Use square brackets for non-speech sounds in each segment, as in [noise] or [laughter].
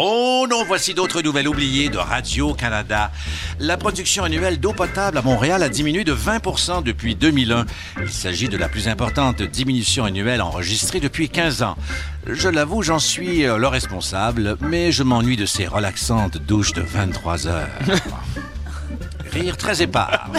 Oh non, voici d'autres nouvelles oubliées de Radio-Canada. La production annuelle d'eau potable à Montréal a diminué de 20 depuis 2001. Il s'agit de la plus importante diminution annuelle enregistrée depuis 15 ans. Je l'avoue, j'en suis euh, le responsable, mais je m'ennuie de ces relaxantes douches de 23 heures. [laughs] Rire très épars.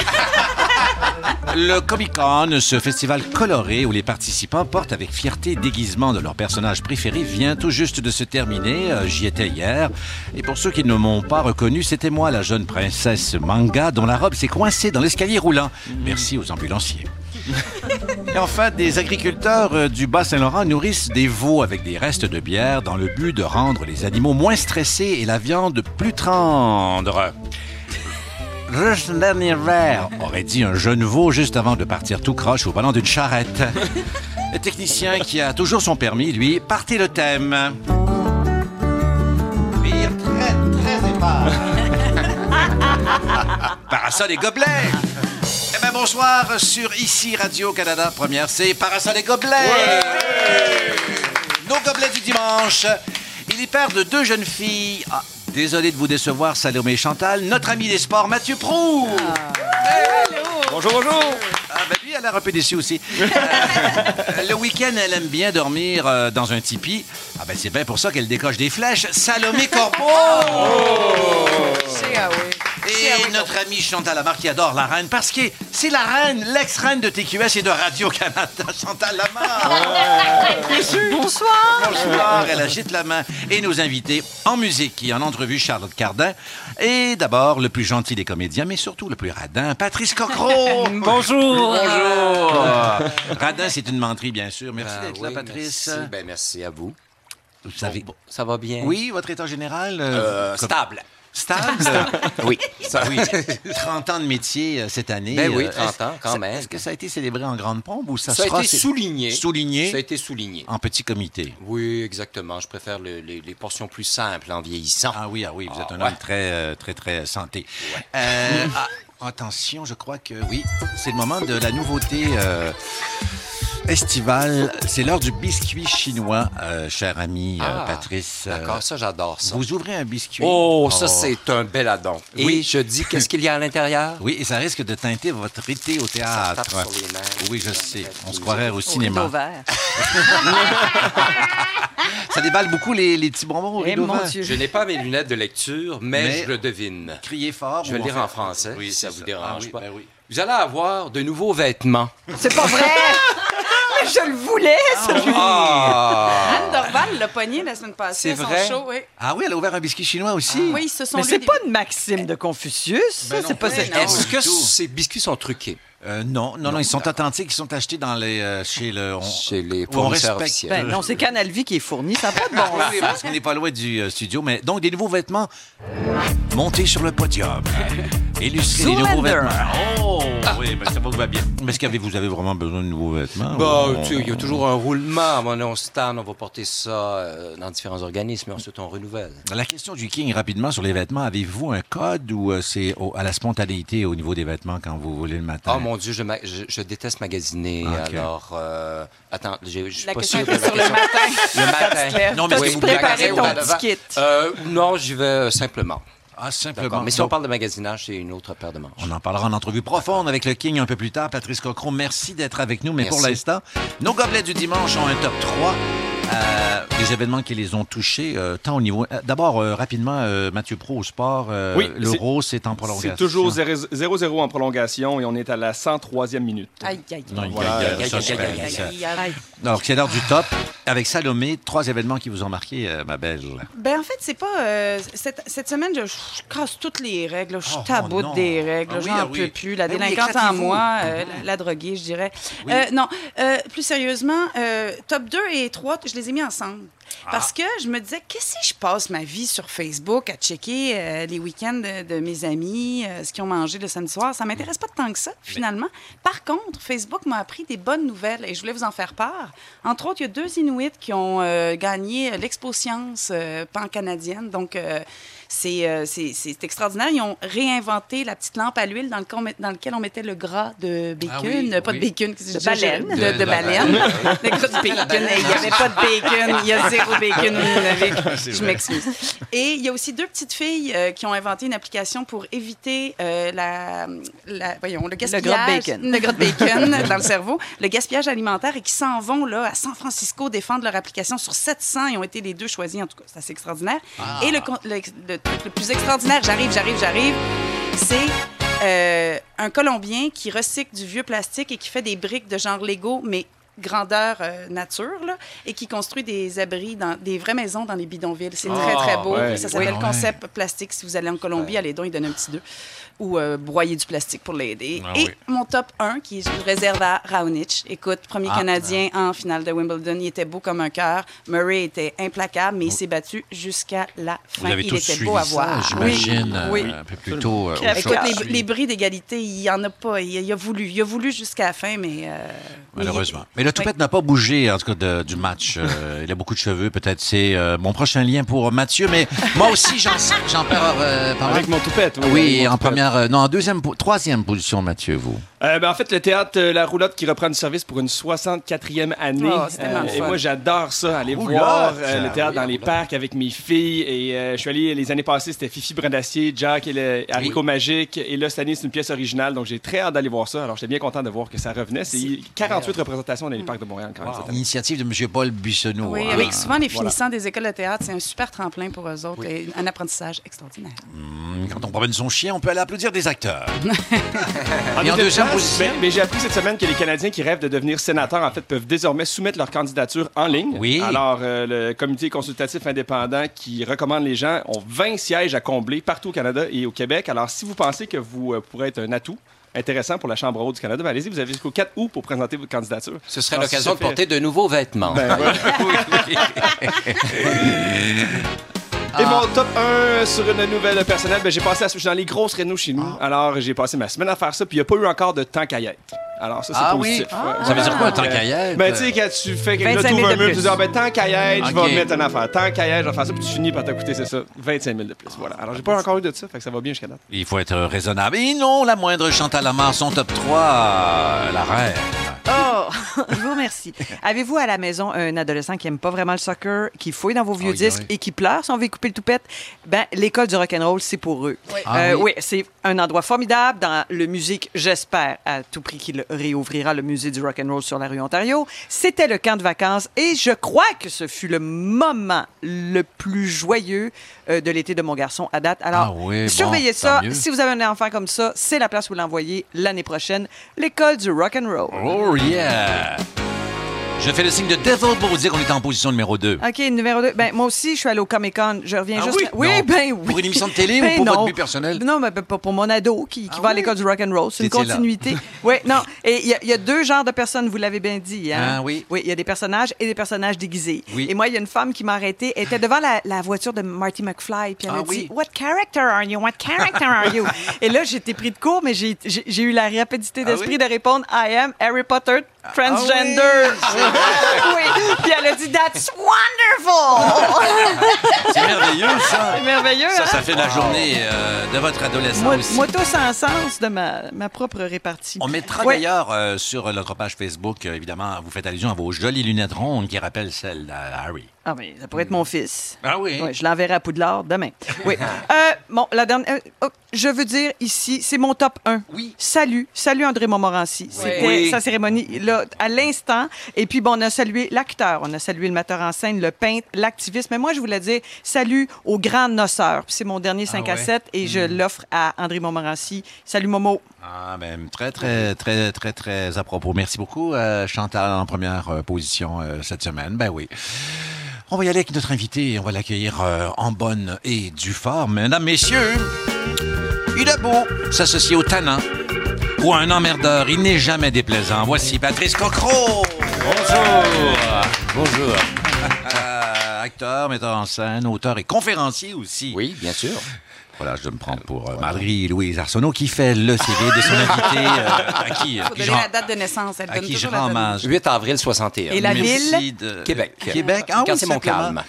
Le Comic Con, ce festival coloré où les participants portent avec fierté déguisement de leur personnage préféré, vient tout juste de se terminer. Euh, J'y étais hier. Et pour ceux qui ne m'ont pas reconnu, c'était moi, la jeune princesse manga, dont la robe s'est coincée dans l'escalier roulant. Merci aux ambulanciers. [laughs] Et enfin, des agriculteurs euh, du Bas-Saint-Laurent nourrissent des veaux avec des restes de bière dans le but de rendre les animaux moins stressés et la viande plus tendre. Juste le dernier verre, aurait dit un jeune veau juste avant de partir tout croche au volant d'une charrette. [laughs] Le technicien qui a toujours son permis, lui, partez le thème. Rire très, très épars. [laughs] Parasol et gobelets. Eh bien, bonsoir sur Ici Radio-Canada. Première, c'est Parasol et gobelets. Nos gobelets du dimanche. Il est père de deux jeunes filles. Ah, désolé de vous décevoir, Salomé Chantal. Notre ami des sports, Mathieu Prou. Bonjour, bonjour. Ah, ben lui, elle a l'air un peu déçu aussi. [laughs] Euh, le week-end, elle aime bien dormir euh, dans un tipi. Ah ben, c'est bien pour ça qu'elle décoche des flèches. Salomé Corbeau! [laughs] C'est ah oui. Et notre amie Chantal Lamar qui adore la reine parce que c'est la reine, l'ex-reine de TQS et de Radio-Canada, [laughs] Chantal Lamar. Bonsoir. Bonsoir, elle agite la main. Et nos invités en musique et en entrevue, Charlotte Cardin. Et d'abord, le plus gentil des comédiens, mais surtout le plus radin, Patrice Cocro. Bonjour. Bonjour. Radin, c'est une menterie, bien sûr. Merci Ah d'être là, Patrice. Merci. Ben, merci à vous. Vous savez. Bon, ça va bien? Oui, votre état général? Euh, comme- stable. Stable? [laughs] Oui. [laughs] Ça, oui. 30 ans de métier euh, cette année. Ben oui, Euh, 30 est-ce- ans, quand même. Est-ce que ça a été célébré en grande pompe ou ça, Ça a sera été c'est- souligné. Souligné Ça a été souligné. en petit comité? Oui, exactement. Je préfère le- les, les portions plus simples en vieillissant. Ah oui, ah oui, vous êtes Ah, un ouais. homme très, euh, très, très santé. Euh, ah, [laughs] attention, je crois que oui, c'est le moment de la nouveauté euh, estivale. C'est l'heure du biscuit chinois, euh, cher ami euh, Ah, Patrice. Euh, D'accord, ça, j'adore ça. vous ouvrez un biscuit. Oh, ça, c'est un bel addon. Et Oui. je dis, qu'est-ce qu'il y a à l'intérieur? [laughs] Oui, et ça risque de teinter votre été au Ça théâtre. tape sur les nerfs. Oui, je sais. On se Au croirait au Au cinéma. rideau vert. [laughs] Ça déballe beaucoup les, les petits bonbons au Eh, rideau mon vert. Dieu. Je n'ai pas mes lunettes de lecture, mais, Mais- je le devine. Criez fort. Je vais fait- en français, Oui, si ça c'est vous dérange Ah oui, pas. ben oui. Vous allez avoir de nouveaux vêtements. C'est pas vrai! [laughs] Je le voulais, ça! Ah! Anne Dorval l'a pogné la semaine passée C'est à son vrai? show. Oui, Ah oui, elle a ouvert un biscuit chinois aussi. oui ils se sont Mais lus c'est des- pas une maxime de Confucius, ça. Ben non, c'est pas ben cette- non. Est-ce que ces biscuits sont truqués? Euh, non, non, non, ils sont authentiques, ils sont achetés dans les, euh, chez le. on- chez les on fournisseurs respecte. officiels? Ben non, c'est Canal Vie qui est fourni, ça n'a pas de bon Ah [laughs] oui, parce qu'on n'est pas loin du euh, studio, mais donc des nouveaux vêtements montés sur le podium. [laughs] Illustrer les nouveaux vêtements. Oh, oui, mais ça vous va bien. Mais est-ce que vous avez vraiment besoin de nouveaux vêtements? Bah, ou- tu sais, il y a toujours un roulement. Mon on stand, on va porter ça dans différents organismes, et ensuite on renouvelle. La question du King, rapidement, sur les vêtements, avez-vous un code ou euh, c'est à la spontanéité au niveau des vêtements quand vous voulez le matin? Oh mon Dieu, je, ma- je, je déteste magasiner. Ok. Alors, euh, attends, j'ai- je suis La pas question sûr de était la sur le question. matin. Le [laughs] matin. Non, mais préparé magasin ton au petit kit? Euh, non, j'y vais euh, simplement. Ah, simplement. Mais si on Donc, parle de magasinage, c'est une autre paire de manches. On en parlera en entrevue profonde avec le King un peu plus tard. Patrice Cocron, merci d'être avec nous. Mais pour Merci. l'instant, nos gobelets du dimanche ont un top 3. Euh, des événements qui les ont touchés, euh, tant au niveau... euh, D'abord, euh, rapidement, euh, Mathieu Pro au sport, euh, Oui, l'Euro, c'est en prolongation. C'est toujours 0-0 en prolongation et on est à la 103e minute. Aïe, aïe, Aïe, aïe, c'est- aïe, aïe, ça- aïe, aïe. Alors, c'est l'heure du top. Avec Salomé, trois événements qui vous ont marqué, euh, ma belle. Ben en fait, c'est pas. euh, cette, cette semaine, je, je casse toutes les règles. Je Oh, taboute non. des règles. Ah oui, J'en ah oui. peux plus. La Ben oui, délinquante en moi, euh, la, la droguée, je dirais. Oui. Euh, non, euh, plus sérieusement, euh, top 2 et 3, je les ai mis ensemble. Ah. Parce que je me disais, qu'est-ce que je passe ma vie sur Facebook à checker euh, les week-ends de, de mes amis, euh, ce qu'ils ont mangé le samedi soir? Ça m'intéresse pas tant que ça, finalement. Par contre, Facebook m'a appris des bonnes nouvelles et je voulais vous en faire part. Entre autres, il y a deux Inuits qui ont euh, gagné l'Expo Science pan-canadienne. Donc, c'est euh, c'est- c'est extraordinaire. Ils ont réinventé la petite lampe à l'huile dans, le con- dans lequel on mettait le gras de bacon. Ah oui, pas oui. de bacon, De baleine. De, De- de de baleine. le gras [laughs] de bacon. Il n'y avait pas de bacon. Il y a [laughs] zéro bacon au Nunavik. Je m'excuse. Et il y a aussi deux petites filles euh, qui ont inventé une application pour éviter euh, la, la- voyons, le gaspillage. gras de bacon. Le gras de bacon [laughs] dans le cerveau. Le gaspillage alimentaire et qui s'en vont là, à San Francisco défendre leur application sur 700. Ils ont été les deux choisis, en tout cas. C'est assez extraordinaire. Et le, le, le truc le plus extraordinaire, j'arrive, j'arrive, j'arrive, c'est euh, un Colombien qui recycle du vieux plastique et qui fait des briques de genre Lego, mais grandeur euh, nature, là, et qui construit des abris, dans des vraies maisons dans les bidonvilles. C'est très, très beau. ouais. Ça s'appelle Oui. Concept Plastique. Si vous allez en Colombie, allez donc, il donne un petit deux. Ou euh, broyer du plastique pour l'aider. Ah et oui. mon top 1, qui je le réserve à Raonic. Écoute, premier Ah, Canadien en finale de Wimbledon. Il était beau comme un cœur. Murray était implacable, mais il s'est battu jusqu'à la fin. Vous avez il tous était suivi beau à ça, voir. j'imagine, euh, Oui. un peu plus tôt. euh. Écoute, les, les bris d'égalité, il n'y en a pas. Il, il a voulu. Il a voulu jusqu'à la fin, mais. euh, Malheureusement. mais- Mais le toupette n'a pas bougé, en tout cas, de- du match. Euh, [laughs] il a beaucoup de cheveux. Peut-être c'est euh, mon prochain lien pour Mathieu. Mais moi aussi, j'en j'en perds euh. Avec mon toupette. Oui, en toupette. Première, euh, non, en deuxième, troisième position, Mathieu, vous. Euh, ben, en fait, le théâtre euh, La Roulotte qui reprend du service pour une 64e année. Euh, Oh, le et moi, j'adore ça, aller Roulotte! voir euh, le théâtre Oui, dans les parcs avec mes filles. Et euh, je suis allé les années passées, c'était Fifi Brindacier, Jack et le Haricot Magique. Et là, cette année, c'est une pièce originale, donc j'ai très hâte d'aller voir ça. Alors, j'étais bien content de voir que ça revenait. C'est 48 représentations dans les parcs de Montréal quand même. Initiative de M. Paul Buissonneau. Oui, Ah. avec souvent les finissants des écoles de théâtre, c'est un super tremplin pour eux autres et un apprentissage extraordinaire. Hum, Quand on promène son chien, on peut aller applaudir des acteurs. [laughs] En Et en deuxième place, position? ben, j'ai appris cette semaine que les Canadiens qui rêvent de devenir sénateurs, en fait, peuvent désormais soumettre leur candidature en ligne. Oui. Alors, euh, le comité consultatif indépendant qui recommande les gens ont 20 sièges à combler partout au Canada et au Québec. Alors, si vous pensez que vous euh, pourrez être un atout intéressant pour la Chambre haute du Canada, ben, allez-y, vous avez jusqu'au 4 août pour présenter votre candidature. Ce serait l'occasion de porter de nouveaux vêtements. Ben, voilà. [laughs] [laughs] Et mon top 1 sur une nouvelle personnelle, ben, j'ai passé la- je suis dans les grosses rénaux chez nous. Alors, j'ai passé ma semaine à faire ça, puis il n'y a pas eu encore de temps qu'à y être. Alors, ça, c'est Ah positif. oui? Ouais. Ça veut dire quoi, Euh, qu'à y être? Ben, tu sais, quand tu fais quelque 25 chose, 000 un plus. tu dis, ah, ben, tant qu'à y être, je vais mettre une affaire. Tant qu'à y être, je vais faire ça, puis tu finis par t'écouter, c'est ça, 25 000 de plus. Voilà. Alors, j'ai pas encore eu de ça, fait que ça va bien jusqu'à date. Il faut être raisonnable. Et non, la moindre Chantal Lamar, son top 3, euh, la reine. Oh, [laughs] je vous remercie. Avez-vous à la maison un adolescent qui aime pas vraiment le soccer, qui fouille dans vos vieux disques et qui pleure si on veut couper le toupette? Ben, l'école du rock'n'roll, c'est pour eux. Ah Euh, oui? oui, c'est un endroit formidable dans le musique, j'espère à tout prix qu'il réouvrira le musée du rock'n'roll sur la rue Ontario. C'était le camp de vacances et je crois que ce fut le moment le plus joyeux euh, de l'été de mon garçon à date. Alors, Ah oui, surveillez ça. Si vous avez un enfant comme ça, c'est la place où l'envoyer l'année prochaine. L'école du rock'n'roll. Oh yeah! Je fais le signe de Devil pour vous dire qu'on est en position numéro 2. OK, numéro 2. Ben, moi aussi, je suis allé au Comic Con. Je reviens Ah juste. oui? Oui, Non. ben oui. Pour une émission de télé ou Ben pour non. votre but personnel? Non, mais pas pour mon ado qui, qui Ah va à l'école du rock'n'roll. C'est une T'étais là. continuité. [laughs] oui, non. Et il y, a- il y a deux genres de personnes, vous l'avez bien dit. Hein? Ah oui. Oui, il y a des personnages et des personnages déguisés. Oui. Et moi, il y a une femme qui m'a arrêtée. Elle était devant la, la voiture de Marty McFly. Puis elle Ah a dit. What character are you? What character are you? [laughs] et là, j'étais pris de court, mais j'ai eu la rapidité d'esprit de répondre I am Harry Potter transgender. Oui. Puis elle a dit That's wonderful! C'est merveilleux, ça! C'est merveilleux, Ça, hein? ça fait la journée euh, de votre adolescence Moi, aussi. moi, tout sans sens de ma, ma propre répartie. On mettra Ouais. d'ailleurs euh, sur notre page Facebook, euh, évidemment, vous faites allusion à vos jolies lunettes rondes qui rappellent celles d'Harry. Ah, mais ça pourrait être mon fils. Ah oui? Ouais, je l'enverrai à Poudlard demain. [laughs] Oui. Euh, bon, la dernière. euh, oh, je veux dire ici, c'est mon top 1. Oui. Salut. Salut André Montmorency. C'était Oui. sa cérémonie là, à l'instant. Et puis, bon, on a salué l'acteur, on a salué le metteur en scène, le peintre, l'activiste. Mais moi, je voulais dire salut au grand noceur. Puis c'est mon dernier 5 à Ah ouais? 7 et je l'offre à André Montmorency. Salut Momo. Ah, ben, très, très, très, très, très à propos. Merci beaucoup, euh, Chantal, en première euh, position euh, cette semaine. Ben oui. On va y aller avec notre invité et on va l'accueillir euh, en bonne et due forme. Mesdames, messieurs, il a beau s'associer au tannant ou à un emmerdeur, il n'est jamais déplaisant. Voici Patrice Cocro. Bonjour. Bonjour. Euh, acteur, metteur en scène, auteur et conférencier aussi. Oui, bien sûr. Voilà, je me prends pour euh, Marie-Louise Arsenault qui fait le CV de son [laughs] invité euh, à qui, à faut qui donner je rends- la date de naissance. Elle à donne qui je toujours la rends date de hommage. 8 avril 61. Et la Merci ville? de- Québec. Québec. Ah oui, Quartier simplement. Montcalm.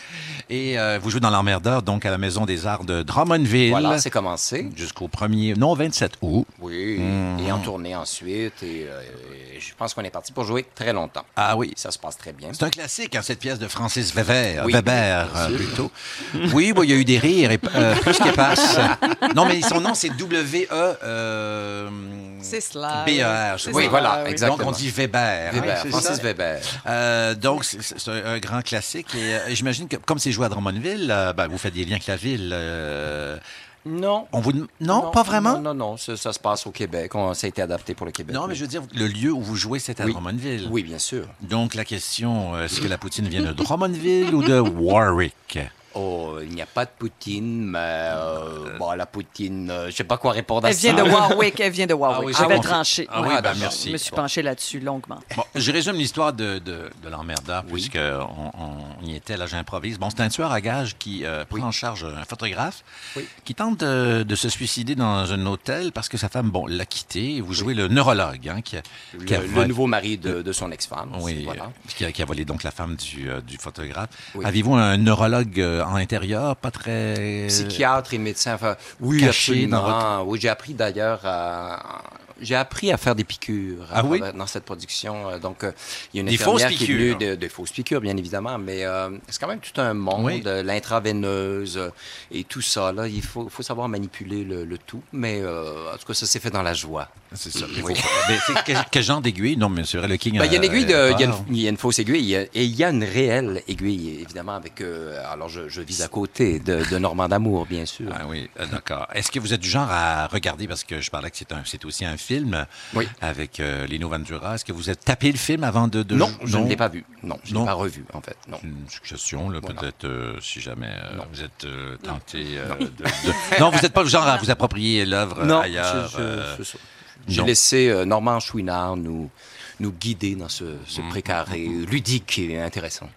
Et euh, vous jouez dans l'emmerdeur, donc à la Maison des Arts de Drummondville. Voilà, c'est commencé. Jusqu'au 1er, non, 27 août. Oui, et en tournée ensuite. Et euh, je pense qu'on est parti pour jouer très longtemps. Ah oui. Ça se passe très bien. C'est un classique, hein, cette pièce de Francis Weber, Oui, Weber euh, plutôt. Oui, bon, il y a eu des rires et euh, plus qui passe. [laughs] Non, mais son nom, c'est W-E... Euh, C'est cela. B-E-R. Oui, voilà, oui. exactement. Donc, on dit Weber. Weber, hein, Francis ça? Weber. Euh, donc, c'est- un, un grand classique. Et euh, j'imagine que, comme c'est joué à Drummondville, euh, ben, vous faites des liens avec la ville. euh, Non. on vous... non, pas vraiment? Non, non, non. Ça, ça se passe au Québec. On, ça a été adapté pour le Québec. Non, mais oui. je veux dire, le lieu où vous jouez, c'est à Oui. Drummondville. Oui, bien sûr. Donc, la question, euh, est-ce que la poutine vient de Drummondville ou de Warwick? Oh, il n'y a pas de Poutine, mais euh, bon, la Poutine, euh, je sais pas quoi répondre à Elle ça. vient de Warwick, elle vient de Warwick. Ah oui, je j'ai vais compris. trancher. Ah oui, Ouais. ben, Je merci. me suis penché là-dessus longuement. Bon, je résume l'histoire de, de, de l'emmerdeur, Oui. puisque on, y était, là, j'improvise. Bon, c'est un tueur à gages qui euh, prend Oui. en charge un photographe Oui. qui tente de, de se suicider dans un hôtel parce que sa femme, bon, l'a quitté. Et Vous jouez le neurologue, hein, qui, a- qui a Le, nouveau mari de, de son ex-femme. Oui, Voilà. euh, qui, a, qui a volé donc la femme du, euh, du photographe. Oui. Avez-vous un neurologue euh, en intérieur, pas très... Psychiatre et médecin. Enfin, oui, Caché dans. Oui, j'ai appris d'ailleurs à. J'ai appris à faire des piqûres Ah oui? dans cette production. Euh, Donc, euh, il y a une Des infirmière fausses qui est venue de, de fausses piqûres, bien évidemment, mais euh, c'est quand même tout un monde, Oui. l'intraveineuse et tout ça. Là, il faut, faut savoir manipuler le, le tout, mais euh, en tout cas, ça s'est fait dans la joie. C'est ça. Oui. quel, quel genre d'aiguille? Non, mais c'est vrai, le King... Ben, il y a une aiguille, de- il y, a une- peur. il y a une fausse aiguille et il y a une réelle aiguille, évidemment, avec. euh, alors, je, je vise à côté de, de Normand d'Amour, bien sûr. Ah oui, d'accord. Est-ce que vous êtes du genre à regarder, parce que je parlais que c'est aussi un film Oui. avec euh, Lino Ventura, est-ce que vous êtes tapé le film avant de... de non, je ne l'ai pas vu. Non, je ne Non. l'ai pas revu, en fait. Non. Une suggestion, là, Voilà. peut-être, euh, si jamais euh, Non. vous êtes tenté euh, de, de- Non, vous n'êtes pas le genre à vous approprier l'œuvre ailleurs. J'ai non. laissé Normand Chouinard nous, nous guider dans ce, ce Mm. précaré ludique et intéressant.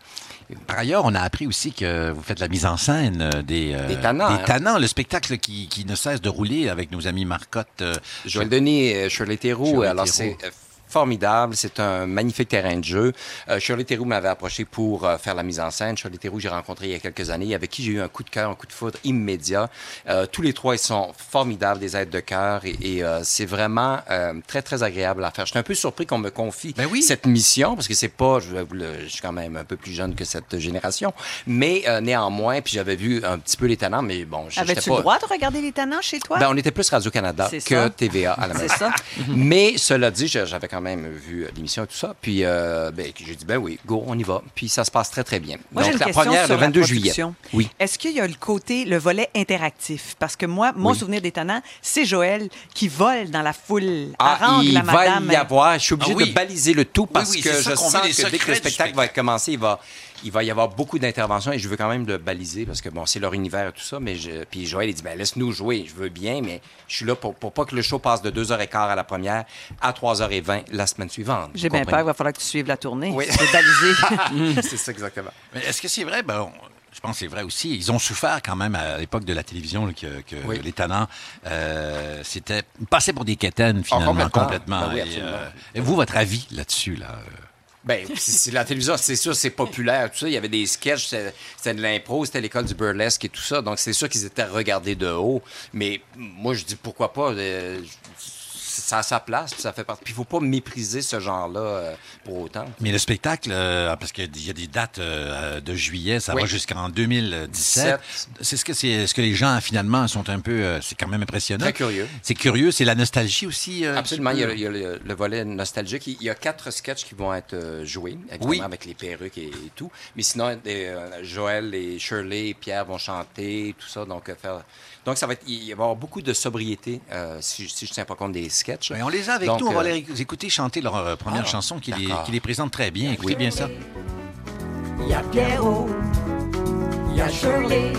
Par ailleurs, on a appris aussi que vous faites la mise en scène euh, des, euh, Des tannants, des hein. le spectacle qui, qui ne cesse de rouler avec nos amis Marcotte. euh, Joël Denis et Shirley alors c'est euh, formidable, c'est un magnifique terrain de jeu. Euh, Shirley Theroux m'avait approché pour euh, faire la mise en scène. Shirley Theroux, j'ai rencontré il y a quelques années, avec qui j'ai eu un coup de cœur, un coup de foudre immédiat. Euh, tous les trois, ils sont formidables, des aides de cœur, et, et, euh, c'est vraiment euh, très, très agréable à faire. Je suis un peu surpris qu'on me confie Ben oui. cette mission, parce que c'est pas, je, suis quand même un peu plus jeune que cette génération, mais euh, néanmoins, puis j'avais vu un petit peu les talents, mais bon, je Avais-tu j'étais le pas... droit de regarder les tannants chez toi? Ben, on était plus Radio-Canada C'est que ça. TVA à la C'est maison. ça. Mais cela dit, j'a- j'avais quand même vu l'émission et tout ça. Puis euh, ben, j'ai dit, ben oui, go, on y va. Puis ça se passe très, très bien. Moi, Donc une la première, le la 22 juillet. Oui. Est-ce qu'il y a le côté, le volet interactif? Parce que moi, mon Oui. souvenir des tannants, c'est Joël qui vole dans la foule, Ah, harangue il la va madame. y avoir, je suis obligé Ah oui. de baliser le tout parce oui, que je sens que dès que le spectacle va commencer, il va, il va y avoir beaucoup d'interventions et je veux quand même le baliser parce que bon, c'est leur univers et tout ça. Mais je, puis Joël, il dit, ben laisse-nous jouer, je veux bien, mais je suis là pour, pour pas que le show passe de 2h15 à la première à 3h20 la semaine suivante. J'ai bien peur, il va falloir que tu suives la tournée. Oui. C'est balisé. [laughs] [laughs] [laughs] c'est ça exactement. Mais est-ce que c'est vrai? Ben, on- je pense que c'est vrai aussi. Ils ont souffert quand même à l'époque de la télévision là, que, que Oui. les tannants, euh, c'était passaient pour des quétaines finalement, complètement. complètement. Ben oui, Et, absolument. et vous, votre avis là-dessus? Là, euh? Ben, [laughs] c'est la télévision, c'est sûr, c'est populaire, tout ça. Il y avait des sketchs, c'était c'était de l'impro, c'était l'école du burlesque et tout ça. Donc, c'est sûr qu'ils étaient regardés de haut. Mais moi, je dis pourquoi pas. euh, ça a sa place, puis ça fait partie. Puis il faut pas mépriser ce genre-là euh, pour autant. Mais le spectacle, euh, parce qu'il y a des dates euh, de juillet, ça Oui. va jusqu'en 2017. C'est ce que c'est ce que les gens finalement sont un peu, c'est quand même impressionnant. Très curieux. C'est curieux, c'est la nostalgie aussi. Absolument, il y a, le- il y a le, le volet nostalgique. Il y a quatre sketchs qui vont être joués, évidemment, Oui. avec les perruques et, et tout. Mais sinon, Joël et Shirley et Pierre vont chanter, tout ça. Donc, faire... donc ça va être, il va y avoir beaucoup de sobriété euh, si, si je ne tiens pas compte des sketchs. Ben, on les a avec Donc, nous, on va euh, les écouter chanter leur euh, première Ah, chanson qui les, d'accord. qui les présente très bien. Écoutez Oui. bien ça. Il y a Pierrot, il y a Shirley,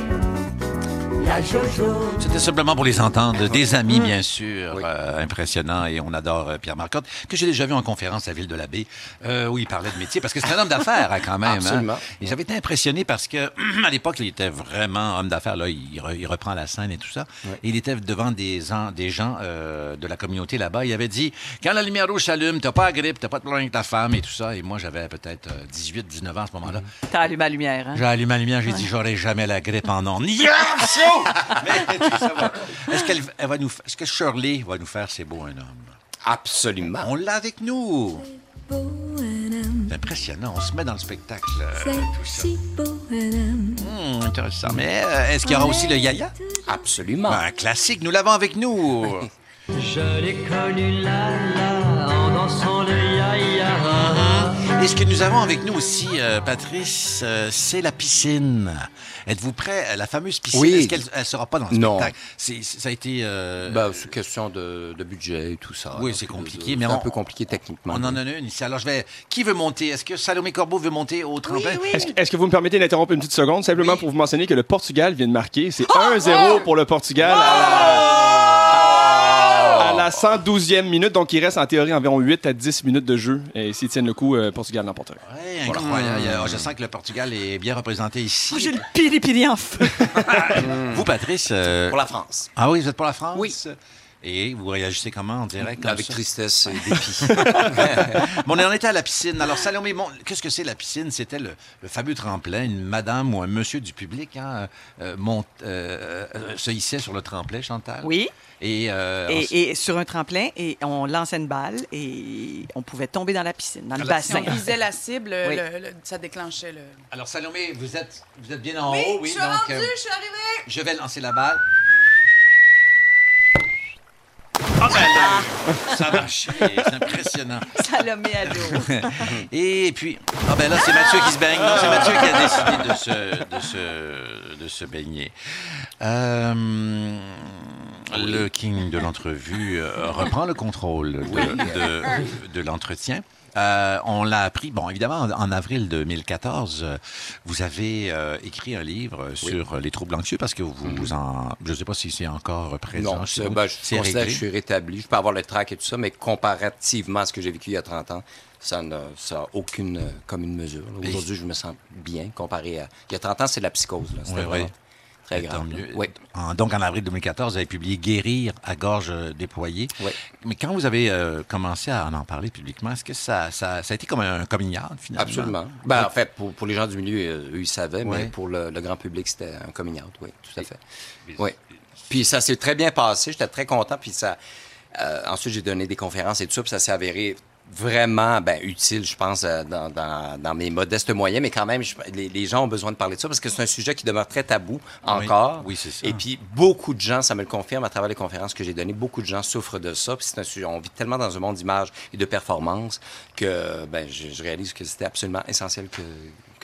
C'était simplement pour les entendre. Des amis, bien sûr, Oui. euh, impressionnants. Et on adore euh, Pierre Marcotte, que j'ai déjà vu en conférence à Ville de la Baie, euh, où il parlait de métier, parce que c'est un homme d'affaires, hein, quand même. hein. Absolument. Et j'avais été impressionné parce que, [clears throat] à l'époque, il était vraiment homme d'affaires. Là, il, re- il reprend la scène et tout ça. Et il était devant des, des gens euh, de la communauté là-bas. Il avait dit Quand la lumière rouge s'allume, t'as pas la grippe, t'as pas de problème avec ta femme et tout ça. Et moi, j'avais peut-être 18, 19 ans à ce moment-là. T'as allumé la lumière, hein? J'ai allumé la lumière, j'ai dit j'aurai jamais la grippe en ondes. [laughs] Yes! [laughs] Mais tout ça va. Est-ce qu'elle elle va nous est-ce que Shirley va nous faire c'est beau un homme? Absolument. On l'a avec nous. beau un homme, C'est impressionnant, on se met dans le spectacle. euh, c'est tout ça. si beau un homme. Hum, intéressant. Mais euh, est-ce qu'il y aura aussi le yaya? Absolument. Ben, un classique, nous l'avons avec nous. Je l'ai connu là, là, en dansant le ya-ya. Et ce que nous avons avec nous aussi, euh, Patrice, euh, c'est la piscine. Êtes-vous prêt? La fameuse piscine, Oui. est-ce qu'elle ne sera pas dans le Non. spectacle? C'est- c'est- ça a été... euh, Ben, c'est question de, de budget et tout ça. Oui, c'est de- compliqué, de- mais c'est on- un peu compliqué techniquement. On en a une ici. Alors, je vais. Qui veut monter? Est-ce que Salomé Corbeau veut monter au tremplin? Est-ce que, est-ce que vous me permettez d'interrompre une petite seconde? Simplement pour vous mentionner que le Portugal vient de marquer. C'est 1-0 pour le Portugal à la, à la 112e minute. Donc, il reste en théorie environ 8 à 10 minutes de jeu. Et s'ils tiennent le coup, euh, Portugal l'emportera. Oui, incroyable. Je sens que le Portugal est bien représenté ici. Oh, J'ai le piri-piri en feu. [laughs] Vous, Patrice. euh, Pour la France. Ah oui, vous êtes pour la France? Oui. Et vous réagissez comment en direct? comme Avec ça? tristesse et dépit. [laughs] Bon, on était à la piscine. Alors, Salomé, bon, qu'est-ce que c'est la piscine? C'était le, le fameux tremplin. Une madame ou un monsieur du public hein, euh, monte, euh, euh, se hissait sur le tremplin, Chantal? Oui. Et, euh, ensuite- Et, et sur un tremplin, et on lançait une balle et on pouvait tomber dans la piscine, dans le la Si bassin. on visait la cible, [laughs] Oui. le- le- ça déclenchait le. alors, Salomé, vous êtes, vous êtes bien en haut, oui. je suis donc, rendue, euh, je suis arrivée. Je vais lancer la balle. Ah ben là, ça a marché, c'est impressionnant. Salomé à l'eau. [laughs] Et puis, ah ben là, c'est Mathieu qui se baigne. Non, c'est Mathieu qui a décidé de se, de se, de se baigner. Euh, le king de l'entrevue euh, reprend le contrôle de, de, de l'entretien. Euh, on l'a appris, bon, évidemment, en, en avril 2014, euh, vous avez euh, écrit un livre sur les troubles anxieux parce que vous, vous en. Je ne sais pas si c'est encore présent. non, chez vous. ben, je considère que je suis rétabli. Je peux avoir le trac et tout ça, mais comparativement à ce que j'ai vécu il y a 30 ans, ça n'a ça aucune euh, commune mesure. Aujourd'hui, je me sens bien comparé à... Il y a 30 ans, c'est de la psychose. là. Oui, oui. Très Tant grave. mieux. Oui. En- donc, en avril 2014, vous avez publié Guérir à gorge euh, déployée. Oui. Mais quand vous avez euh, commencé à en, parler publiquement, est-ce que ça, ça, ça a été comme un coming out, finalement? Absolument. Ben, en fait, pour, pour les gens du milieu, euh, eux, ils savaient, mais pour le, le grand public, c'était un coming out, oui, tout à fait. Oui. Puis ça s'est très bien passé, j'étais très content, puis ça... euh, ensuite, j'ai donné des conférences et tout ça, puis ça s'est avéré vraiment ben, utile, je pense, euh, dans, dans- dans mes modestes moyens, mais quand même, je- les, les gens ont besoin de parler de ça parce que c'est un sujet qui demeure très tabou encore. Oui, c'est ça. Et puis, beaucoup de gens, ça me le confirme à travers les conférences que j'ai données, beaucoup de gens souffrent de ça. Puis c'est un sujet, on vit tellement dans un monde d'image et de performance que ben, je, je réalise que c'était absolument essentiel que,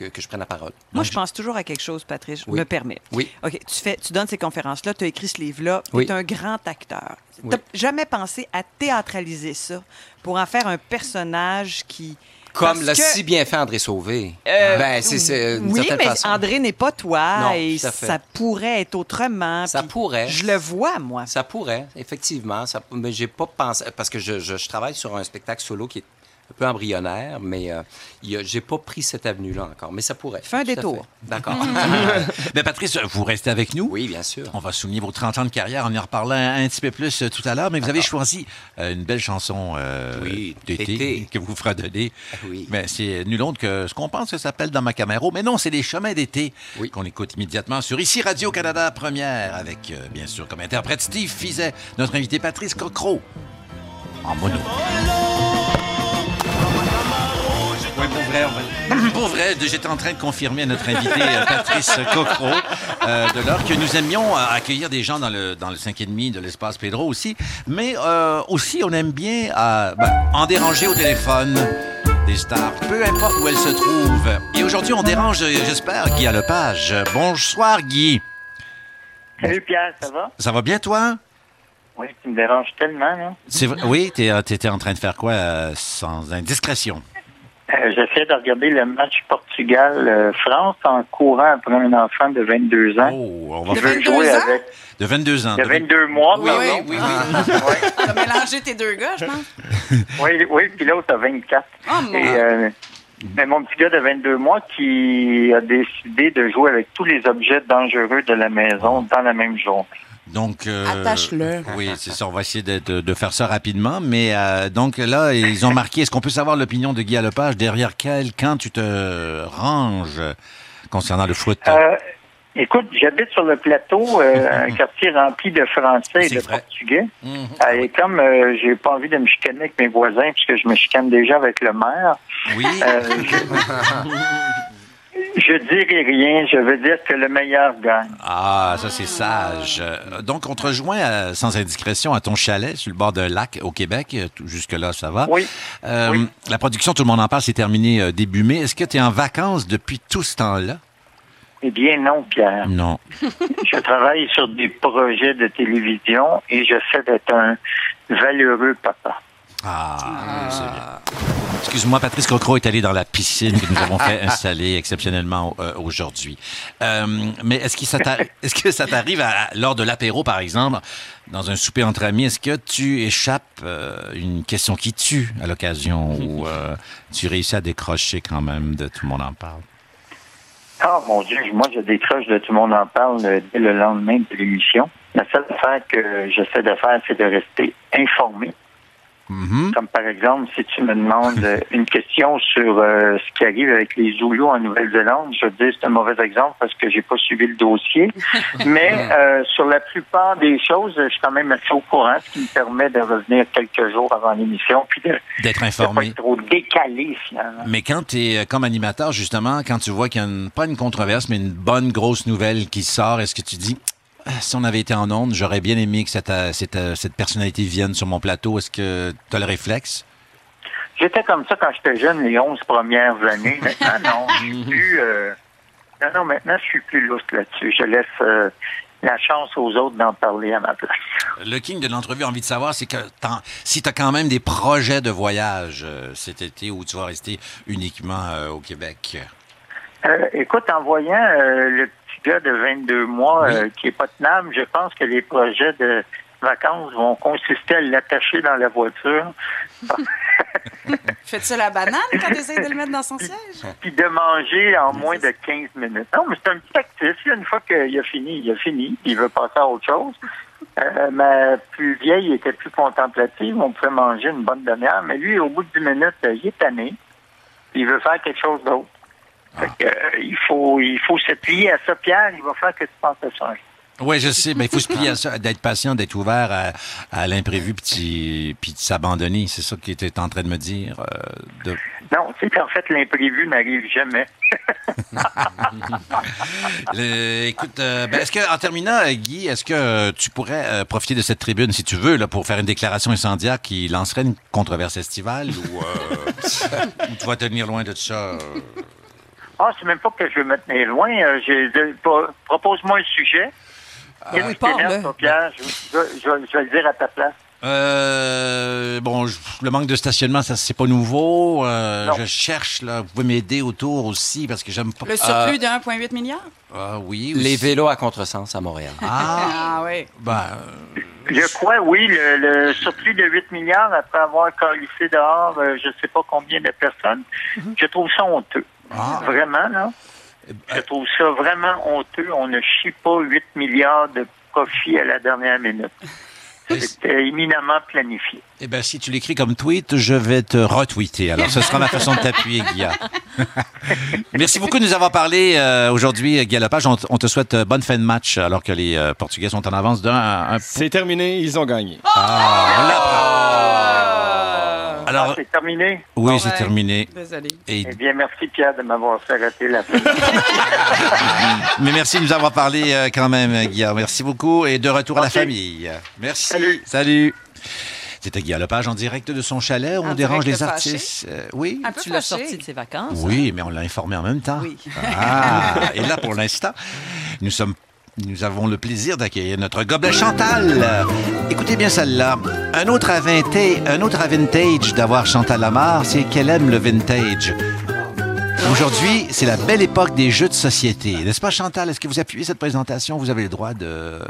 que, que je prenne la parole. Moi, je pense toujours à quelque chose, Patrice. Je Oui. me permets. Oui. OK, tu, fais, tu donnes ces conférences-là, tu as écrit ce livre-là, tu Oui. es un grand acteur. Tu Oui. jamais pensé à théâtraliser ça pour en faire un personnage qui. Comme l'a que- si bien fait André Sauvé. Euh, ben, c'est oui, mais façon. André n'est pas toi Non, et ça pourrait être autrement. Ça pourrait. Je le vois, moi. Ça pourrait, effectivement. Ça, mais j'ai pas pensé. Parce que je, je- je travaille sur un spectacle solo qui est un peu embryonnaire, mais euh, j'ai pas pris cette avenue-là encore. Mais ça pourrait. Fais un détour. D'accord. [laughs] [laughs] Mais Patrice, vous restez avec nous. oui, bien sûr. On va souligner vos 30 ans de carrière. On y en reparlera un, un petit peu plus euh, tout à l'heure. Mais vous avez choisi euh, une belle chanson euh, Oui, d'été que vous fredonnez. Oui. Mais c'est nul autre que ce qu'on pense que ça s'appelle dans ma Camaro. Mais non, c'est les chemins d'été Oui. qu'on écoute immédiatement sur ici Radio-Canada Première avec, euh, bien sûr, comme interprète Steve Fizet, notre invité Patrice Cocro en mono. Pour vrai, on va- Pour vrai, j'étais en train de confirmer à notre invité euh, Patrice Cocro euh, de l'heure que nous aimions euh, accueillir des gens dans le, dans le 5,5 de l'espace Pedro aussi, mais euh, aussi on aime bien euh, ben, en déranger au téléphone des stars, peu importe où elles se trouvent. Et aujourd'hui, on dérange, j'espère, Guy à Lepage. Bonsoir, Guy. Salut Pierre, ça va? Ça va bien, toi? Oui, tu me déranges tellement, là. C'est vrai- Oui, t'es, t'étais en train de faire quoi euh, sans indiscrétion? Euh, J'essaie de regarder le match Portugal-France en courant après un enfant de 22 ans. Oh, on va Je faire veux 22 jouer ans? avec de 22 ans. de 22 mois, Oui, pardon. oui, oui, oui. [laughs] T'as mélangé tes deux gars, je pense. [laughs] Oui, oui, puis l'autre a 24. Oh, mon Et, euh, mais mon petit gars de 22 mois qui a décidé de jouer avec tous les objets dangereux de la maison dans la même journée. Donc, euh, Attache-le. Oui, c'est ça. On va essayer de, de- de faire ça rapidement. Mais euh, donc là, ils ont marqué. Est-ce qu'on peut savoir l'opinion de Guy Lepage derrière quel camp tu te ranges concernant le foot? Euh, écoute, j'habite sur le plateau, euh, [laughs] un quartier rempli de Français et de vrai. Portugais. Mhm. Et comme euh, j'ai pas envie de me chicaner avec mes voisins, puisque je me chicane déjà avec le maire, Oui. [laughs] je, je dirai rien. Je veux dire que le meilleur gagne. Ah, ça c'est sage. Donc, on te rejoint euh, sans indiscrétion à ton chalet sur le bord d'un lac au Québec. Euh, Jusque-là, ça va. Oui. Euh, Oui. La production, tout le monde en parle, c'est terminé début mai. Est-ce que tu es en vacances depuis tout ce temps-là? Eh bien, non, Pierre. Non. [laughs] Je travaille sur des projets de télévision et j'essaie d'être un valeureux papa. Ah, c'est bien. Excuse-moi, Patrice Cocro est allé dans la piscine que nous avons fait [laughs] installer exceptionnellement euh, aujourd'hui. Euh, mais est-ce que ça [laughs] t'arrive à- lors de l'apéro, par exemple, dans un souper entre amis, est-ce que tu échappes euh, une question qui tue à l'occasion ou [laughs] euh, tu réussis à décrocher quand même de tout le monde en parle? Oh mon Dieu, moi je décroche de tout le monde en parle dès le lendemain de l'émission. La seule affaire que j'essaie de faire, c'est de rester informé. Mhm. Comme par exemple, si tu me demandes euh, une question sur euh, ce qui arrive avec les Zoulous en Nouvelle-Zélande, je te dis c'est un mauvais exemple parce que j'ai pas suivi le dossier. [laughs] Mais euh, sur la plupart des choses, je suis quand même assez au courant, ce qui me permet de revenir quelques jours avant l'émission puis D'être ne pas informé. être trop décalé finalement. Mais quand tu es comme animateur, justement, quand tu vois qu'il y a une- pas une controverse, mais une bonne grosse nouvelle qui sort, est-ce que tu dis, si on avait été en onde, j'aurais bien aimé que cette, euh, cette, euh, cette personnalité vienne sur mon plateau. Est-ce que tu as le réflexe? J'étais comme ça quand j'étais jeune, les 11 premières années. [laughs] Maintenant, non, je suis plus. euh, Non, non, maintenant, je suis plus lousse là-dessus. Je laisse euh, la chance aux autres d'en parler à ma place. Le king de l'entrevue a envie de savoir, c'est que si tu as quand même des projets de voyage euh, cet été où tu vas rester uniquement au Québec? Écoute, en voyant le petit gars de 22 mois Oui. euh, qui est pas tenable, je pense que les projets de vacances vont consister à l'attacher dans la voiture Fais-tu la banane quand tu essaies de le mettre dans son siège? puis de manger en moins de 15 minutes. Non, mais c'est un petit actif. Une fois qu'il a fini, il a fini. puis Il veut passer à autre chose. Euh, ma plus vieille était plus contemplative. On pouvait manger une bonne demi-heure. Mais lui, au bout de 10 minutes, euh, il est tanné. Il veut faire quelque chose d'autre. Fait que, euh, il, faut, il faut se plier à ça. Pierre, il va faire que tu penses à ça. Oui, je sais, mais il faut se plier à ça, d'être patient, d'être ouvert à, à l'imprévu, puis, puis de s'abandonner. C'est ça qu'il était en train de me dire. euh, de... Non, c'est qu'en fait, l'imprévu n'arrive jamais. [laughs] Le- écoute, euh, ben, est-ce que, en terminant, euh, Guy, est-ce que tu pourrais euh, profiter de cette tribune, si tu veux, là, pour faire une déclaration incendiaire qui lancerait une controverse estivale ou, [laughs] ou tu vas tenir loin de ça? Euh? Ah, c'est même pas que je veux me tenir loin. Euh, pro- Propose-moi un sujet. Qu'est-ce qui parle, t'énerve, là. toi, Pierre? Je, je- je- je vais le dire à ta place. Euh, bon, je- le manque de stationnement, ça c'est pas nouveau. Euh, je cherche là, vous pouvez m'aider autour aussi parce que j'aime pas. Le surplus de 1,8 milliard? Ah oui. Les vélos à contresens à Montréal. Ah, [laughs] Ah oui. ben, euh, Je crois, oui, le, le surplus de 8 milliards après avoir calissé dehors euh, je sais pas combien de personnes. Je trouve ça honteux. Ah. Vraiment, là? Je trouve ça vraiment honteux. On ne chie pas 8 milliards de profit à la dernière minute. C'était éminemment planifié. eh ben, si tu l'écris comme tweet, je vais te retweeter. Alors, ce sera ma façon de t'appuyer, Guilla. [laughs] Merci beaucoup de nous avoir parlé euh, aujourd'hui, Guy Lepage. On, te souhaite euh, bonne fin de match alors que les euh, Portugais sont en avance d'un un- C'est terminé, ils ont gagné. Ah, on l'apprend. Alors, Ah, c'est terminé. oui, c'est Ouais. terminé. Désolé. Et, Eh bien, merci, Pierre, de m'avoir fait rater la fin. [laughs] mais merci de nous avoir parlé euh, quand même, Guillaume. Merci beaucoup et de retour à la famille. Merci. Salut. Salut. C'était Guy Lepage en direct de son chalet. On En dérange les artistes. Euh, oui. Un peu Tu l'as sorti de ses vacances. Oui, mais on l'a informé en même temps. Oui. Ah, et là, pour l'instant, nous sommes nous avons le plaisir d'accueillir notre gobelet Chantal. Écoutez bien celle-là. Un autre à vintage, vintage d'avoir Chantal Lamar, c'est qu'elle aime le vintage. Aujourd'hui, c'est la belle époque des jeux de société. N'est-ce pas, Chantal? Est-ce que vous appuyez cette présentation? Vous avez le droit de-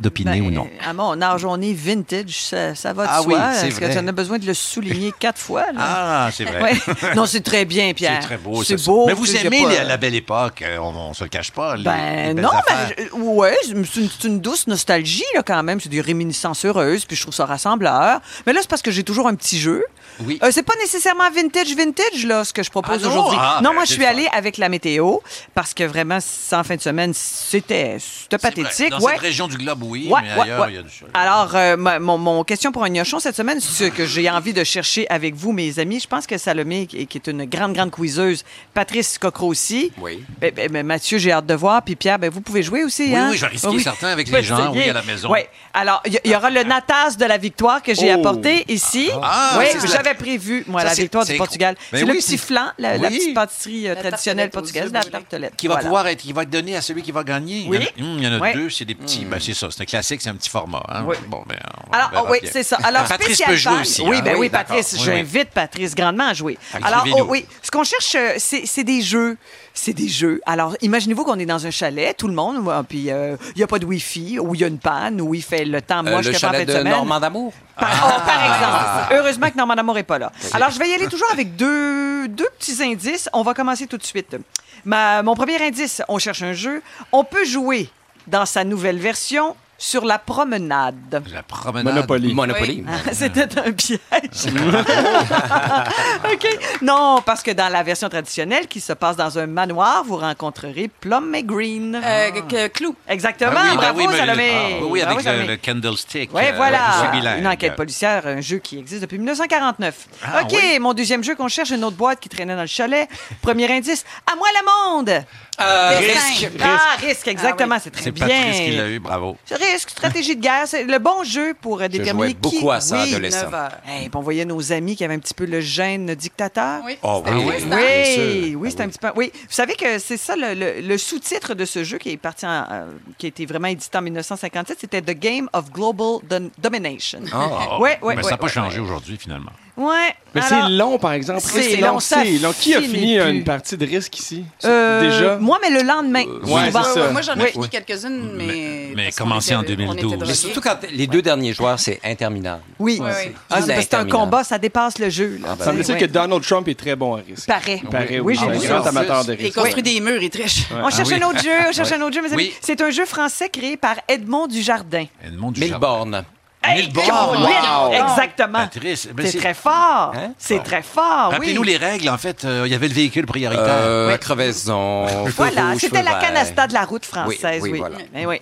d'opiner Ben, ou non? À mon âge, on est vintage, ça, ça va de Ah soi. oui, c'est Est-ce que tu en as besoin de le souligner [laughs] quatre fois? là? Ah, c'est vrai. Ouais. [laughs] Non, c'est très bien, Pierre. C'est très beau. C'est beau. Mais vous aimez pas- la, belle époque, euh, on, on se le cache pas. les- Ben non, mais je- ouais, c'est une, douce nostalgie là, quand même. C'est des réminiscences heureuses, puis je trouve ça rassembleur. Mais là, c'est parce que j'ai toujours un petit jeu. Oui. Euh, c'est pas nécessairement vintage, vintage, là, ce que je propose Ah non? aujourd'hui. Ah, non, ben, moi, je suis allée avec la météo, parce que vraiment, sans fin de semaine, c'était pathétique. Dans ouais. cette région du globe, oui, Ouais, mais ailleurs, ouais. il y a du. Alors, euh, ma- mon, mon question pour un gnochon cette semaine, ce que j'ai envie de chercher avec vous, mes amis, je pense que Salomé, qui est une grande, grande quizeuse, Patrice Cocro aussi. Oui. Ben, ben, ben, Mathieu, j'ai hâte de voir. Puis Pierre, ben, vous pouvez jouer aussi. Oui, hein? oui, je vais risquer Ah oui. certains avec les gens, oui, à la maison. Oui. Alors, il y, aura le natas de la victoire que j'ai Oh. apporté ici. Ah, oui, c'est ça. j'avais prévu, moi, Ça, la victoire du Portugal. Ben c'est le oui, petit flan, la, la Oui. petite pâtisserie euh, La traditionnelle portugaise, la tartelette. Qui va pouvoir être, qui va être donné à celui qui va gagner. Oui. Il y en a, Ouais. deux, c'est des petits. Ben, c'est ça, c'est un classique, c'est un petit format. hein. Oui. Bon, ben, Alors, oh, oui, c'est ça. Alors, Patrice spécial peut jouer aussi. Oui, hein? ben oui. Patrice. J'invite Patrice grandement à jouer. Alors, oh, oui, ce qu'on cherche, euh, c'est c'est des jeux. C'est des jeux. Alors, imaginez-vous qu'on est dans un chalet, tout le monde, ouais, puis euh, il n'y a pas de Wi-Fi, ou il y a une panne, ou il fait le temps Euh, moche le que fin chalet de de semaine. Normand d'Amour? Par, oh, par exemple. Heureusement que Normand Amour n'est pas là. Alors, je vais y aller toujours avec deux, deux petits indices. On va commencer tout de suite. Ma- mon premier indice, on cherche un jeu. On peut jouer dans sa nouvelle version sur la promenade. La promenade. Monopoly. Monopoly. Ah, C'était un piège. [laughs] OK. Non, parce que dans la version traditionnelle qui se passe dans un manoir, vous rencontrerez Plum et Green. Euh, que- Clou. Exactement. Ah oui, ben Bravo, oui, mais- Salomé. ah, oui, oui, Bravo, avec le, Salomé. le candlestick. Oui, euh, voilà. Une enquête policière, un jeu qui existe depuis 1949. Ah, OK, oui. mon deuxième jeu qu'on cherche, une autre boîte qui traînait dans le chalet. Premier indice, à moi le monde! Euh, Risque. risque. Ah, risque, exactement, Ah oui. c'est très C'est bien. Patrice qui l'a eu, bravo. Risque, stratégie de guerre, c'est le bon jeu pour euh, déterminer jouais beaucoup qui... à ça, oui. adolescent. 9 heures. Hey, puis on voyait nos amis qui avaient un petit peu le gène dictateur. Oui. Oh, C'était oui. intéressant. Oui, sûr. oui, c'est Ah un petit peu. Oui, vous savez que c'est ça le, le- le sous-titre de ce jeu qui est parti, en, euh, qui a été vraiment édité en 1957, c'était The Game of Global Dom- Domination. Ah. Ouais, ouais, Mais ouais, ça n'a pas ouais, changé aujourd'hui, finalement. Ouais. Mais c'est long, par exemple. c'est long, long, ça c'est long. Qui a fini plus. une partie de risque ici? euh, Déjà? Moi, mais le lendemain. ouais, c'est ça. Moi, j'en ai Oui. fini quelques-unes, mais. Mais- mais commencé en était- on était 2012. Mais surtout quand les deux derniers joueurs, c'est interminable. Oui. Ah, c'est un combat, ça dépasse le jeu. Là, Ah, ben Semble-t-il Ouais. que Donald Trump est très bon à risque. Paraît. Paraît, oui, j'ai c'est vu ça. grand amateur de Il risque. construit des murs, il triche. On cherche Ah un autre jeu, on cherche [laughs] un autre jeu, mes amis. Oui. C'est un jeu français créé par Edmond Dujardin. Edmond du Wow. Exactement. Patrice, ben, C'est très fort. Hein? C'est très fort, oui. Rappelez-nous les règles. En fait, euh, il y avait le véhicule prioritaire. Euh, Oui. crevaison. Voilà, c'était la canasta de la route française, oui. Oui, oui, voilà. Mais oui.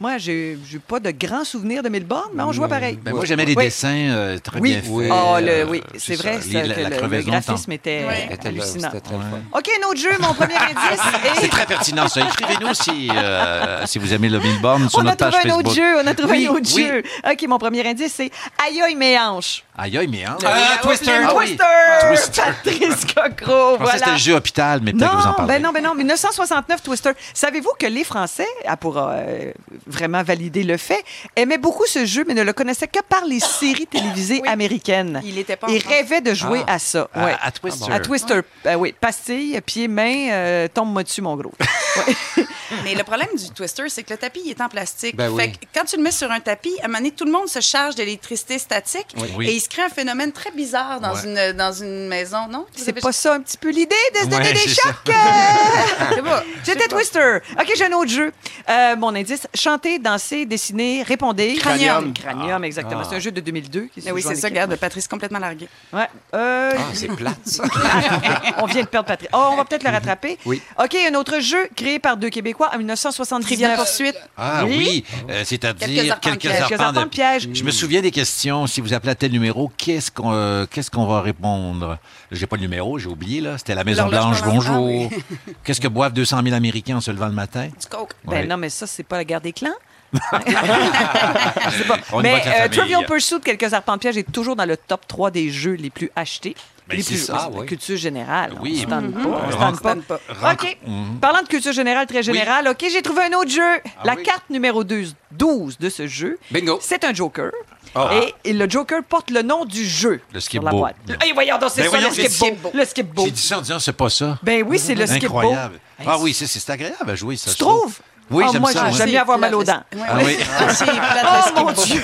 Moi, j'ai j'ai pas de grands souvenirs de Melbourne, mais on jouait pareil. Ben, moi, j'aimais les Oui. dessins euh, très Oui. bien faits. Oui. Oh, le, Euh, oui, c'est ça, vrai, ça, la, que la le- le, graphisme était Ouais. Hallucinant. C'était très le fun. OK, un autre jeu, mon premier [laughs] indice. C'est est- très pertinent, ça. Écrivez-nous si, euh, si vous aimez le Melbourne sur On a notre page trouvé un Facebook. autre jeu, on a trouvé Oui, un autre oui. jeu. OK, mon premier indice, c'est Aïe aïe mes hanches. Aïe, aïe, mais hein. Ah, Twister. Ah oui. Twister! Twister. Patrice Cocro, voilà. c'était le jeu hôpital, mais peut-être que vous en Non, parlez. ben non, ben non. 1969, Twister. Savez-vous que les Français, ah, pour euh, vraiment valider le fait, aimaient beaucoup ce jeu, mais ne le connaissaient que par les séries télévisées Oui. américaines. Il était pas rêvaient de jouer Ah. à ça. À- ouais. à Twister. À Twister. Euh, oui, pastille, pied, main, euh, tombe-moi dessus, mon gros. Ouais. [laughs] Mais le problème du Twister, c'est que le tapis il est en plastique. Ben fait oui. que quand tu le mets sur un tapis, à un moment donné, tout le monde se charge d'électricité statique Oui. et il se crée un phénomène très bizarre dans, Ouais. une, dans une maison, non? C'est avez- pas ça un petit peu l'idée de se donner des chocs? [laughs] J'étais Twister. OK, j'ai un autre jeu. Euh, mon indice, chanter, danser, dessiner, répondez. Cranium. Cranium, exactement. C'est un jeu de 2002. Qui se Ah oui, joue en c'est ça, équipe. regarde, Patrice complètement largué. Ouais. Euh, Ah, c'est plate, ça. [laughs] on vient de perdre Patrick. Oh, on va peut-être le rattraper. Oui. OK, un autre jeu créé par deux Québécois en 1979. Trivial poursuite. Ah Oui. oui, euh, c'est-à-dire Quelques arpents de quelques, piège. Quelques de piège. Je me souviens des questions. Si vous appelez à tel numéro, qu'est-ce qu'on euh, qu'est-ce qu'on va répondre? J'ai pas le numéro, j'ai oublié, là. C'était la Maison-Blanche, L'horloge bonjour. Qu'est-ce que boivent 200 000 Américains en se levant le matin? Du coke. Ben Ouais. non, mais ça, c'est pas la guerre des clans. Je sais pas. [laughs] On y va Mais la euh. Trivial Pursuit, quelques arpents de piège, est toujours dans le top 3 des jeux les plus achetés. Ben, Les plus ça, oui, culture générale. Oui. On se tente pas. On se Ren- tente pas. OK. Parlant de culture générale très générale, OK, j'ai trouvé un autre jeu. La oui? carte numéro 12, 12 de ce jeu, Bingo. c'est un joker. Ah. Et, et le joker porte le nom du jeu Le la skip-bo. boîte. Et voyons donc, c'est Ben ça, voyons, le c'est skip-bo. Le. J'ai dit ça en disant, c'est pas ça. Ben oui, c'est le skip-bo. Incroyable. Hey, Ah oui, c'est c'est agréable à jouer, ça. Tu je trouve. trouves? Oui, Ah, j'aime moi, ça. j'ai- moi. j'aime mieux avoir mal aux dents. Ah oui. Ah, c'est plate, [laughs] Oh, mon. Dieu!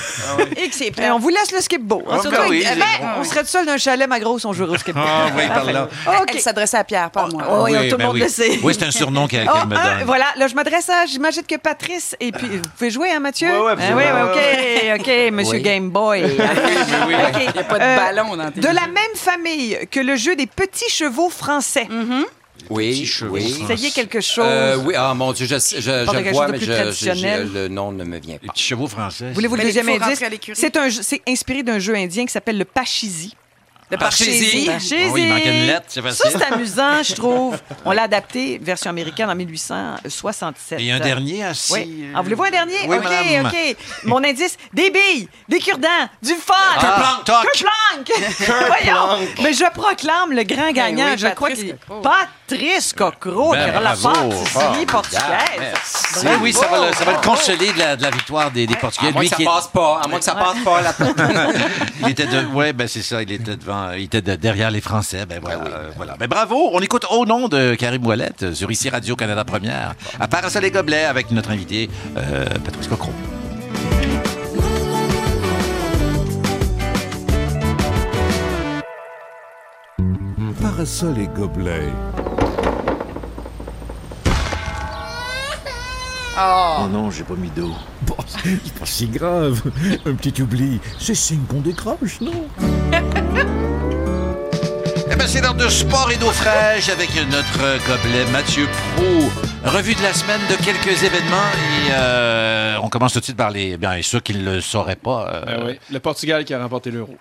Et que c'est on vous laisse le skip-bo. Ah, Surtout ben oui, avec- c'est ben, bon. on serait seul d'un chalet, ma grosse, on jouerait au skip-bo. Ah oui, par là. OK. Elle s'adressait à Pierre, pas à moi. Oh, oui, tout le ben monde oui. le sait. Oui, c'est un surnom qu'elle Oh, me un, donne. voilà, là, je m'adresse à, j'imagine que Patrice, et puis, vous pouvez jouer, hein, Mathieu? Ah, oui, absolument. oui, OK, OK, monsieur Oui. Game Boy. [laughs] Il n'y a pas de Euh, ballon dans tes De la même famille que le jeu des petits chevaux français. Oui, oui. Essayez quelque chose? Euh, oui, ah mon Dieu, je, je, je, vois, mais je, je- le nom ne me vient Les pas. petits chevaux français. Voulez-vous le deuxième indice? C'est un jeu- c'est inspiré d'un jeu indien qui s'appelle le Pachisi. Le Parchésie. Parchésie. Ah oui, il manquait une lettre, c'est Ça, c'est amusant, je trouve. [laughs] On l'a adapté, version américaine, en 1867. Et un dernier assis. Oui. Ah, voulez-vous un dernier? Oui, OK, madame. OK. Mon indice, des billes, des cure-dents, du fun. Ah, toc. [laughs] Kerplunk. Voyons. Mais je proclame le grand gagnant. oui, je crois Patrice qu'il. Patrice Cocro, Ben, qui aura la pâtisserie portugaise. Oui, oui, ça va, le, ça va le consoler de la, de la victoire des, des Portugais. À moins Lui que ça qui passe pas, à moins que ça passe pas là. [laughs] il était de, ouais, ben c'est ça, il était devant, il était de- derrière les Français. Ben voilà, euh, voilà. Ben bravo, on écoute au nom de Karim Ouellette euh, sur ici Radio Canada Première, à Parasol et Gobelets avec notre invité euh, Patrice Cocro. Parasol et gobelets. Oh non, j'ai pas mis d'eau. Bon, c'est pas si grave. Un petit oubli, c'est signe qu'on décroche, non? [laughs] c'est l'heure de sport et d'eau fraîche avec notre gobelet Mathieu Pro. Revue de la semaine de quelques événements et euh, on commence tout de suite par les, bien ceux qui ne le sauraient pas. euh, Ben oui. Le Portugal qui a remporté l'euro.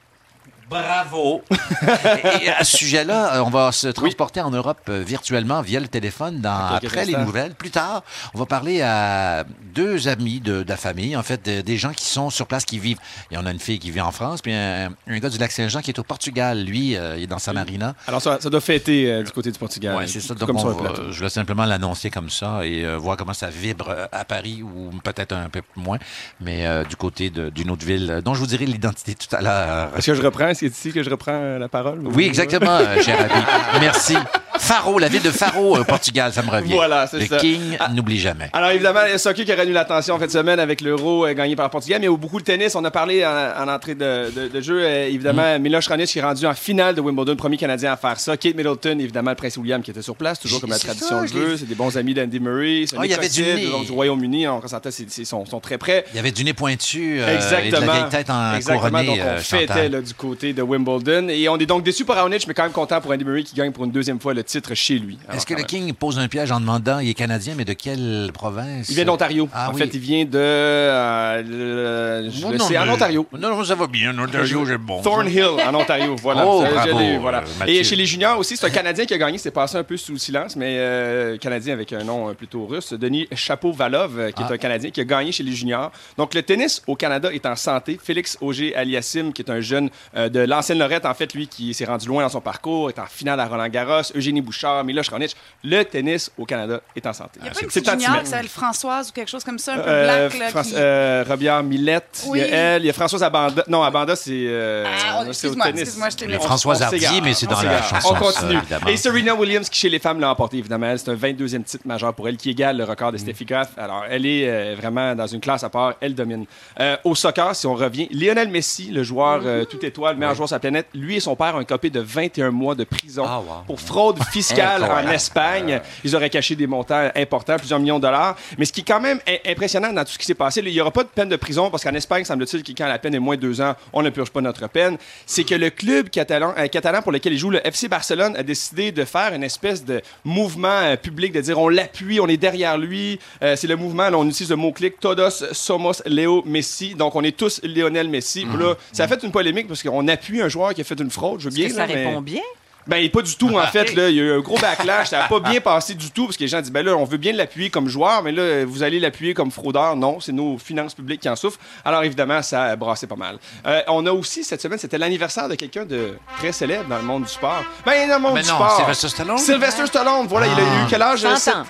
Bravo! [laughs] Et à ce sujet-là, euh, on va se transporter en Europe euh, virtuellement via le téléphone dans, après les nouvelles. Plus tard, on va parler à deux amis de, de la famille, en fait, de- des gens qui sont sur place, qui vivent. Et on a une fille qui vit en France, puis un, un gars du Lac-Saint-Jean qui est au Portugal. Lui, euh, il est dans sa marina. Alors, ça, ça doit fêter euh, du côté du Portugal. Ouais, c'est ça. Donc, on va- je vais simplement l'annoncer comme ça et euh, voir comment ça vibre à Paris ou peut-être un peu moins, mais du côté d'une autre ville dont je vous dirai l'identité tout à l'heure. Est-ce que je reprends? Est-ce que c'est ici que je reprends la parole? Oui, exactement, euh, cher ami. [laughs] Merci. Faro, la ville de Faro, au Portugal, ça me revient. Voilà, c'est Le ça. King n'oublie jamais. Alors évidemment, le soccer qui a retenu l'attention en fin de semaine avec l'Euro euh, gagné par le Portugal, mais il y a beaucoup de tennis. On a parlé en, en entrée de, de- de jeu, euh, évidemment, Mm. Miloš Raonic qui est rendu en finale de Wimbledon, premier Canadien à faire ça. Kate Middleton, évidemment, le prince William qui était sur place, toujours comme la tradition le veut. C'est des bons amis d'Andy Murray. C'est Ah, il y avait du nez. donc, du Royaume-Uni. On ressentait, c'est- sont, sont très près. Il y avait du nez pointu euh, et de Exactement. la vieille tête en Exactement. couronnée, donc, on euh, fêtait là, du côté de Wimbledon. Et on est donc déçus pour Raonic, mais quand même content pour Andy Murray qui gagne pour une deuxième fois le titre chez lui. Est-ce que le même. King pose un piège en demandant, il est canadien, mais de quelle province? Il vient d'Ontario. Ah en oui. fait, il vient de. euh, sais, en Ontario. Non, non, ça va bien. En Ontario, j'aime bon. Thornhill, en Ontario. [laughs] Voilà. Oh, bravo, eu, voilà. euh. Et chez les juniors aussi, c'est un Canadien qui a gagné. C'est passé un peu sous le silence, mais euh, Canadien avec un nom plutôt russe. Denis Chapeau-Valov, qui est Ah. un Canadien qui a gagné chez les juniors. Donc, le tennis au Canada est en santé. Félix Auger-Aliassime, qui est un jeune euh, de l'ancienne Lorette, en fait, lui, qui s'est rendu loin dans son parcours, est en finale à Roland-Garros. Eugénie Bouchard, Miloš Raonic. Le tennis au Canada est en santé. Il n'y a pas une C'est petite qui s'appelle Françoise ou quelque chose comme ça, un peu Euh, black, là, Fran- qui- euh, Robillard Millette, Oui. il y a elle, il y a Françoise Abanda. Non, Abanda, c'est. euh, Ah, on- c'est au excuse-moi, tennis. excuse-moi, je t'ai Le mis. François On Hardy, s'égare, mais c'est dans la chanson, On continue. Et Serena Williams, qui chez les femmes l'a emporté, évidemment. Elle, C'est un 22e titre majeur pour elle, qui égale le record de Steffi Graf. Alors, elle est euh, vraiment dans une classe à part. Elle domine. Euh, au soccer, si on revient, Lionel Messi, le joueur euh, tout étoile, le meilleur joueur sur la planète, lui et son père ont un copé de 21 mois de prison Ah, wow. pour fraude [laughs] fiscale en. Espagne. Ils auraient caché des montants importants, plusieurs millions de dollars. Mais ce qui est quand même impressionnant dans tout ce qui s'est passé, il n'y aura pas de peine de prison parce qu'en Espagne, semble-t-il, que quand la peine est moins de deux ans, on ne purge pas notre peine. C'est que le club catalan, euh, catalan pour lequel il joue, le FC Barcelone, a décidé de faire une espèce de mouvement euh, public, de dire on l'appuie, on est derrière lui. Euh, c'est le mouvement, là, on utilise le mot-clic Todos somos Léo Messi. Donc on est tous Lionel Messi. Puis là, ça a fait une polémique parce qu'on appuie un joueur qui a fait une fraude. Je veux bien. que ça là, mais- répond bien? Ben, pas du tout, en fait. Là, il y a eu un gros backlash. Ça n'a pas bien passé du tout parce que les gens disent ben là, on veut bien l'appuyer comme joueur, mais là, vous allez l'appuyer comme fraudeur. Non, c'est nos finances publiques qui en souffrent. Alors, évidemment, ça a brassé pas mal. Euh, on a aussi, cette semaine, c'était l'anniversaire de quelqu'un de très célèbre dans le monde du sport. Ben, dans le monde Mais du non, sport. Sylvester Stallone? Sylvester Stallone, voilà, il a eu quel âge? 100 sept- ans.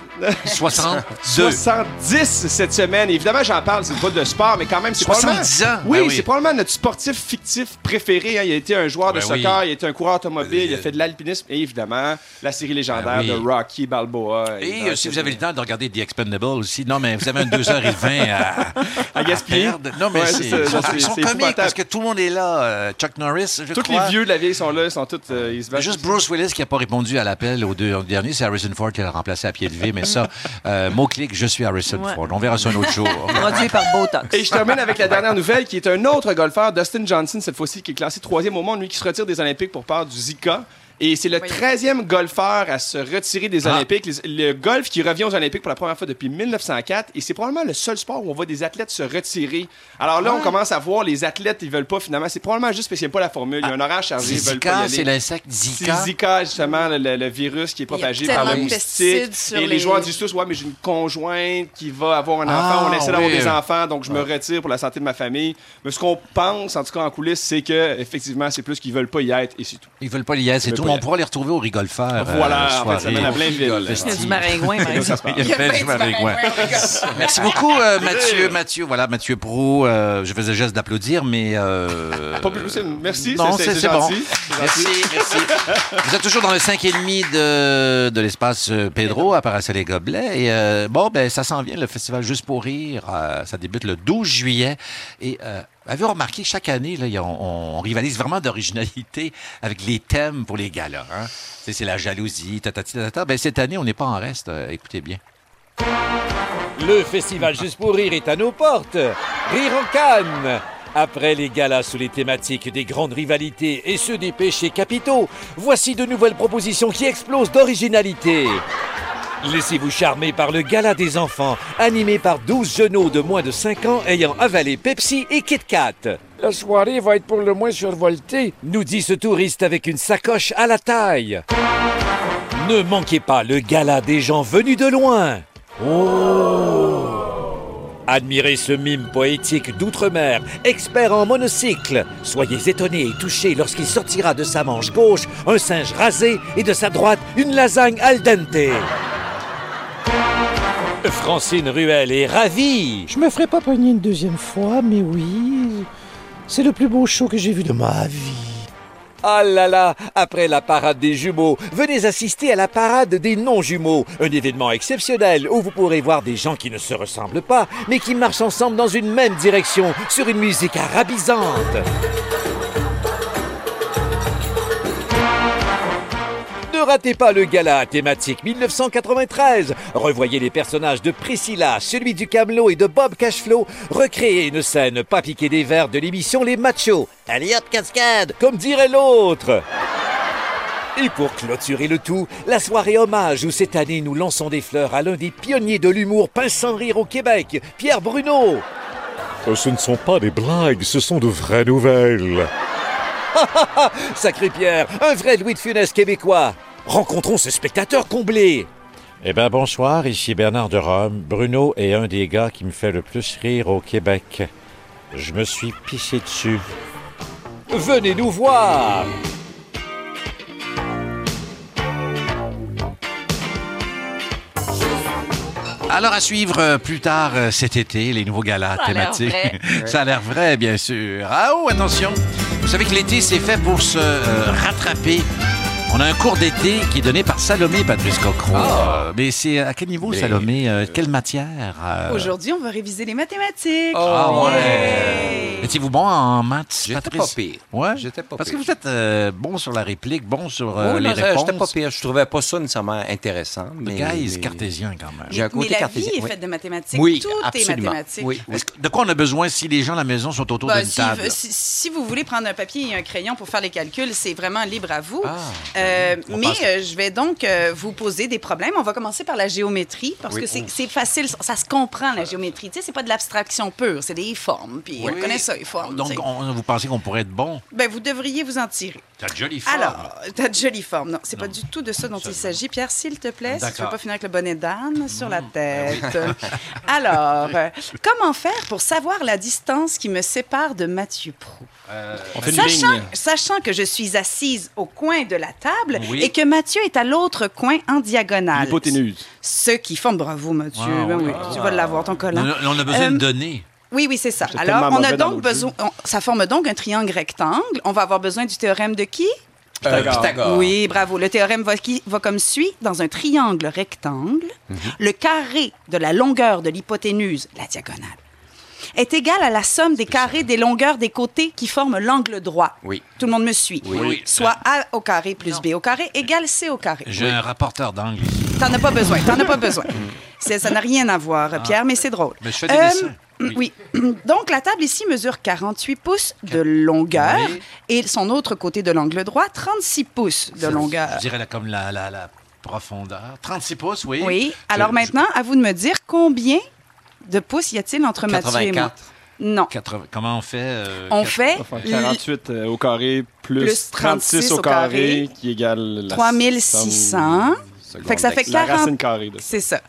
62. 70 cette semaine. Évidemment, j'en parle, c'est pas de sport, mais quand même, c'est 70 probablement... ans? Oui, Ben oui. c'est probablement notre sportif fictif préféré. hein. Il a été un joueur de Ben soccer, oui. il a été un coureur automobile, il a fait de l'alpinisme et évidemment, la série légendaire Ben oui. de Rocky Balboa. Et euh, si vous avez le temps de regarder The Expendables aussi, non, mais vous avez un 2h20 à, À gaspiller. Non, mais Ouais, c'est, ils sont, ils comiques parce que tout le monde est là. Euh, Chuck Norris, je Tous crois. les vieux de la vieille sont là, ils sont tous. euh, ils se Il y a battent. juste Bruce Willis qui n'a pas répondu à l'appel au deux- au dernier. C'est Harrison Ford qui l'a remplacé à pied levé. Mais ça, euh, mot-clic, je suis Harrison Ouais. Ford. On verra ça un autre jour. [laughs] Produit par Botox. Et je termine avec la dernière nouvelle qui est un autre golfeur, Dustin Johnson, cette fois-ci, qui est classé troisième au monde, lui qui se retire des Olympiques pour part du Zika. Et c'est le Oui. 13e golfeur à se retirer des Ah. Olympiques. Le golf qui revient aux Olympiques pour la première fois depuis 1904. Et c'est probablement le seul sport où on voit des athlètes se retirer. Alors là, on commence à voir les athlètes, ils veulent pas finalement. C'est probablement juste parce qu'il n'y a pas la formule. Il y a un horaire chargé, ils veulent pas y Zika, c'est l'insecte C'est Zika. Zika, justement, le, le- le virus qui est y propagé par le moustique. Et les les- joueurs disent tous, ouais, mais j'ai une conjointe qui va avoir un enfant. Ah, on essaie d'avoir oui. des enfants, donc je me retire pour la santé de ma famille. Mais ce qu'on pense, en tout cas en coulisses, c'est que effectivement, c'est plus qu'ils veulent pas y être et c'est tout. Ils veulent pas l'y être, c'est tout. Mais on pourra les retrouver au rigolfeur. euh, Voilà, en fait, ça mène à Blainville. Il y a du maringouin. [laughs] Il y a plein de maringouins. Merci beaucoup, euh, Mathieu. Mathieu, voilà, Mathieu Pro. euh, je faisais le geste d'applaudir, mais. euh, [laughs] Pas plus, merci, Non, c'est- bon. Merci, merci. Vous êtes toujours dans le 5,5 de, de l'espace Pedro à Paracel et Gobelets. Et euh, bon, ben, ça s'en vient, le festival Juste pour rire. euh, ça débute le 12 juillet. Et euh, avez-vous remarqué que chaque année, là, on, rivalise vraiment d'originalité avec les thèmes pour les galas. Hein? C'est la jalousie, tatati, tatata. Ben, cette année, on n'est pas en reste. euh, écoutez bien. Le festival Juste pour rire est à nos portes. Rire en Cannes. Après les galas sous les thématiques des grandes rivalités et ceux des péchés capitaux, voici de nouvelles propositions qui explosent d'originalité. Laissez-vous charmer par le gala des enfants, animé par 12 genoux de moins de 5 ans ayant avalé Pepsi et Kit Kat. La soirée va être pour le moins survoltée. Nous dit ce touriste avec une sacoche à la taille. Ne manquez pas le gala des gens venus de loin. Oh Admirez ce mime poétique d'outre-mer, expert en monocycle. Soyez étonnés et touchés lorsqu'il sortira de sa manche gauche un singe rasé et de sa droite une lasagne al dente. Francine Ruel est ravie. Je me ferai pas pogner une deuxième fois, mais oui. C'est le plus beau show que j'ai vu de ma vie. Ah là là, après la parade des jumeaux, venez assister à la parade des non-jumeaux, un événement exceptionnel où vous pourrez voir des gens qui ne se ressemblent pas, mais qui marchent ensemble dans une même direction, sur une musique arabisante. Ratez pas le gala thématique 1993. Revoyez les personnages de Priscilla, celui du Camelot et de Bob Cashflow, recréer une scène pas piquer des verres de l'émission Les Machos. Allez hop, cascade, comme dirait l'autre. Et pour clôturer le tout, la soirée hommage où cette année nous lançons des fleurs à l'un des pionniers de l'humour pince sans rire au Québec, Pierre Bruno. Ce ne sont pas des blagues, ce sont de vraies nouvelles. [laughs] Sacré Pierre, un vrai Louis de Funès québécois. Rencontrons ce spectateur comblé. Eh bien, bonsoir, ici Bernard de Rome. Bruno est un des gars qui me fait le plus rire au Québec. Je me suis pissé dessus. Venez nous voir. Alors, à suivre euh, plus tard euh, cet été, les nouveaux galas Ça a l'air thématiques. [laughs] Ça a l'air vrai, bien sûr. Ah oh, attention! Vous savez que l'été, c'est fait pour se euh, rattraper. On a un cours d'été qui est donné par Salomé Patrice Cocro. Euh, mais c'est à quel niveau, Salomé? Euh, quelle matière? Euh, Aujourd'hui, on va réviser les mathématiques. Ah ouais! Étiez-vous bon en maths, J'étais Patrice? pas pire. Ouais? J'étais pas Parce que pire. vous êtes euh, bon sur la réplique, bon sur euh, Oh, les non, réponses. J'étais pas pire. Je trouvais pas ça nécessairement intéressant. Le Mais, gars, il est mais- cartésien quand même. J'ai un Mais côté la cartésien. vie est oui. faite de mathématiques. Oui, Tout absolument. est mathématique. Oui, oui. Que- De quoi on a besoin si les gens à la maison sont autour Ben, d'une si, table? si- si vous voulez prendre un papier et un crayon pour faire les calculs, c'est vraiment libre à vous. Ah. Euh, mais euh, je vais donc euh, vous poser des problèmes. On va commencer par la géométrie parce Oui. que c'est facile, ça se comprend la géométrie. Tu sais, c'est pas de l'abstraction pure, c'est des formes. Puis on connaît ça, les formes. Donc, on- vous pensez qu'on pourrait être bon? Ben, vous devriez vous en tirer. T'as de jolies formes. Alors, t'as de jolies formes. Non, c'est pas du tout de ça dont il s'agit. Pierre, s'il te plaît, si tu veux pas finir avec le bonnet d'âne sur la tête. [laughs] Alors, euh, comment faire pour savoir la distance qui me sépare de Mathieu Prou? On fait une Sachant, sachant que je suis assise au coin de la table Oui. et que Mathieu est à l'autre coin en diagonale. L'hypoténuse. Ce qui forme, bravo Mathieu, Ah, Ben oui. oui, tu vas l'avoir ton collant. On a, on a besoin Euh, de données. Oui, oui, c'est ça. Alors, on a donc besoin. on- ça forme donc un triangle rectangle. On va avoir besoin du théorème de qui? Euh, Pythagore. Oui, bravo. Le théorème va, qui- va comme suit. Dans un triangle rectangle, Mhm. le carré de la longueur de l'hypoténuse, la diagonale, est égal à la somme des carrés des longueurs des côtés qui forment l'angle droit. Oui. Tout le monde me suit. Oui. Oui. Soit A au carré plus B au carré égale C au carré. J'ai un rapporteur d'angle ici. T'en as pas besoin. T'en as pas besoin. [laughs] C'est- Ça n'a rien à voir, Pierre, mais c'est drôle. Mais je fais des Euh, dessins. Oui. [clears throat] Donc, la table ici mesure 48 pouces de longueur Oui. et son autre côté de l'angle droit, 36 pouces de longueur. Je dirais là, comme la, la, la profondeur. 36 pouces, oui. Oui. Alors je- maintenant, à vous de me dire combien de pouces y a-t-il entre Mathieu et moi? 84. Non. 80 comment on fait? euh, On fait On va faire 48 euh, au carré plus, Plus 36 au carré, qui égale la 3600. Fait que ça fait La 40. racine carrée. de ça. C'est ça.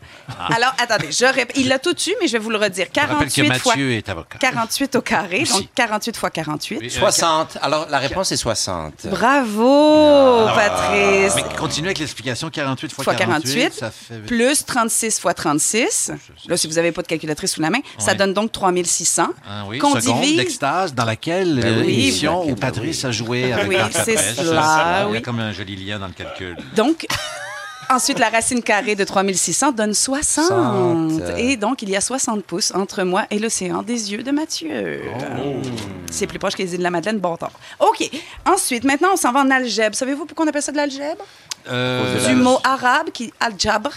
Alors, attendez, je rép- il l'a tout eu, mais je vais vous le redire. Je rappelle que 48 fois Mathieu est avocat. 48 au carré, donc Aussi. 48 fois 48. Oui, euh, 60. Alors, la réponse est 60. Bravo, Alors, Patrice. Mais continue avec l'explication. 48 fois fois 48, 48, ça fait... plus 36 fois 36. Là, si vous n'avez pas de calculatrice sous la main, ça donne donc 3600. Ah oui, qu'on seconde divise- d'extase dans laquelle Ben euh, oui, émission ben où Patrice a joué avec Oui, c'est cela, Il y a comme un joli lien dans le calcul. Donc, ensuite, la racine carrée de 3600 donne 60. 60. Et donc, il y a 60 pouces entre moi et l'océan des yeux de Mathieu. Oh. C'est plus proche que les îles de la Madeleine, bon temps. OK. Ensuite, maintenant, on s'en va en algèbre. Savez-vous pourquoi on appelle ça de l'algèbre? Euh, Du mot arabe qui aljabre,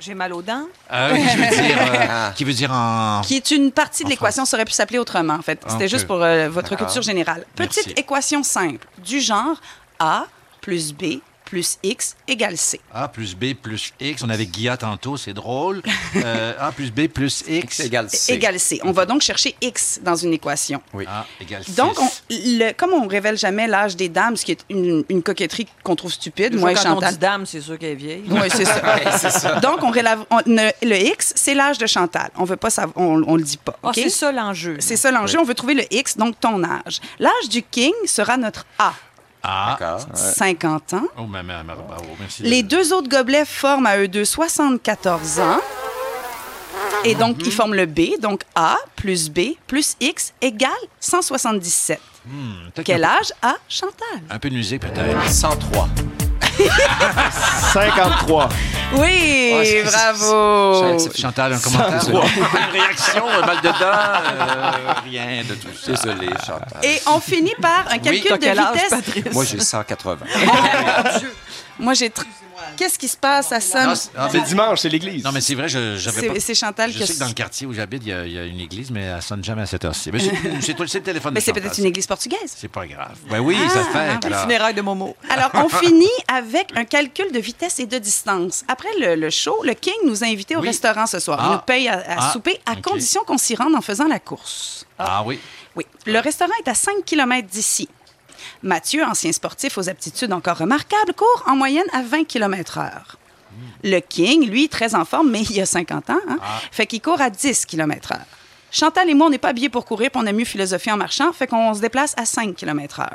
J'ai mal aux dents. ah oui, je veux dire, euh, [laughs] Ah. qui veut dire en... qui est une partie de l'équation, ça aurait pu s'appeler autrement, en fait. C'était juste pour euh, votre culture générale. Petite Merci. équation simple, du genre A plus B plus X égale C. A plus B plus X. On avait Guilla tantôt, c'est drôle. Euh, A plus B plus X. X [laughs] égale C. Égale C. On va donc chercher X dans une équation. Oui. A égale 6. Donc, on- le- comme on révèle jamais l'âge des dames, ce qui est une, une coquetterie qu'on trouve stupide, moi et quand Chantal. on dit dame, c'est sûr qu'elle est vieille. Oui, c'est ça. [laughs] Ouais, c'est ça. Donc, on relève- on- ne- le X, c'est l'âge de Chantal. On veut pas savoir, on, on le dit pas. Ah, OK? c'est ça l'enjeu. C'est ça l'enjeu. On veut trouver le X, donc ton âge. L'âge du King sera notre A. A. D'accord. 50 ans. Oh, ma mère, bravo, merci. Les deux autres gobelets forment à eux deux 74 ans. Et donc, Mhm. ils forment le B. Donc, A plus B plus X égale 177. Hmm, Quel âge a Chantal? Un peu usé, peut-être. 103. 53. Oui, Oh, c'est- bravo. Chantal, un commentaire? Une réaction, un mal de dents? euh, rien de tout ça. Désolé, Chantal. Et on finit par un calcul T'as de quel âge, vitesse. Patrice? Moi, j'ai 180. [laughs] Moi, j'ai. tr- Qu'est-ce qui se passe à Sam? C'est- ah, C'est dimanche, c'est l'église. Non, mais c'est vrai, je j'avais C'est pas... c'est Chantal Je qui a- sais que dans le quartier où j'habite, il y, a- il y a une église, mais elle sonne jamais à cette heure-ci. Mais c'est [laughs] c'est toi- c'est le téléphone Mais de c'est Chantal. peut-être une église portugaise. C'est pas grave. Ben oui, Ah, ça ah, fait. ben, là. Funérailles de Momo. [laughs] Alors, on finit avec un calcul de vitesse et de distance. Après le, le show, le King nous a invités au Oui. restaurant ce soir. Il Ah. nous paye à, à Ah, souper à ok. condition qu'on s'y rende en faisant la course. Ah oui. Oui. Le restaurant est à 5 km d'ici. Mathieu, ancien sportif aux aptitudes encore remarquables, court en moyenne à 20 km h Le King, lui, très en forme, mais [laughs] il a 50 ans, hein, fait qu'il court à 10 km h Chantal et moi, on n'est pas habillés pour courir, puis on a mieux philosopher en marchant, fait qu'on se déplace à 5 km h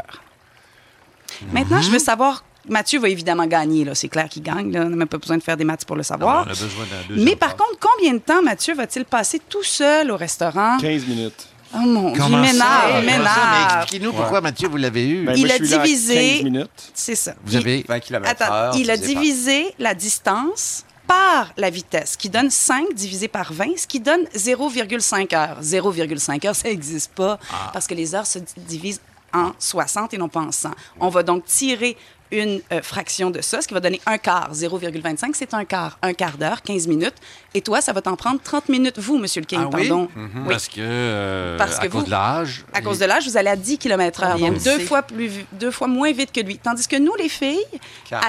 Maintenant, je veux savoir... Mathieu va évidemment gagner, là. c'est clair qu'il gagne. là. On n'a même pas besoin de faire des maths pour le Non, savoir. on a besoin d'un deuxième Mais par contre, combien de temps Mathieu va-t-il passer tout seul au restaurant? 15 minutes. Oh mon Dieu, Comment il ça? Comment? Mais expliquez-nous pourquoi, Mathieu, vous l'avez eu. Ben, Il moi, a je suis là à divisé- 15 minutes. C'est ça. Vous Il- avez... 20 km Attends, il a divisé la distance par la vitesse, qui donne 5 divisé par 20, ce qui donne 0,5 heures. 0,5 heures, [laughs] ça n'existe pas, Ah. parce que les heures se di- divisent en 60 et non pas en 100. On va donc tirer une euh, fraction de ça, ce qui va donner un quart. 0,25, c'est un quart. Un quart d'heure, 15 minutes. Et toi, ça va t'en prendre 30 minutes, vous, Monsieur le King, Ah oui? pardon. Mhm. Oui. Parce que, euh, Parce que à cause vous- de l'âge. À cause de l'âge, vous allez à 10 km h Oui, donc on deux fois, plus, deux fois moins vite que lui. Tandis que nous, les filles, à-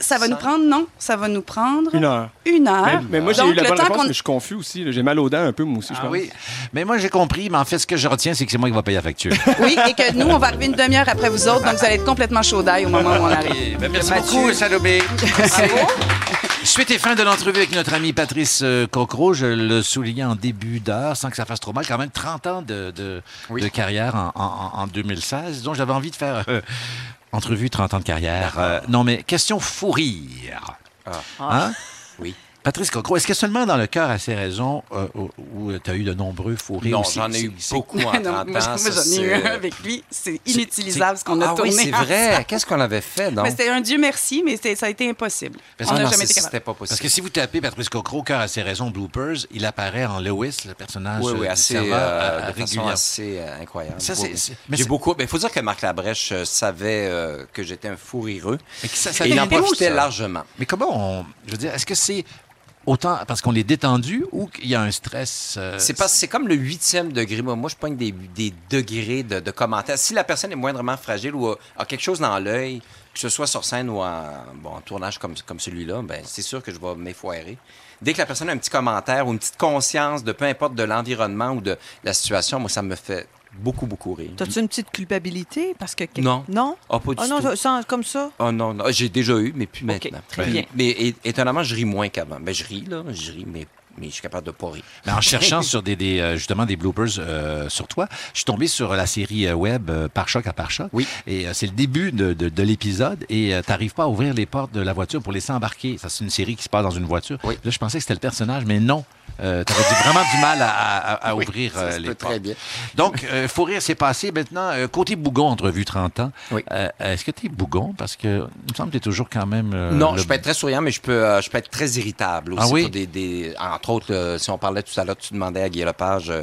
ça va nous 45. prendre, non, ça va nous prendre Une heure. une heure. Mais, mais moi, j'ai eu la bonne réponse, mais je suis confus aussi. J'ai mal aux dents un peu, moi aussi, je Ah pense. oui. Mais moi, j'ai compris, mais en fait, ce que je retiens, c'est que c'est moi qui va payer la facture. Oui, et que nous, on va arriver une demi-heure après vous autres, donc vous allez être complètement chaud d'ail au moment où on arrive. Ben, merci Mathieu. beaucoup, Salomé. Suite et fin de l'entrevue avec notre ami Patrice euh, Cocro, je le soulignais en début d'heure, sans que ça fasse trop mal, quand même 30 ans de, de, de carrière en, en- en 2016. Donc j'avais envie de faire euh, entrevue 30 ans de carrière. Euh, non, mais question fou rire. Hein? Oui. Patrice Cocro, est-ce que seulement dans le cœur à ses raisons euh, où, tu as eu de nombreux fous rires Non, j'en ai eu beaucoup en 30 [laughs] Non, ans. moi, j'en ai eu c'est- un avec lui. C'est inutilisable ce qu'on a ah tourné. oui, c'est vrai. [laughs] Qu'est-ce qu'on avait fait, donc? Mais c'était un Dieu merci, mais ça a été impossible. Parce on que- n'a jamais été capable. Pas possible. Parce que si vous tapez Patrice Cocro, cœur à ses raisons, bloopers, il apparaît en Lewis, le personnage Oui, euh, oui, du assez, serveur, euh, à- de façon régulièrement. assez euh, incroyable. Ça, Oui, c'est- oui. c'est- mais J'ai beaucoup. Il faut dire que Marc Labrèche euh, savait euh, que j'étais un fou rireux. Mais que ça- ça et il en profitait largement. Mais comment on. Je veux dire, est-ce que c'est autant parce qu'on est détendu ou qu'il y a un stress. euh, C'est comme le huitième degré. Moi, je pogne des, degrés de, commentaires. Si la personne est moindrement fragile ou a, quelque chose dans l'œil, que ce soit sur scène ou en, tournage comme, comme celui-là, ben, c'est sûr que je vais m'effoirer. Dès que la personne a un petit commentaire ou une petite conscience de peu importe de l'environnement ou de la situation, moi, ça me fait beaucoup, beaucoup rire. T'as-tu une petite culpabilité? Parce que... Non. Non? Ah, pas du Ah non, tout. sans- comme ça? Oh non, non, j'ai déjà eu, mais plus maintenant. très bien. Mais étonnamment, je ris moins qu'avant. Ben, je ris, là, je ris, mais, mais je suis capable de pas rire. Mais en cherchant [laughs] sur des, des, euh, justement des bloopers euh, sur toi, je suis tombé sur la série euh, web euh, Par choc à par choc. Oui. Et euh, c'est le début de, de- de l'épisode et tu n'arrives pas à ouvrir les portes de la voiture pour laisser embarquer. Ça, c'est une série qui se passe dans une voiture. Oui. Là, je pensais que c'était le personnage, mais non. Tu avais vraiment du mal à, à- à Oui, ouvrir ça euh, les portes. très bien. Donc, euh, faut rire, c'est passé. Maintenant, euh, côté Bougon, entrevue 30 ans. Oui. Euh, Est-ce que tu es Bougon? Parce que il me semble que tu es toujours quand même. euh, non, le- je peux être très souriant, mais je peux, euh, je peux être très irritable aussi. Ah oui? pour des, des- entre autres, euh, si on parlait tout à l'heure, tu demandais à Guy Lepage euh,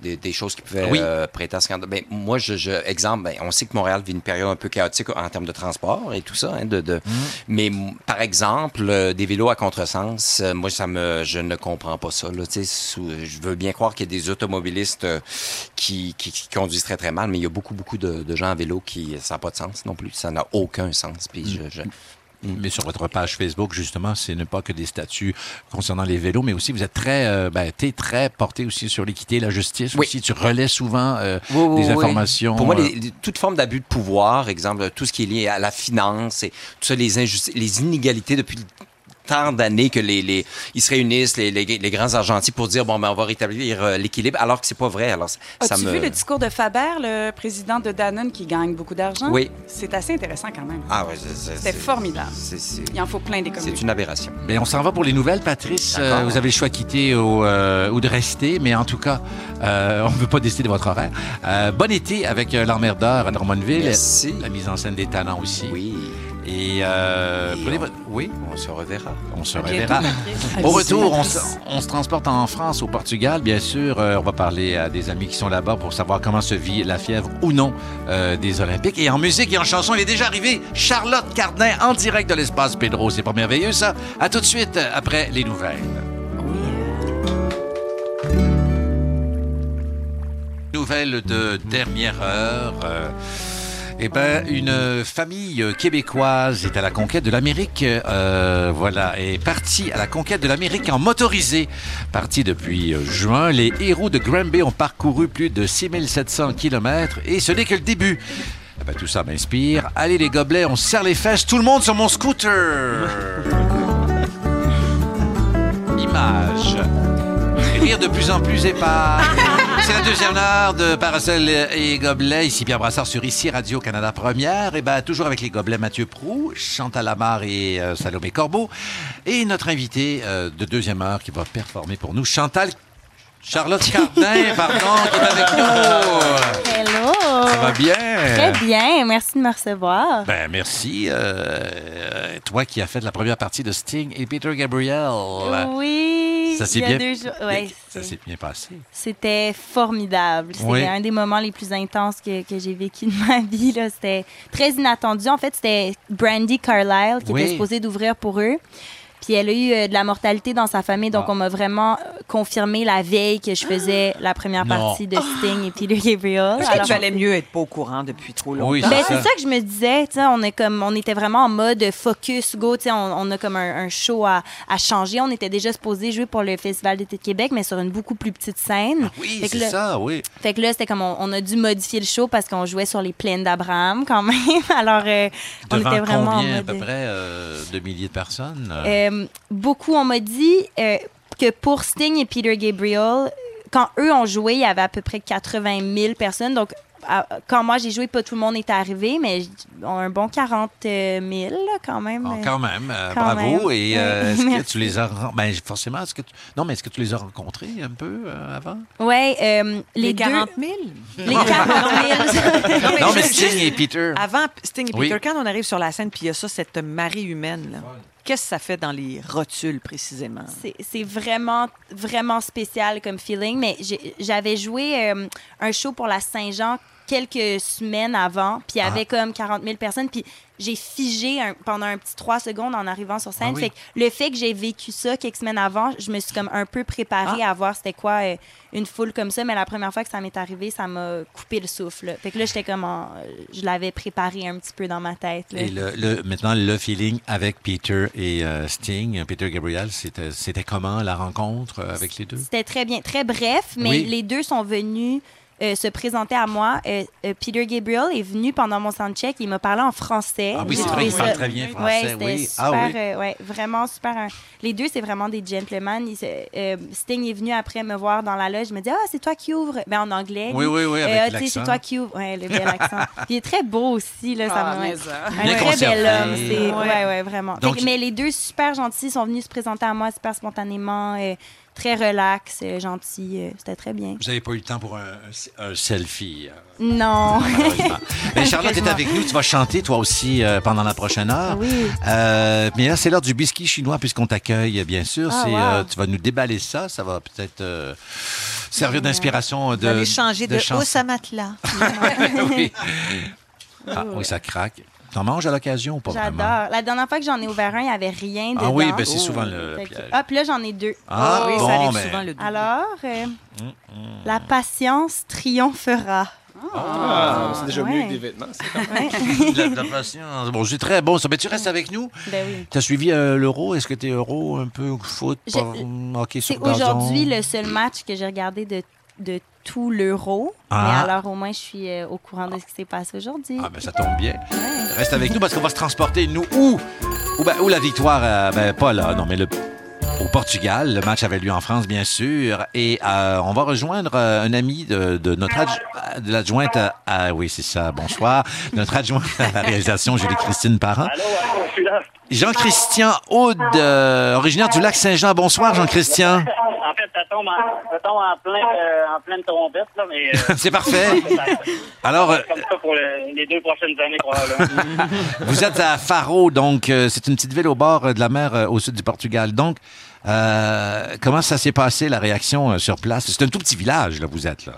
des, des choses qui pouvaient Oui. euh, prêter à scandale. Ben, moi, je, je- exemple, ben, on sait que Montréal vit une période un peu chaotique en termes de transport et tout ça. hein, de, de- Mais m- par exemple, euh, des vélos à contresens, euh, moi, ça me, je ne comprends pas ça. Là, tu sais, sous- je veux bien croire qu'il y a des automobilistes euh, qui, qui- qui conduisent très très mal, mais il y a beaucoup beaucoup de, de gens à vélo qui ça n'a pas de sens non plus. Ça n'a aucun sens. Puis je- je, Mais sur votre page Facebook, justement, ce n'est pas que des statuts concernant les vélos, mais aussi vous êtes très, euh, ben, t'es très porté aussi sur l'équité, la justice Oui. aussi. Tu relais souvent euh, Oui, oui, des informations. Pour moi, euh, les- les- toute forme d'abus de pouvoir, exemple, tout ce qui est lié à la finance et tout ça, les injustices, les inégalités depuis tant d'années que les, les ils se réunissent les, les, les grands argentiers pour dire bon ben on va rétablir euh, l'équilibre alors que c'est pas vrai alors ça As-tu me vu le discours de Faber, le président de Danone, qui gagne beaucoup d'argent? Oui. C'est assez intéressant quand même. ah ouais c'est- c'est- C'était c'est- formidable. c'est- c'est- Il en faut plein des c'est une aberration Ben, on s'en va pour les nouvelles, Patrice. Euh, vous avez le choix de quitter ou, euh, ou de rester, mais en tout cas, euh, on ne veut pas décider de votre horaire. Euh, bon été avec l'emmerdeur à Drummondville. Merci. La mise en scène des talents aussi. oui Et, euh, Et prenez on- votre- Oui, on se reverra on se reverra. Au retour, on, se- on se transporte en France, au Portugal, bien sûr. Euh, on va parler à des amis qui sont là-bas pour savoir comment se vit la fièvre ou non euh, des Olympiques. Et en musique et en chanson, il est déjà arrivé Charlotte Cardin en direct de l'espace Pedro. C'est pas merveilleux, ça? À tout de suite après les nouvelles. Nouvelle de dernière heure. Eh ben, une famille québécoise est à la conquête de l'Amérique. euh, voilà, est partie à la conquête de l'Amérique en motorisé. Parti depuis euh, juin, les héros de Granby ont parcouru plus de 6700 kilomètres et ce n'est que le début. Eh ben, tout ça m'inspire. Allez les gobelets, on se serre les fesses, tout le monde sur mon scooter. [laughs] Image. Rire de plus en plus épars. [laughs] C'est la deuxième heure de Parasol et Gobelets. Ici Pierre Brassard sur Ici Radio-Canada Première. Et ben toujours avec les Gobelets Mathieu Prou, Chantal Lamar et euh, Salomé Corbeau. Et notre invité euh, de deuxième heure qui va performer pour nous, Chantal... Charlotte [laughs] Cardin, pardon, qui est avec nous. Hello! Ça va bien? Très bien, merci de me recevoir. Ben, merci. euh, toi qui as fait la première partie de Sting et Peter Gabriel. Oui, Ça s'est bien, ouais, passé. C'était formidable. C'était Oui. un des moments les plus intenses que, que j'ai vécu de ma [laughs] vie. C'était très inattendu. En fait, c'était Brandy Carlisle qui Oui. était supposée d'ouvrir pour eux. Puis elle a eu euh, de la mortalité dans sa famille, donc Ah. on m'a vraiment euh, confirmé la veille que je faisais [gasps] la première Non. partie de [gasps] Sting et Peter Gabriel. Est-ce que tu valais mieux être pas au courant depuis trop longtemps? Oui, Ben, c'est ça que je me disais. tu sais, On, est comme, on était vraiment en mode focus, go. tu sais, On, on a comme un, un show à, à changer. On était déjà supposé jouer pour le Festival d'été de Québec, mais sur une beaucoup plus petite scène. Oui, Fait que c'est là- ça, oui. Fait que là, c'était comme on, on a dû modifier le show parce qu'on jouait sur les plaines d'Abraham quand même. [laughs] Alors, euh, on était vraiment en combien, à mode. peu près, euh, de milliers de personnes? euh? Euh, beaucoup, on m'a dit euh, que pour Sting et Peter Gabriel, quand eux ont joué, il y avait à peu près 80 000 personnes. Donc, à- quand moi j'ai joué, pas tout le monde était arrivé, mais un bon 40 000 là, quand même. Oh, quand même, euh, Quand bravo. même. Et euh, est-ce que [laughs] tu les as ben, forcément, est-ce que tu... non, mais est-ce que tu les as rencontrés un peu euh, avant? Ouais, euh, les, Les deux- 40 000? Les 40 000. [laughs] Non, mais Sting et Peter. Avant Sting et Oui. Peter, quand on arrive sur la scène, puis il y a ça, cette marée humaine, là, qu'est-ce que ça fait dans les rotules précisément? C'est- vraiment, vraiment spécial comme feeling. Mais j'avais joué euh, un show pour la Saint-Jean quelques semaines avant, puis il y Ah. avait comme 40 000 personnes, puis j'ai figé un- pendant un petit trois secondes en arrivant sur scène. Ah oui. Fait que le fait que j'ai vécu ça quelques semaines avant, je me suis comme un peu préparée Ah. à voir c'était quoi euh, une foule comme ça, mais la première fois que ça m'est arrivé, ça m'a coupé le souffle. là. Fait que là, j'étais comme en- je l'avais préparé un petit peu dans ma tête. là. Et le, le- maintenant, le feeling avec Peter et euh, Sting, Peter Gabriel, c'était c'était comment la rencontre euh, avec les deux? C'était très bien, très bref, mais Oui. les deux sont venus euh, se présenter à moi. Euh, euh, Peter Gabriel est venu pendant mon soundcheck. Il m'a parlé en français. Ah oui, J'ai c'est trouvé vrai qu'il parle très bien français, Ouais, c'était oui. super, Ah oui. euh, ouais, vraiment super. hein. Les deux, c'est vraiment des gentlemen. Se- euh, Sting est venu après me voir dans la loge. Il me dit Ah, c'est toi qui ouvre. Ben, en anglais. Oui, oui, oui, avec Ah, c'est toi qui ouvre. Ouais, le bel accent. [laughs] Il est très beau aussi. Là, ça Ah, me- ça. Un Bien très conservé. bel homme. c'est- Ouais. Ouais, ouais, vraiment. Donc, mais les deux, super gentils, sont venus se présenter à moi super spontanément. euh, très relax, euh, gentil. euh, C'était très bien. Vous n'avez pas eu le temps pour un, selfie. euh, Non. Ben, [laughs] Charlotte est avec nous. Tu vas chanter, toi aussi, euh, pendant la prochaine heure. Oui. Euh, mais là, c'est l'heure du biscuit chinois, puisqu'on t'accueille, bien sûr. Ah, wow. euh, tu vas nous déballer ça. Ça va peut-être servir d'inspiration. De, Vous changer de, hausse à matelas. [laughs] oui. [laughs] Ah, oui, ça craque. T'en manges à l'occasion ou pas vraiment? J'adore. La dernière fois que j'en ai ouvert un, il n'y avait rien dedans. Ah oui, ben c'est souvent le piège. Ah, puis là, j'en ai deux. Ah, oui, bon, ça arrive ben. souvent le double. Alors, euh, la patience triomphera. Ah, c'est déjà mieux que des vêtements. la, la patience. Bon, c'est très bon ça. Mais tu restes avec nous. Ben oui. Tu as suivi euh, l'euro? Est-ce que tu es euro un peu foot, Je- pas, hum, hockey C'est sur gazon? aujourd'hui le seul match que j'ai regardé de, de tout l'euro. Ah. Mais alors, au moins, je suis euh, au courant de ce qui s'est passé aujourd'hui. Ah, ben ça tombe bien. Reste avec nous parce qu'on va se transporter, nous, où? Où, ben, où la victoire, euh, ben, pas là, non, mais le, au Portugal. Le match avait lieu en France, bien sûr. Et euh, on va rejoindre euh, un ami de, de notre adj- de l'adjointe à, à- Oui, c'est ça, bonsoir. Notre adjointe à la réalisation, Julie-Christine Parent. je suis là. Jean-Christian Aude, euh, originaire du lac Saint-Jean. Bonsoir, Jean-Christian. En fait, ça tombe en, ça tombe en, plein, euh, en pleine trompette, là, mais... euh, [laughs] C'est parfait. [laughs] Alors, Comme ça pour le- les deux prochaines années, probablement. [laughs] Vous êtes à Faro, donc c'est une petite ville au bord de la mer au sud du Portugal. Donc, comment ça s'est passé, la réaction sur place? C'est un tout petit village, là, vous êtes là.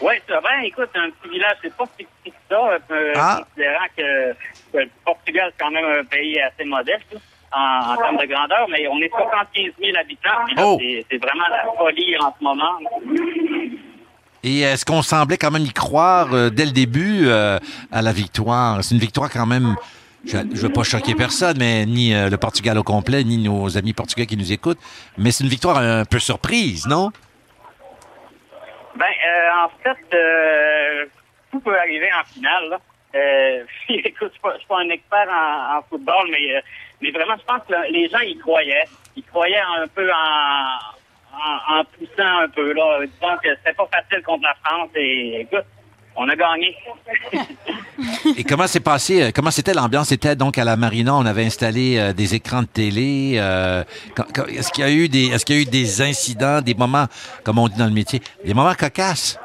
Oui, ça va. Écoute, un petit village, c'est pas si petit que ça, considérant que, que le Portugal, c'est quand même un pays assez modeste en, en termes de grandeur, mais on est 75 000 habitants. Oh. c'est- vraiment la folie en ce moment. Et est-ce qu'on semblait quand même y croire euh, dès le début euh, à la victoire? C'est une victoire quand même, je ne veux pas choquer personne, mais ni euh, le Portugal au complet, ni nos amis portugais qui nous écoutent, mais c'est une victoire un peu surprise, non? Ben, euh, en fait, euh, tout peut arriver en finale. Là. Euh, [laughs] écoute, je suis pas- un expert en, football, mais, euh, mais vraiment, je pense que les gens y croyaient. Ils croyaient un peu en, en, poussant un peu, là, disant que c'était pas facile contre la France. Et écoute, on a gagné. [laughs] Et comment s'est passé, euh, comment c'était l'ambiance? C'était donc à la Marina, on avait installé des écrans de télé. est-ce qu'il y est-ce qu'il y a eu des incidents, des moments, comme on dit dans le métier, des moments cocasses?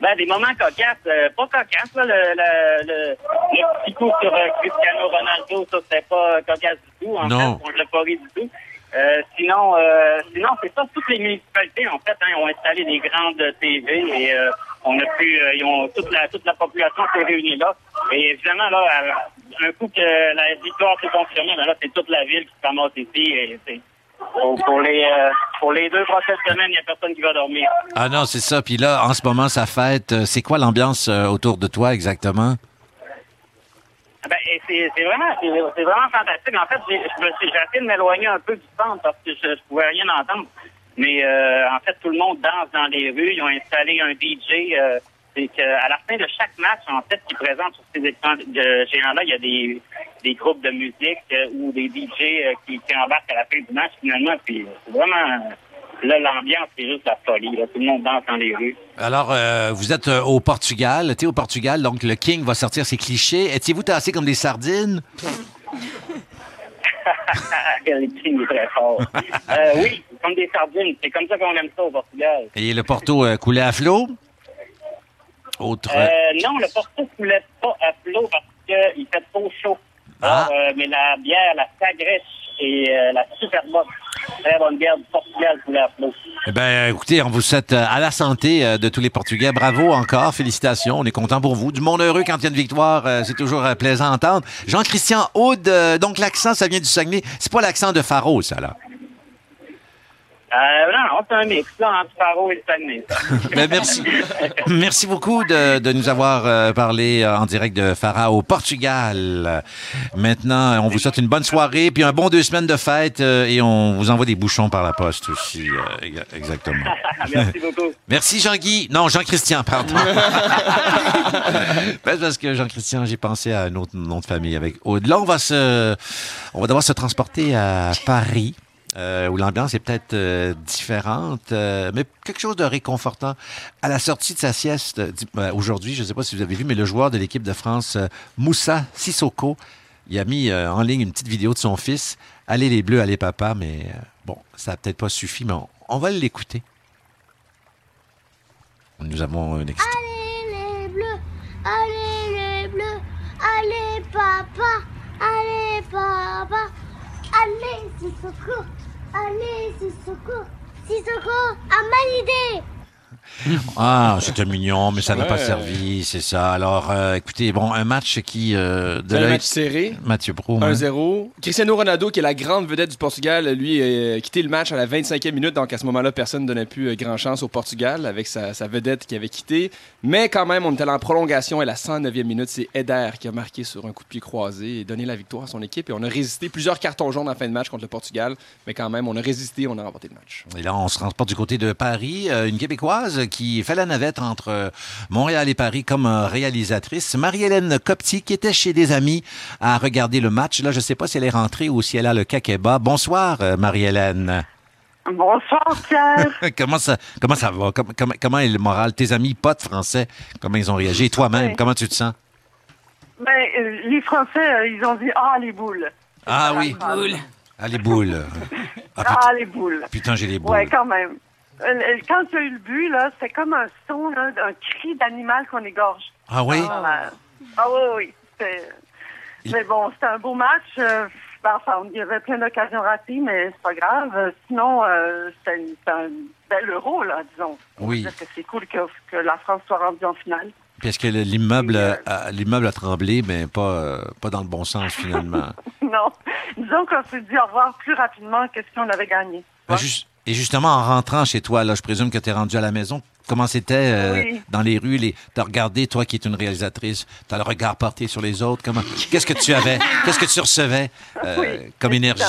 Ben, des moments cocasses. euh, pas cocasses, là. Le, le, le, le petit coup sur euh, Cristiano Ronaldo, ça, c'était pas cocasse du tout. En Non. fait, on l'a pas ri du tout. Euh, sinon, euh, sinon c'est ça. Toutes les municipalités, en fait, hein, ont installé des grandes TV et euh, on a pu, euh, ils ont toute la toute la population s'est réunie là. Et évidemment là, un coup que la victoire s'est confirmée, ben là c'est toute la ville qui se ramasse ici et c'est pour, pour les euh, pour les deux prochaines semaines, il n'y a personne qui va dormir. Ah non, c'est ça. Puis là, en ce moment, ça fête. Euh, C'est quoi l'ambiance euh, autour de toi exactement? Ah Ben, c'est vraiment, c'est vraiment fantastique. En fait, j'ai je me suis- j'ai essayé de m'éloigner un peu du centre parce que je, je pouvais rien entendre. Mais euh, en fait, tout le monde danse dans les rues. Ils ont installé un DJ. Euh, c'est qu'à la fin de chaque match, en fait, qui présente sur ces écrans de géants-là, il y a des, des groupes de musique euh, ou des DJ euh, qui, qui embarquent à la fin du match finalement. Puis c'est vraiment là l'ambiance, c'est juste la folie. Là. Tout le monde danse dans les rues. Alors, euh, vous êtes euh, au Portugal. Tu es au Portugal, donc le King va sortir ses clichés. Étiez-vous tassé comme des sardines? [laughs] Le King est très fort. Euh, oui, comme des sardines. C'est comme ça qu'on aime ça au Portugal. Et le Porto coulait à flot? Autre. Euh, non, le Porto ne coulait pas à flot parce qu'il fait trop chaud. Ah. Alors, euh, mais la bière, la Sagrèche et euh, la Superbox, très bonne bière du Portugal coulait à flot. Eh bien, écoutez, on vous souhaite à la santé de tous les Portugais. Bravo encore, félicitations. On est content pour vous. Du monde heureux quand il y a une victoire, c'est toujours plaisant à entendre. Jean-Christian Aude, donc l'accent, ça vient du Saguenay. C'est pas l'accent de Faro, ça, là. Euh, non, non, c'est un mix là, entre Faro et ça. [laughs] Ben, merci. Merci beaucoup de, de nous avoir euh, parlé euh, en direct de Farah au Portugal. Maintenant, on vous souhaite une bonne soirée, puis un bon deux semaines de fête, euh, et on vous envoie des bouchons par la poste aussi. euh, exa- exactement. [laughs] Merci beaucoup. Merci Jean-Guy. Non, Jean-Christian, pardon. [laughs] Ben, c'est parce que Jean-Christian, j'ai pensé à un autre nom de famille avec Aude. Là, on va se, on va devoir se transporter à Paris. Euh, où l'ambiance est peut-être euh, différente, euh, mais quelque chose de réconfortant. À la sortie de sa sieste, aujourd'hui, je ne sais pas si vous avez vu, mais le joueur de l'équipe de France, Moussa Sissoko, il a mis en ligne une petite vidéo de son fils. Allez les Bleus, allez papa, mais bon, ça n'a peut-être pas suffi, mais on, on va l'écouter. Nous avons un extrait. Allez les bleus, allez les bleus, allez papa, allez papa, allez Sissoko, allez Sissoko, Sissoko, à idée. [laughs] Ah, c'était mignon, mais ça n'a pas servi, c'est ça. Alors, euh, écoutez, bon, un match qui... euh, de un match serré. Mathieu Pro. hein. 1-0. Cristiano Ronaldo, qui est la grande vedette du Portugal, lui a quitté le match à la 25e minute. Donc à ce moment-là, personne ne donnait plus euh, grand chance au Portugal avec sa, sa vedette qui avait quitté. Mais quand même, on était allé en prolongation et la 109e minute, c'est Eder qui a marqué sur un coup de pied croisé et donné la victoire à son équipe. Et on a résisté plusieurs cartons jaunes en fin de match contre le Portugal. Mais quand même, on a résisté, on a remporté le match. Et là, on se transporte du côté de Paris. Euh, une Québécoise qui fait la navette entre euh, Montréal et Paris comme euh, réalisatrice. Marie-Hélène Copti, qui était chez des amis à regarder le match. Là, je ne sais pas si elle est rentrée ou si elle a le caquet-bas. Bonsoir, euh, Marie-Hélène. Bonsoir, Pierre. [laughs] comment, ça, comment ça va? Com- comment, comment est le moral? Tes amis, potes français, comment ils ont réagi? Et toi-même, comment tu te sens? Ben, les Français, ils ont dit Ah, les boules. Ah oui. Boules. Ah, les boules. [laughs] Ah, Ah, les boules. putain, j'ai les boules. Ouais, quand même. Euh, le- Quand tu as eu le but, là, c'était comme un son, là, un cri d'animal qu'on égorge. Ah oui? Ah, ah oui, oui. Mais bon, c'était un beau match. euh, ben, enfin, il y avait plein d'occasions ratées, mais c'est pas grave. Euh, Sinon, euh, c'était un bel euro, là, disons. Oui. Parce que c'est cool que, que la France soit rendue en finale. Est-ce que le- l'immeuble a, l'immeuble a tremblé, mais pas, euh, pas dans le bon sens, finalement? [laughs] non. Disons qu'on s'est dit au revoir plus rapidement que si on avait gagné. Ben, juste- et justement, en rentrant chez toi, là, je présume que tu es rendu à la maison. Comment c'était euh, Oui. dans les rues? Les... Tu as regardé, toi qui es une réalisatrice, tu as le regard porté sur les autres. Comment... Qu'est-ce que tu avais? [laughs] Qu'est-ce que tu recevais euh, Oui, comme énergie?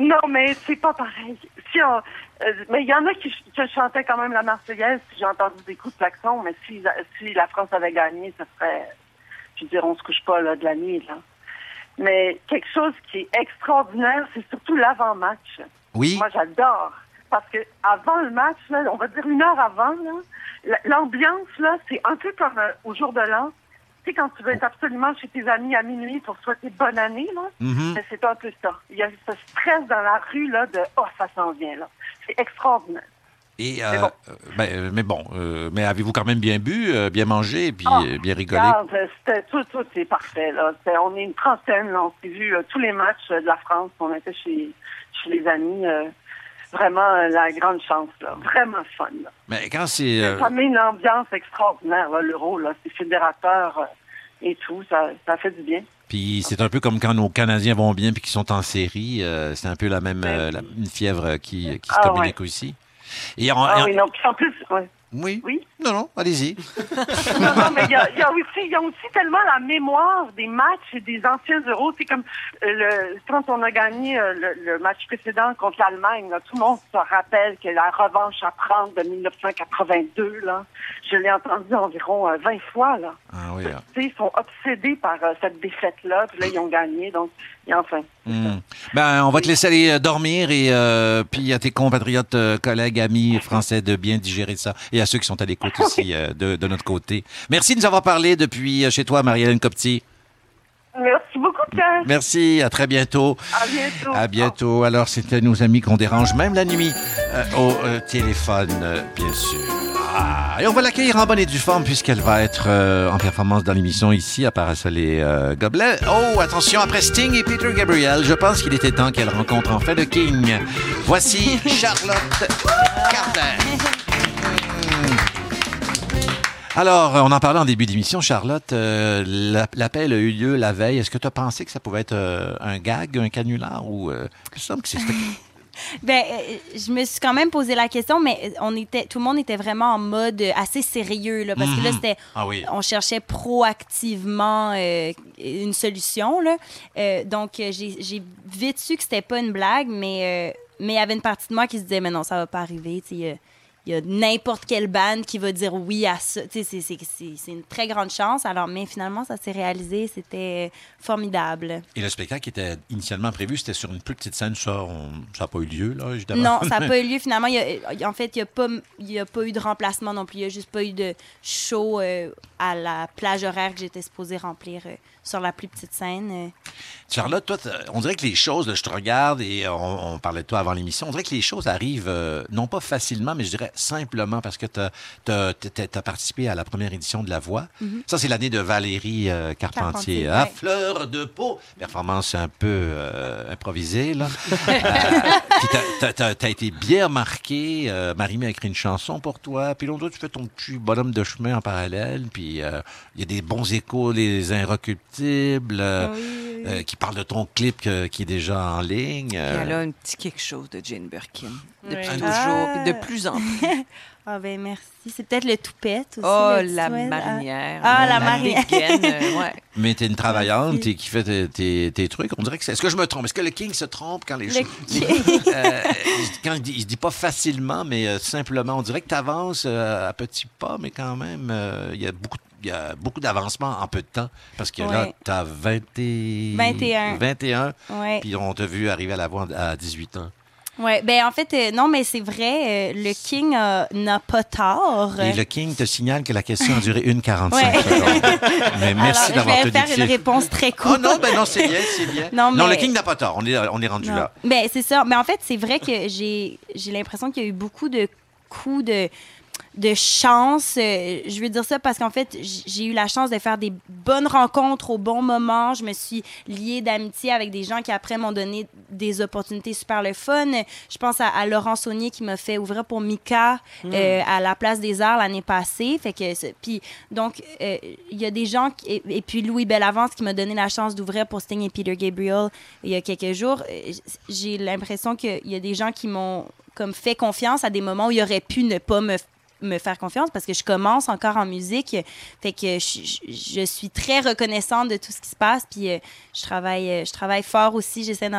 Non, mais c'est pas pareil. Si on- euh, mais il y en a qui, qui chantaient quand même la Marseillaise, j'ai entendu des coups de klaxon, mais si, si la France avait gagné, ce serait, je veux dire, on se couche pas là, de la nuit. Là. Mais quelque chose qui est extraordinaire, c'est surtout l'avant-match. Oui. Moi, j'adore. Parce que avant le match, là, on va dire une heure avant, l'ambiance, là, c'est un peu comme euh, au jour de l'an. Tu sais, quand tu veux être absolument chez tes amis à minuit pour souhaiter bonne année, là, Mhm. ben, c'est un peu ça. Il y a ce stress dans la rue, là, de « Oh, ça s'en vient, là ». C'est extraordinaire. Et, Mais euh, bon. euh, ben, euh, mais bon, euh, mais avez-vous quand même bien bu, euh, bien mangé et puis Ah, bien rigolé? c'était tout, tout est parfait. Là. On est une trentaine, là. on s'est vu tous les matchs de la France. On était chez, chez les amis. vraiment la grande chance, là. vraiment fun. Là. Mais quand c'est... euh, Ça met une ambiance extraordinaire, l'euro. Là. C'est fédérateur euh, et tout. Ça, ça fait du bien. Puis c'est un peu comme quand nos Canadiens vont bien puis qu'ils sont en série. euh, c'est un peu la même la- une fièvre qui, qui se Ah, communique aussi. Et en- Ah en- oui, non, en plus, ouais. Oui. Oui. Non, non, allez-y. [laughs] non, non, mais il y a, il y a aussi, y a aussi tellement la mémoire des matchs et des anciens euros. C'est comme euh, le, quand on a gagné euh, le, le match précédent contre l'Allemagne, tout le monde se rappelle que la revanche à prendre de 1982, là, je l'ai entendu environ euh, 20 fois. Là. Ah oui. sais, ils sont obsédés par euh, cette défaite-là, puis là, ils ont gagné. Donc, et enfin. Hmm. Ben, on va te laisser aller dormir et puis à tes compatriotes, collègues, amis français de bien digérer ça et à ceux qui sont à l'écoute [laughs] aussi euh, de, de notre côté. Merci de nous avoir parlé depuis euh, chez toi, Marie-Hélène Copti. Merci beaucoup, Pierre. Merci, à très bientôt. À bientôt. À bientôt. Alors, c'était nos amis qu'on dérange même la nuit euh, au euh, téléphone, euh, bien sûr. Ah, et on va l'accueillir en bonne et due forme puisqu'elle va être en performance dans l'émission ici à Parasol et Gobelet. Oh, attention, après Sting et Peter Gabriel, je pense qu'il était temps qu'elle rencontre enfin le King. Voici [laughs] Charlotte Carter. Alors, euh, on en parlait en début d'émission, Charlotte. euh, la- L'appel a eu lieu la veille. Est-ce que tu as pensé que ça pouvait être euh, un gag, un canular ou. euh, me que c'était. [laughs] Ben, je me suis quand même posé la question, mais on était, tout le monde était vraiment en mode assez sérieux, là, parce que là, Mhm. c'était, Ah oui. on cherchait proactivement euh, une solution, là. Euh, donc, j'ai j'ai vite su que c'était pas une blague, mais euh, mais il y avait une partie de moi qui se disait, mais non, ça va pas arriver, tu sais, il y a- n'importe quelle bande qui va dire oui à ça. C'est- c'est- c'est une très grande chance. Alors, mais finalement, ça s'est réalisé. C'était formidable. Et le spectacle qui était initialement prévu, c'était sur une plus petite scène. Ça n'a pas eu lieu, là, évidemment. Non, ça n'a [laughs] pas eu lieu finalement. Il y a- en fait, il n'y a, pas- il y a pas eu de remplacement non plus. Il n'y a juste pas eu de show euh, à la plage horaire que j'étais supposée remplir euh, sur la plus petite scène. euh. Charlotte, toi, on dirait que les choses, là, je te regarde et on, on parlait de toi avant l'émission, on dirait que les choses arrivent, euh, non pas facilement, mais je dirais simplement parce que tu as, participé à la première édition de La Voix. Mhm. Ça, c'est l'année de Valérie euh, Carpentier. Carpentier, à ouais. fleur de peau. Performance un peu euh, improvisée, là. [laughs] Puis tu as, été bien marqué. Euh, Marie-Mé a écrit une chanson pour toi. Puis l'autre, tu fais ton petit bonhomme de chemin en parallèle. Puis il y a des bons échos, les inrecuptibles, euh, euh, qui parlent de ton clip que- qui est déjà en ligne. Euh, elle a un petit quelque chose de Jane Birkin. Depuis Oui. toujours, Ah. de plus en [laughs] plus. Ah ben merci. C'est peut-être le toupette aussi. Oh, la marinière. Ah, la la marinière. euh, [laughs] ouais. Mais t'es une travaillante et qui fait tes, tes- tes trucs. On dirait que c'est. Est-ce que je me trompe? Est-ce que le King se trompe quand les Le choses. King. [laughs] Euh, quand il dit, il se dit pas facilement, mais euh, simplement. On dirait que tu avances à petits pas, mais quand même, euh, il y a beaucoup. Il y a beaucoup d'avancement en peu de temps parce que là, tu as 20 et... 21. 21. Ouais. Puis on t'a vu arriver à la voix à 18 ans. Ouais, ben en fait, euh, non, mais c'est vrai, euh, le King euh, n'a pas tort. Et le King te signale que la question a duré une 45 Ouais. secondes. [laughs] Mais merci d'avoir je tenu vais faire une réponse très courte. Oh non, ben non, c'est bien, c'est bien. [laughs] Non, le King n'a pas tort. On est, on est rendu Non. là. Ben, c'est ça. Mais en fait, c'est vrai que j'ai l'impression qu'il y a eu beaucoup de coups de de chance. Euh, je veux dire ça parce qu'en fait, j'ai eu la chance de faire des bonnes rencontres au bon moment. Je me suis liée d'amitié avec des gens qui après m'ont donné des opportunités super le fun. Je pense à, à Laurent Saunier qui m'a fait ouvrir pour Mika Mm. euh, à la Place des Arts l'année passée. Fait que puis donc euh, il y a des gens qui- et, et puis Louis Bellavance qui m'a donné la chance d'ouvrir pour Sting et Peter Gabriel il y a quelques jours. J'ai l'impression qu'il y a des gens qui m'ont comme fait confiance à des moments où il aurait pu ne pas me me faire confiance parce que je commence encore en musique fait que je, je- je suis très reconnaissante de tout ce qui se passe puis euh, je travaille euh, je travaille fort aussi j'essaie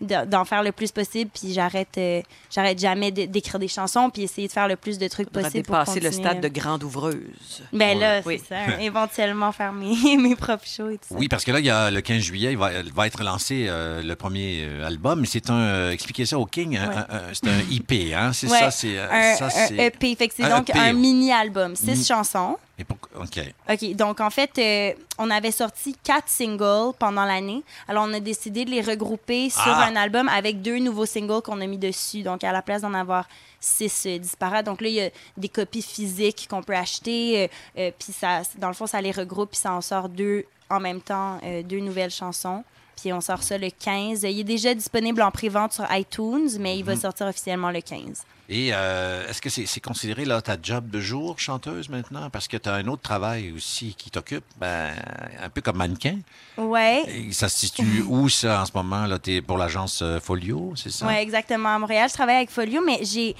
d'en, faire le plus possible puis j'arrête euh, j'arrête jamais de- d'écrire des chansons puis essayer de faire le plus de trucs Faudra possible pour dépasser le continuer. stade de grande ouvreuse. ben là Oui. c'est ça éventuellement faire mes, [laughs] mes propres shows et tout ça Oui, parce que là, il y a le 15 juillet, il va, il va être lancé euh, le premier album. Mais c'est un, euh, expliquez ça au King, un- Ouais. un- un- c'est un IP, hein? C'est Ouais, ça, c'est... un, ça, un EP. Fait que c'est un donc un mini-album, six Mi- chansons. Et pour- OK. OK, donc en fait, euh, on avait sorti quatre singles pendant l'année. Alors, on a décidé de les regrouper sur Ah! un album avec deux nouveaux singles qu'on a mis dessus. Donc, à la place d'en avoir six euh, disparates. Donc là, il y a des copies physiques qu'on peut acheter. euh, puis, ça, dans le fond, ça les regroupe. Puis, ça en sort deux en même temps, deux nouvelles chansons. Puis, on sort ça le 15. Il est déjà disponible en pré-vente sur iTunes, mais il va Mhm. sortir officiellement le 15. Et euh, est-ce que c'est considéré là, ta job de jour, chanteuse, maintenant? Parce que tu as un autre travail aussi qui t'occupe, ben, un peu comme mannequin. Et ça se situe [laughs] où, ça, en ce moment? là? Tu es pour l'agence euh, Folio, c'est ça? Oui, exactement. À Montréal, je travaille avec Folio, mais j'ai.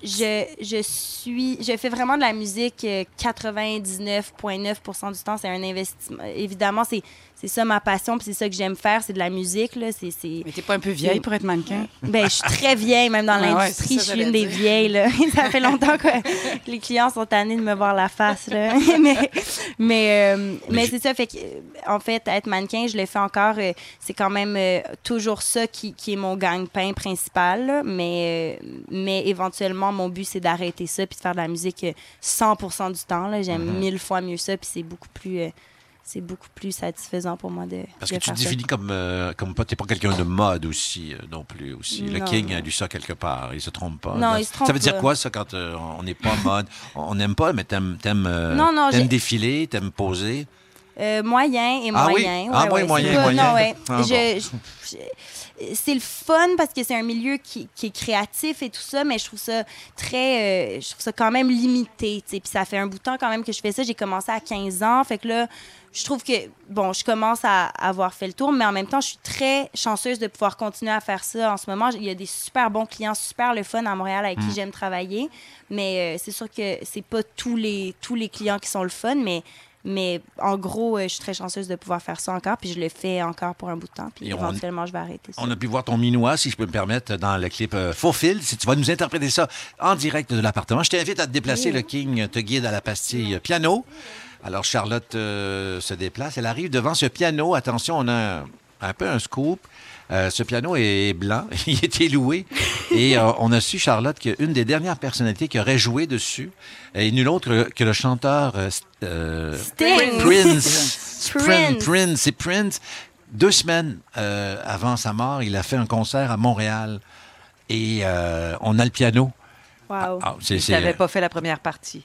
Je, je suis. Je fais vraiment de la musique euh, 99,9% du temps. C'est un investissement. Évidemment, c'est. C'est ça ma passion, puis c'est ça que j'aime faire, c'est de la musique. Là. C'est, c'est... Mais t'es pas un peu vieille pour être mannequin? [laughs] Ben, je suis très vieille, même dans Ouais, ouais, l'industrie. je suis une des vieilles. Là. [laughs] ça fait longtemps que les clients sont tannés de me voir la face. Là. [laughs] mais mais, euh, mais c'est ça. Fait que, en fait, être mannequin, je le fais encore. euh, c'est quand même euh, toujours ça qui, qui est mon gagne-pain principal. là. Mais, mais éventuellement, mon but, c'est d'arrêter ça puis de faire de la musique euh, 100% du temps. là. J'aime Mhm. mille fois mieux ça. Puis c'est beaucoup plus. C'est beaucoup plus satisfaisant pour moi de. Parce de que tu te ça. définis comme, euh, comme pas, t'es pas quelqu'un de mode aussi, euh, non plus. Aussi. Le Non, King non. a lu ça quelque part, il se trompe pas. Non, là. il se trompe Ça veut dire quoi, ça, quand euh, on n'est pas mode? On n'aime pas, mais t'aimes, t'aimes, euh, Non, non, t'aimes défiler, t'aimes poser? Euh, moyen et Ah oui? moyen. Ah oui, moyen, moyen. c'est le fun parce que c'est un milieu qui, qui est créatif et tout ça, mais je trouve ça très. euh, je trouve ça quand même limité. Puis ça fait un bout de temps quand même que je fais ça. J'ai commencé à 15 ans. Fait que là, je trouve que, bon, je commence à avoir fait le tour, mais en même temps, je suis très chanceuse de pouvoir continuer à faire ça en ce moment. Il y a des super bons clients, super le fun à Montréal avec Mm. qui j'aime travailler. Mais euh, c'est sûr que c'est pas tous les, tous les clients qui sont le fun, mais. Mais en gros, euh, je suis très chanceuse de pouvoir faire ça encore, puis je le fais encore pour un bout de temps, puis Et on- éventuellement, je vais arrêter ça. On a pu voir ton minois, si je peux me permettre, dans le clip euh, Faux fil. Si tu vas nous interpréter ça en direct de l'appartement, je t'invite à te déplacer. Oui. Le King te guide à la pastille piano. Alors, Charlotte euh, se déplace. Elle arrive devant ce piano. Attention, on a un, un peu un scoop. Euh, ce piano est blanc. [laughs] Il été loué. Et euh, on a su, Charlotte, qu'une des dernières personnalités qui aurait joué dessus est nul autre que le chanteur euh, euh, Sting. Prince. Prince. Prince. Prince. C'est Prince. Deux semaines euh, avant sa mort, il a fait un concert à Montréal. Et euh, on a le piano. Wow. Ah, c'est- Il n'avait pas fait la première partie.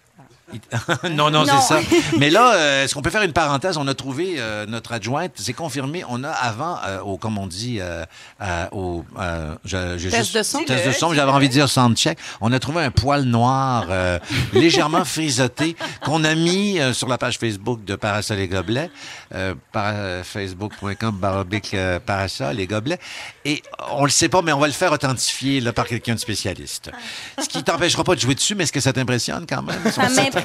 Non, [laughs] non, Non. c'est ça. Mais là, euh, est-ce qu'on peut faire une parenthèse? On a trouvé euh, notre adjointe, c'est confirmé. On a avant, euh, au, comme on dit, euh, euh, au euh, je- j'ai Test de son. test de son, j'avais envie de dire soundcheck. On a trouvé un poil noir euh, [laughs] légèrement frisoté qu'on a mis euh, sur la page Facebook de Parasol et Gobelets, euh, facebook.com euh, Parasol et Gobelets. Et on le sait pas, mais on va le faire authentifier là, par quelqu'un de spécialiste. Ce qui t'empêchera pas de jouer dessus, mais est-ce que ça t'impressionne quand même?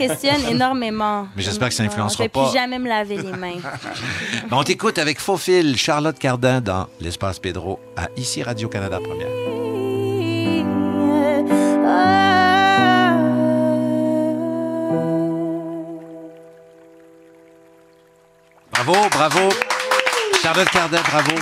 M'impressionne énormément. Mais j'espère que ça influencera Je vais pas. plus jamais me laver les mains. [laughs] On t'écoute avec Faux Fil, Charlotte Cardin dans l'Espace Pedro à ici Radio-Canada Première. Bravo, bravo. Charlotte Cardin, bravo.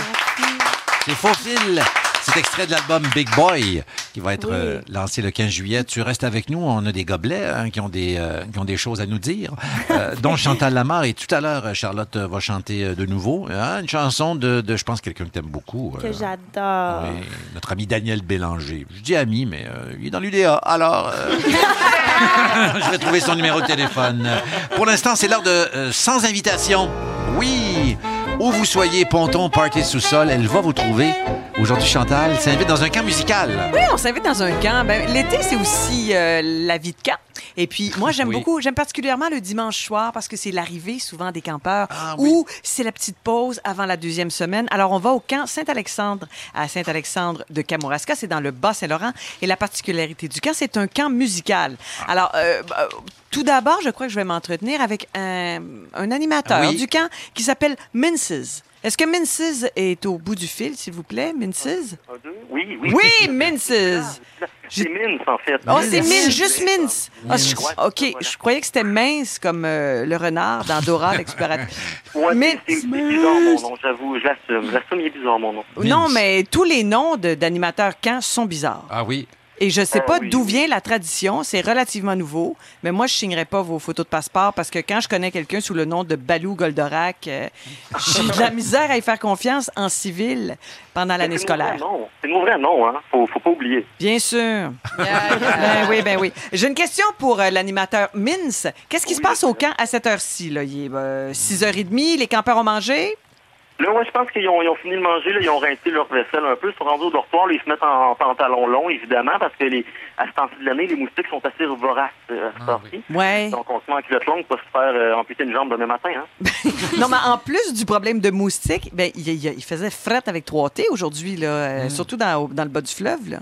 C'est Faux Fil. C'est extrait de l'album Big Boy qui va être Oui. euh, lancé le 15 juillet. Tu restes avec nous. On a des gobelets hein, qui, ont des, euh, qui ont des choses à nous dire, euh, dont Chantal Lamar. Et tout à l'heure, Charlotte euh, va chanter euh, de nouveau hein, une chanson de, de, je pense, quelqu'un que tu aimes beaucoup. que j'adore. oui, notre ami Daniel Bélanger. Je dis ami, mais euh, il est dans l'UDA. Alors, euh, [laughs] je vais trouver son numéro de téléphone. Pour l'instant, c'est l'heure de Sans invitation. Oui, où vous soyez, ponton, party sous-sol, elle va vous trouver. Aujourd'hui, Chantal s'invite dans un camp musical. Oui, on s'invite dans un camp. Ben, L'été, c'est aussi euh, la vie de camp. Et puis, moi, j'aime Oui. beaucoup, j'aime particulièrement le dimanche soir parce que c'est l'arrivée souvent des campeurs Ah oui. ou c'est la petite pause avant la deuxième semaine. Alors, on va au camp Saint-Alexandre à Saint-Alexandre de Kamouraska. C'est dans le Bas-Saint-Laurent. Et la particularité du camp, c'est un camp musical. Ah. Alors, euh, bah, tout d'abord, je crois que je vais m'entretenir avec un, un animateur Oui. du camp qui s'appelle Minces. Est-ce que Minces est au bout du fil, s'il vous plaît? Minces? Oui, oui. Oui, Minces! [laughs] C'est mince, en fait. Oh, c'est Mince. juste mince. Ah, je-. OK, je croyais que c'était mince comme euh, le renard dans Dora l'explorateur. [laughs] Ouais, Mince. c'est bizarre mon nom, j'avoue. Je l'assume. Je l'assume, il est bizarre mon nom. Non, mais tous les noms d'animateurs camp sont bizarres. Ah oui. Et je sais Ah pas oui, d'où vient la tradition, c'est relativement nouveau, mais moi, je signerai pas vos photos de passeport parce que quand je connais quelqu'un sous le nom de Balou Goldorak, euh, j'ai de la [laughs] misère à y faire confiance en civil pendant l'année scolaire. C'est mon vrai nom, hein. Faut, faut pas oublier. Bien sûr. [laughs] Ben oui, ben oui. J'ai une question pour euh, l'animateur Mince. Qu'est-ce qui se passe au camp à cette heure-ci? Là? Il est euh, 6h30, les campeurs ont mangé? Là, ouais, je pense qu'ils ont, ils ont fini de manger, là, ils ont rincé leur vaisselle un peu, ils sont rendus au dortoir, là, ils se mettent en, pantalon long, évidemment, parce que les, à ce temps-ci de l'année, les moustiques sont assez voraces euh, à cette heure-ci. Ouais. Donc, on se met en culotte longue pour se faire euh, amputer une jambe demain matin. Hein. [laughs] Non, mais en plus du problème de moustiques, ben, il, il- il faisait fret avec 3T aujourd'hui, là, euh, surtout dans, dans le bas du fleuve. Là.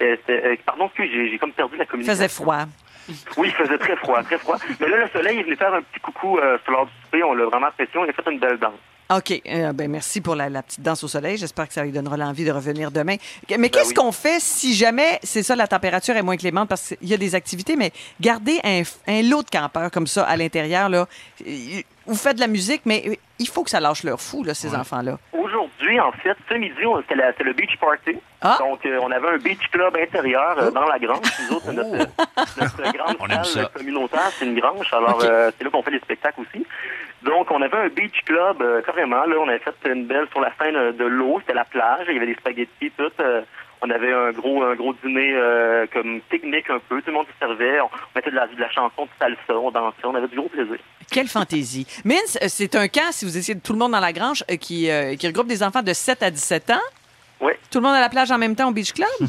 Euh, euh, pardon, j'ai j'ai comme perdu la Il communication. faisait froid. [laughs] Oui, il faisait très froid, très froid. Mais là, le soleil est venu faire un petit coucou euh, sur l'heure du souper, on l'a vraiment apprécié, on a fait une belle danse. OK. euh, ben, merci pour la, la petite danse au soleil. J'espère que ça lui donnera l'envie de revenir demain. Mais qu'est-ce oui. qu'on fait si jamais, c'est ça, la température est moins clémente parce qu'il y a des activités, mais garder un, un lot de campeurs comme ça à l'intérieur, là, euh, vous faites de la musique, mais il faut que ça lâche leur fou, là, ces enfants-là. Aujourd'hui, en fait, ce midi, c'était le beach party. Ah. Donc, euh, on avait un beach club intérieur euh, dans la grange. Nous autres, notre, [laughs] notre [laughs] grande On aime salle communautaire, c'est une grange. Alors, euh, c'est là qu'on fait les spectacles aussi. Donc, on avait un beach club, euh, carrément. Là, on avait fait une belle sur la scène de l'eau. C'était la plage. Il y avait des spaghettis, tout. On avait un gros, un gros dîner euh, comme pique-nique un peu. Tout le monde se servait. On mettait de la, de la chanson de salsa. On dansait. On avait du gros plaisir. Quelle fantaisie. Mince, euh, c'est un camp, si vous essayez de tout le monde dans la grange, euh, qui, euh, qui regroupe des enfants de 7 à 17 ans. Oui. Tout le monde à la plage en même temps au Beach Club? [laughs]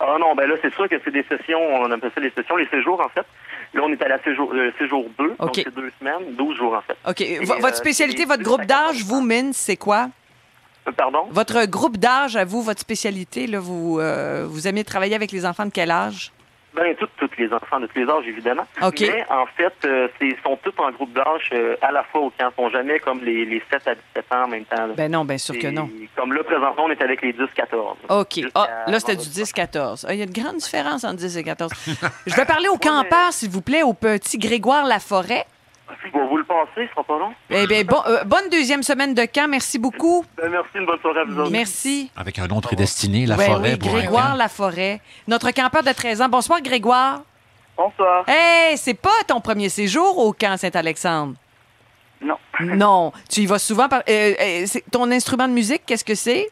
Ah non, ben là, c'est sûr que c'est des sessions, on appelle ça les sessions, les séjours, en fait. Là, on est à la séjour, euh, séjour 2, donc OK. c'est deux semaines, 12 jours, en fait. OK. Et, votre spécialité, votre groupe d'âge, vous, Mince, c'est quoi? Pardon? Votre groupe d'âge, à vous, votre spécialité, là, vous, euh, vous aimez travailler avec les enfants de quel âge? Ben, tous tous les enfants de tous les âges, évidemment. OK. Mais, en fait, euh, ils sont tous en groupe d'âge euh, à la fois au camp. Ils sont jamais comme les, les 7 à 17 ans en même temps. là. Ben non, bien sûr que non. Comme là, présentement, on est avec les 10-14. OK. Ah, là, c'était du vendredi. 10-14. Ah, Il y a une grande différence entre 10 et 14. [laughs] Je vais parler au campeur, s'il vous plaît, au petit Grégoire Laforêt. Vous le passer, ce sera pas long. Eh bien, bon, euh, bonne deuxième semaine de camp. Merci beaucoup. Ben, merci, une bonne soirée à vous autres. Merci. Avec un nom prédestiné, la Ouais, forêt. oui, pour un Grégoire camp. Laforêt. Notre campeur de 13 ans. Bonsoir, Grégoire. Bonsoir. Hey, c'est pas ton premier séjour au camp Saint-Alexandre? Non. [laughs] Non. Tu y vas souvent par. euh, euh, c'est- ton instrument de musique, qu'est-ce que c'est?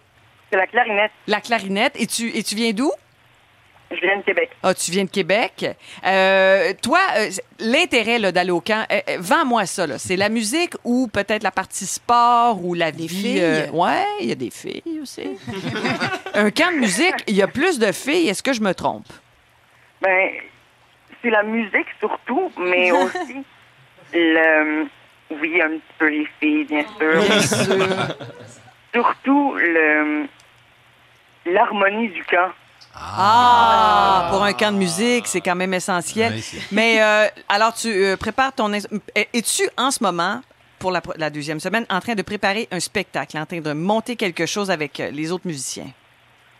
C'est la clarinette. La clarinette. Et tu, et tu viens d'où? Je viens de Québec. Ah, tu viens de Québec. Euh, toi, euh, l'intérêt là, d'aller au camp, euh, euh, vends-moi ça. là. C'est la musique ou peut-être la partie sport ou la vie. filles. euh, ouais, il y a des filles aussi. Un camp de musique, il y a plus de filles. Est-ce que je me trompe? Ben, c'est la musique surtout, mais [laughs] aussi le. Oui, un petit peu les filles, bien sûr. Bien sûr. Surtout le l'harmonie du camp. Ah, pour un camp de musique, c'est quand même essentiel. Mais euh, alors, tu euh, prépares ton. ins- Es-tu en ce moment, pour la, deuxième semaine, en train de préparer un spectacle, en train de monter quelque chose avec euh, les autres musiciens?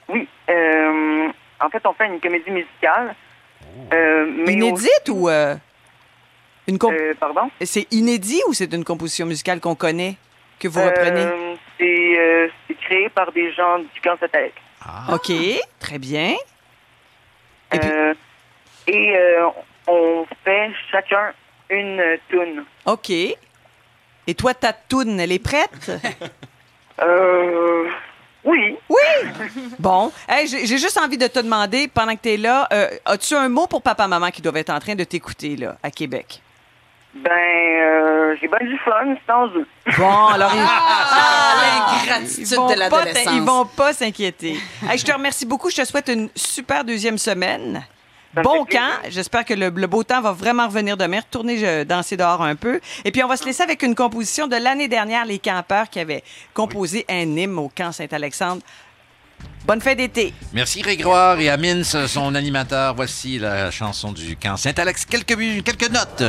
Oui. euh, en fait, on fait une comédie musicale. euh, mais Inédite ou. euh, une comp- euh, pardon? C'est inédit ou c'est une composition musicale qu'on connaît, que vous Euh, reprenez? c'est euh, c'est créé par des gens du camp Satellite. OK, très bien. Et, et euh, on fait chacun une euh, toune. OK. Et toi, ta toune, elle est prête? [laughs] Euh, oui. Oui! Bon. Hey, j'ai j'ai juste envie de te demander, pendant que tu es là, euh, as-tu un mot pour papa-maman qui doivent être en train de t'écouter, là, à Québec? Ben, euh, j'ai bien du fun sans eux. Bon, alors ils... Ah, l'ingratitude Ils vont de pas l'adolescence. t'in- Ils vont pas s'inquiéter. Hey, je te remercie beaucoup. Je te souhaite une super deuxième semaine. Ça Bon camp. J'espère que le, le beau temps va vraiment revenir demain. Retourner euh, danser dehors un peu. Et puis, on va se laisser avec une composition de l'année dernière, les campeurs qui avaient composé un hymne au camp Saint-Alexandre. Bonne fin d'été. Merci Grégoire et Amine, son animateur. Voici la chanson du camp Saint-Alex. Quelques, quelques notes.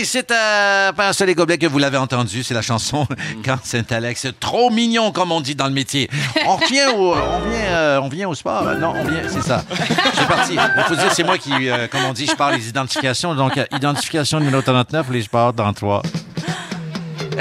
Et c'est à Pinceau les gobelets que vous l'avez entendu, c'est la chanson Quand Saint-Alex. Trop mignon, comme on dit dans le métier. On revient au, on vient, euh, on vient au sport. Euh, Non, on vient, c'est ça. C'est parti. Il faut dire, c'est moi qui, euh, comme on dit, je parle les identifications. Donc, identification numéro 39, les sports dans 3.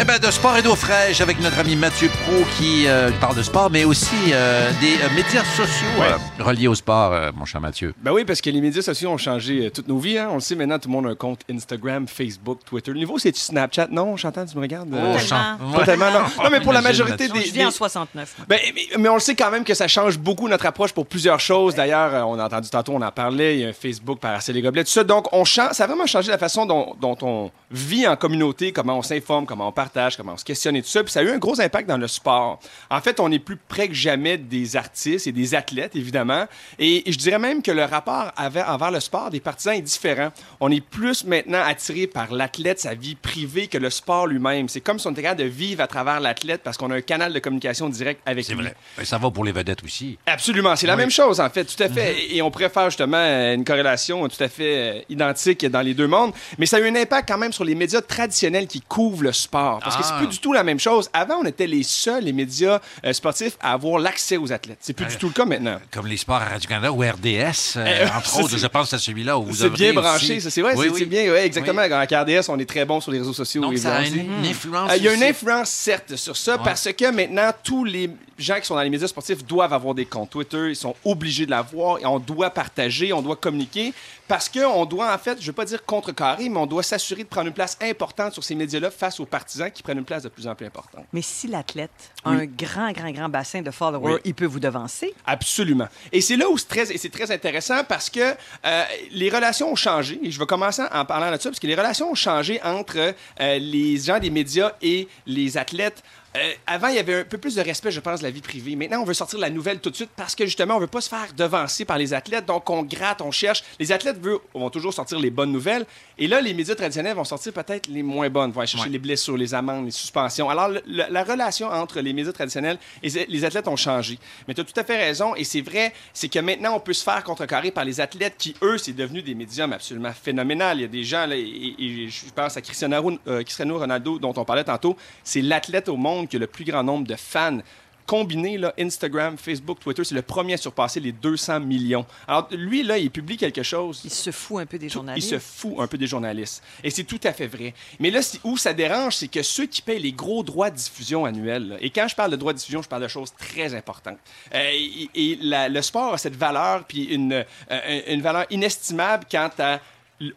Eh bien, de sport et d'eau fraîche avec notre ami Mathieu Pro qui euh, parle de sport, mais aussi euh, des euh, médias sociaux euh, reliés au sport, euh, mon cher Mathieu. Ben oui, parce que les médias sociaux ont changé euh, toutes nos vies. hein. On le sait maintenant, tout le monde a un compte Instagram, Facebook, Twitter. Le niveau, c'est-tu Snapchat? Non, Chantal, tu me regardes? Oh, Pas tellement, non. Non, mais pour la majorité des... Je viens en des- 69. Ben, mais, mais on le sait quand même que ça change beaucoup notre approche pour plusieurs choses. D'ailleurs, euh, on a entendu tantôt, on en parlait, il y a un Facebook par les gobelets, tout ça. Donc, on change, ça a vraiment changé la façon dont, dont on vit en communauté, comment on s'informe, comment on partage, comment on se questionne et tout ça. Puis ça a eu un gros impact dans le sport. En fait, on est plus près que jamais des artistes et des athlètes, évidemment. Et, et je dirais même que le rapport avec- envers le sport des partisans est différent. On est plus maintenant attiré par l'athlète, sa vie privée, que le sport lui-même. C'est comme si on était capable de vivre à travers l'athlète parce qu'on a un canal de communication direct avec lui. C'est vrai. Ça va pour les vedettes aussi. Absolument, c'est la Oui. même chose en fait, tout à fait. Et- Et on faire justement euh, une corrélation tout à fait euh, identique dans les deux mondes. Mais ça a eu un impact quand même sur les médias traditionnels qui couvrent le sport. Parce que c'est Ah. plus du tout la même chose. Avant, on était les seuls, les médias euh, sportifs, à avoir l'accès aux athlètes. C'est plus du tout le cas maintenant. Comme les sports à Radio-Canada ou RDS, euh, Euh, entre autres, je pense à celui-là où vous C'est bien branché, aussi. ça, c'est vrai, Oui, c'est oui. bien, ouais, exactement. À RDS, on est très bon sur les réseaux sociaux. Donc, ça a une- une influence Euh, Il y a une influence, certes, sur ça, Ouais. parce que maintenant, tous les gens qui sont dans les médias sportifs doivent avoir des comptes Twitter, ils sont obligés de l'avoir, et on doit partager, on doit communiquer, parce qu'on doit, en fait, je ne veux pas dire contrecarrer, mais on doit s'assurer de prendre une place importante sur ces médias-là face aux partisans qui prennent une place de plus en plus importante. Mais si l'athlète a Oui. un grand, grand, grand bassin de followers, Oui. il peut vous devancer. Absolument. Et c'est là où c'est très, c'est très intéressant parce que euh, les relations ont changé. Et je vais commencer en parlant de ça parce que les relations ont changé entre euh, les gens des médias et les athlètes. Euh, avant, il y avait un peu plus de respect, je pense, de la vie privée. Maintenant, on veut sortir la nouvelle tout de suite parce que justement, on veut pas se faire devancer par les athlètes. Donc, on gratte, on cherche. Les athlètes veulent, vont toujours sortir les bonnes nouvelles. Et là, les médias traditionnels vont sortir peut-être les moins bonnes, vont aller chercher les blessures, les amendes, les suspensions. Alors, le- le- la relation entre les médias traditionnels et les athlètes ont changé. Mais tu as tout à fait raison. Et c'est vrai, c'est que maintenant, on peut se faire contrecarrer par les athlètes qui, eux, c'est devenu des médiums absolument phénoménal. Il y a des gens, là, et, et- et je pense à Cristiano, euh, Cristiano Ronaldo, dont on parlait tantôt. C'est l'athlète au monde qui a le plus grand nombre de fans. Combiné, là, Instagram, Facebook, Twitter, c'est le premier à surpasser les 200 millions. Alors, lui, là, il publie quelque chose. Il se fout un peu des Il journalistes. se fout un peu des journalistes. Et c'est tout à fait vrai. Mais là, où ça dérange, c'est que ceux qui payent les gros droits de diffusion annuels, là, et quand je parle de droits de diffusion, je parle de choses très importantes. Euh, et et la- le sport a cette valeur, puis une, euh, une valeur inestimable quant à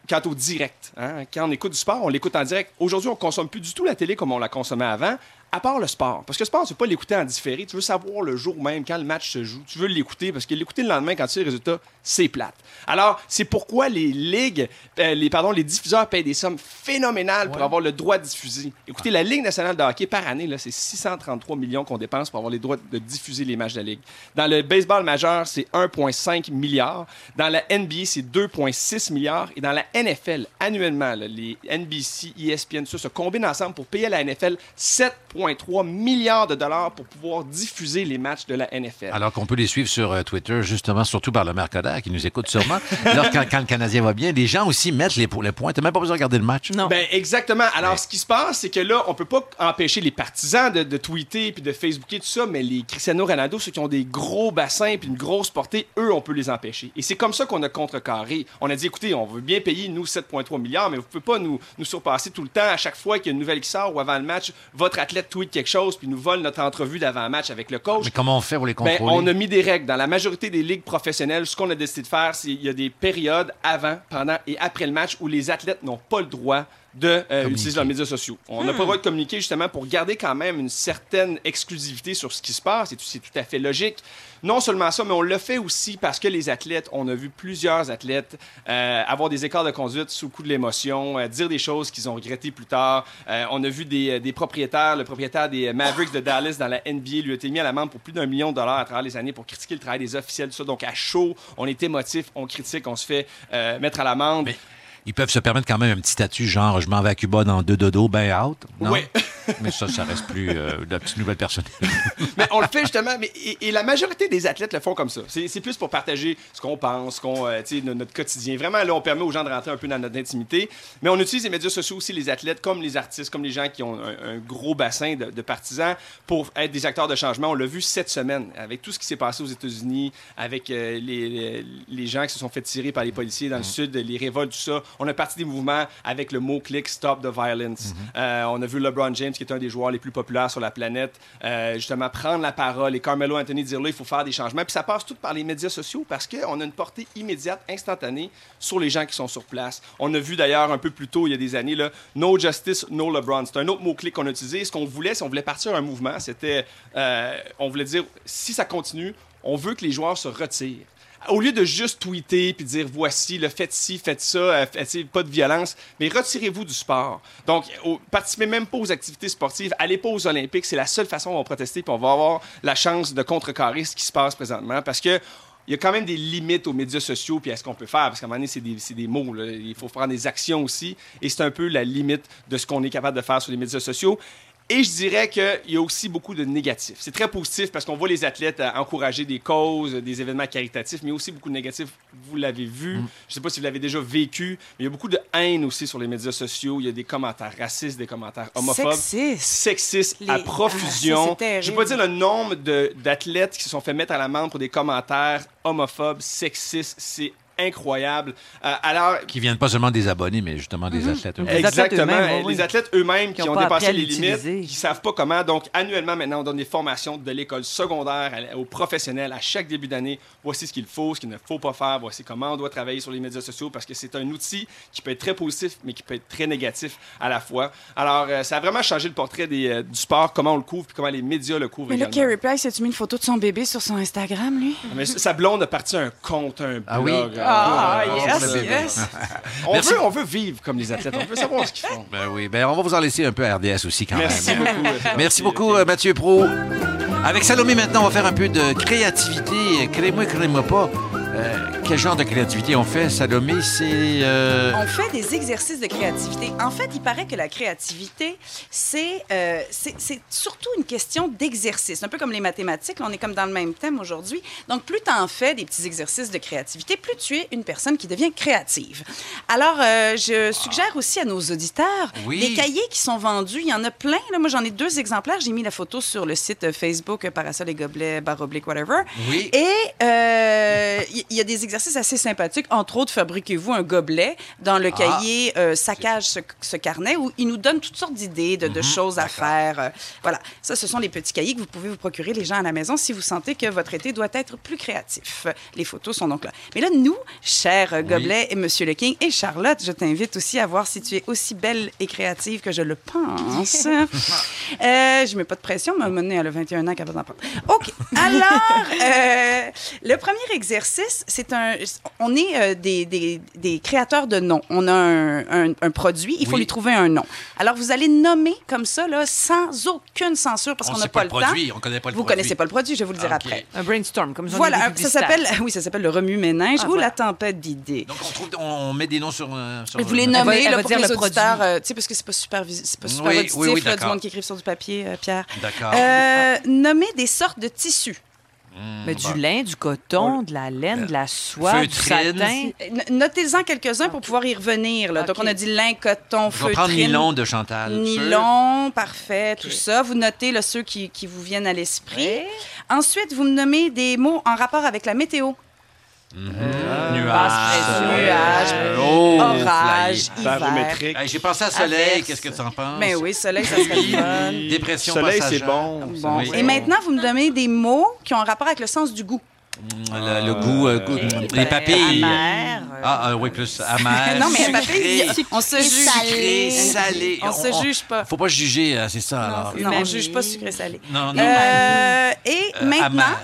quant au direct. hein. Quand on écoute du sport, on l'écoute en direct. Aujourd'hui, on consomme plus du tout la télé comme on la consommait avant, à part le sport. Parce que le sport, tu veux pas l'écouter en différé. Tu veux savoir le jour même, quand le match se joue. Tu veux l'écouter parce que l'écouter le lendemain, quand tu sais le résultat, c'est plate. Alors, c'est pourquoi les ligues, euh, les, pardon, les diffuseurs payent des sommes phénoménales pour avoir le droit de diffuser. Écoutez, la Ligue nationale de hockey, par année, là, c'est 633 millions qu'on dépense pour avoir les droits de diffuser les matchs de la Ligue. Dans le baseball majeur, c'est 1,5 milliard. Dans la NBA, c'est 2,6 milliards. Et dans la NFL, annuellement, là, les NBC, ESPN, ça se combinent ensemble pour payer à la NFL 7,3 milliards de dollars pour pouvoir diffuser les matchs de la NFL. Alors qu'on peut les suivre sur euh, Twitter, justement, surtout par le Mercoder qui nous écoute sûrement. Alors, quand, quand le Canadien va bien, les gens aussi mettent les, les points. T'as même pas besoin de regarder le match. Non. Ben, exactement. Alors, ce qui se passe, c'est que là, on peut pas empêcher les partisans de, de tweeter puis de Facebooker tout ça, mais les Cristiano Ronaldo, ceux qui ont des gros bassins puis une grosse portée, eux, on peut les empêcher. Et c'est comme ça qu'on a contrecarré. On a dit, écoutez, on veut bien payer, nous, 7,3 milliards, mais vous pouvez pas nous, nous surpasser tout le temps à chaque fois qu'il y a une nouvelle qui sort ou avant le match, votre athlète tweet quelque chose puis nous vole notre entrevue d'avant-match avec le coach. Mais comment on fait pour les Ben, contrôler? on a mis des règles. Dans la majorité des ligues professionnelles, ce qu'on a décidé de faire, c'est qu'il y a des périodes avant, pendant et après le match où les athlètes n'ont pas le droit de euh, utiliser leurs médias sociaux. On n'a pas le droit de communiquer justement pour garder quand même une certaine exclusivité sur ce qui se passe tout- c'est tout à fait logique. Non seulement ça, mais on le fait aussi parce que les athlètes, on a vu plusieurs athlètes euh, avoir des écarts de conduite sous le coup de l'émotion, euh, dire des choses qu'ils ont regrettées plus tard. On a vu des, des propriétaires, le propriétaire des Mavericks de Dallas dans la NBA lui a été mis à l'amende pour plus d'un million de dollars à travers les années pour critiquer le travail des officiels, tout ça. Donc à chaud, on est émotif, on critique, on se fait mettre à l'amende. Ils peuvent se permettre quand même un petit statut, genre je m'en vais à Cuba dans deux dodos, ben out. non? Oui. [laughs] Mais ça, ça reste plus euh, la petite nouvelle personnelle. [laughs] mais on le fait justement, mais, et, et la majorité des athlètes le font comme ça. C'est plus pour partager ce qu'on pense, ce qu'on, euh, notre quotidien. Vraiment, là, on permet aux gens de rentrer un peu dans notre intimité. Mais on utilise les médias sociaux aussi, les athlètes, comme les artistes, comme les gens qui ont un, un gros bassin de, de partisans, pour être des acteurs de changement. On l'a vu cette semaine, avec tout ce qui s'est passé aux États-Unis, avec euh, les, les, les gens qui se sont fait tirer par les policiers dans le sud, les révoltes, tout ça. On a parti des mouvements avec le mot-clic Stop the Violence. Euh, on a vu LeBron James, qui est un des joueurs les plus populaires sur la planète, euh, justement prendre la parole et Carmelo Anthony dire là, il faut faire des changements. Puis ça passe tout par les médias sociaux parce qu'on a une portée immédiate, instantanée sur les gens qui sont sur place. On a vu d'ailleurs un peu plus tôt, il y a des années, là, No Justice, No LeBron. C'est un autre mot-clic qu'on a utilisé. Ce qu'on voulait, si on voulait partir un mouvement, c'était, euh, on voulait dire, si ça continue, on veut que les joueurs se retirent au lieu de juste tweeter puis dire voici le faites ci, faites ça, euh, pas de violence, mais retirez-vous du sport. Donc, au- participez même pas aux activités sportives, allez pas aux Olympiques, c'est la seule façon va protester puis on va avoir la chance de contrecarrer ce qui se passe présentement parce que il y a quand même des limites aux médias sociaux puis à ce qu'on peut faire parce qu'à un moment donné, c'est des, mots. Il faut prendre des actions aussi et c'est un peu la limite de ce qu'on est capable de faire sur les médias sociaux. Et je dirais qu'il y a aussi beaucoup de négatifs. C'est très positif parce qu'on voit les athlètes encourager des causes, des événements caritatifs, mais aussi beaucoup de négatifs. Vous l'avez vu. Je ne sais pas si vous l'avez déjà vécu, mais il y a beaucoup de haine aussi sur les médias sociaux. Il y a des commentaires racistes, des commentaires homophobes. Sexistes. Sexistes à Les- Ah, profusion. terrible. je ne vais pas dire le nombre d'athlètes qui se sont fait mettre à l'amende pour des commentaires homophobes, sexistes. C'est incroyable. Euh, alors, Qui viennent pas seulement des abonnés, mais justement des athlètes eux-mêmes. Exactement. Les oui. athlètes eux-mêmes qui, Qui ont dépassé les limites, qui savent pas comment. Donc, annuellement, maintenant, on donne des formations de l'école secondaire aux professionnels à chaque début d'année. Voici ce qu'il faut, ce qu'il ne faut pas faire. Voici comment on doit travailler sur les médias sociaux parce que c'est un outil qui peut être très positif, mais qui peut être très négatif à la fois. Alors, euh, ça a vraiment changé le portrait des, euh, du sport, comment on le couvre, puis comment les médias le couvrent Mais là. Carey Price, as-tu mis une photo de son bébé sur son Instagram, lui? Mais sa blonde a parti un compte, un blog. Ah oui? Ah, euh, yes, yes. On [laughs] veut, on veut vivre comme les athlètes. On veut savoir ce qu'ils font. Ben oui, ben on va vous en laisser un peu à RDS aussi quand Merci même. beaucoup. Merci beaucoup, euh, Mathieu Pro. Avec Salomé, maintenant, on va faire un peu de créativité. Crée-moi, crée-moi pas. Euh, quel genre de créativité on fait, Salomé? C'est. euh, On fait des exercices de créativité. En fait, il paraît que la créativité, c'est euh, c'est surtout une question d'exercice. Un peu comme les mathématiques, on est comme dans le même thème aujourd'hui. Donc, plus tu en fais des petits exercices de créativité, plus tu es une personne qui devient créative. Alors, euh, je suggère aussi à nos auditeurs Oui. des cahiers qui sont vendus. Il y en a plein. Là. Moi, j'en ai deux exemplaires. J'ai mis la photo sur le site Facebook Parasol et Gobelets, barre oblique, whatever. Oui. Et euh, il il y, a des exercices assez sympathiques. Entre autres, fabriquez-vous un gobelet dans le Ah. cahier euh, Saccage ce, ce carnet où il nous donne toutes sortes d'idées, de, de Mhm, choses à faire. Euh, voilà. Ça, ce sont les petits cahiers que vous pouvez vous procurer, les gens à la maison, si vous sentez que votre été doit être plus créatif. Les photos sont donc là. Mais là, nous, chers euh, Gobelet et Monsieur le King et Charlotte, je t'invite aussi à voir si tu es aussi belle et créative que je le pense. [laughs] euh, je mets pas de pression, mais à un moment donné, elle a 21 ans, d'en prendre. OK. Alors, euh, le premier exercice, c'est un. On est euh, des, des- des créateurs de noms. On a un, un- un produit, il faut Oui. lui trouver un nom. Alors, vous allez nommer comme ça, là, sans aucune censure, parce On qu'on n'a pas pas, le le produit, temps. on connaît pas le Vous produit. connaissez pas le produit, je vais vous le dire Ah, après. Un brainstorm, comme ça. Voilà, ça s'appelle, oui, ça s'appelle le remue-ménage Ah, ou voilà. la tempête d'idées. Donc, on, trouve, on, met des noms sur. euh, sur Vous les nommez là, pour dire les le auditeurs, produit. euh, tu sais, parce que c'est pas super, pas super Oui, auditif, oui, oui, là, du monde qui écrive sur du papier, euh, Pierre. D'accord. Nommer des sortes de tissus. Mais du lin, du coton, de la laine, de la soie, du satin. Notez-en quelques-uns pour pouvoir y revenir. Là. Donc, on a dit lin, coton, Je vais prendre nylon de Chantal. Nylon, parfait, tout ça. Vous notez là, ceux qui, qui vous viennent à l'esprit. Ensuite, vous me nommez des mots en rapport avec la météo. Nuage. Nuage, Oh, orage, hiver. Hey, J'ai pensé à soleil. Averse. Qu'est-ce que tu en penses? Mais oui, soleil, ça serait fun. Dépression Soleil, passagère. c'est bon. Bon. Oui. Et maintenant, vous me donnez des mots qui ont un rapport avec le sens du goût. Le, le goût, euh, goût- les papilles. Amer. Ah, ah, oui, plus amer. [laughs] non, mais sucré, papilles, on se juge. sucré, salé. On se juge pas. Faut pas juger, c'est ça. alors. Non, on juge pas sucré-salé. Non, non. Euh, et Euh, maintenant, amer.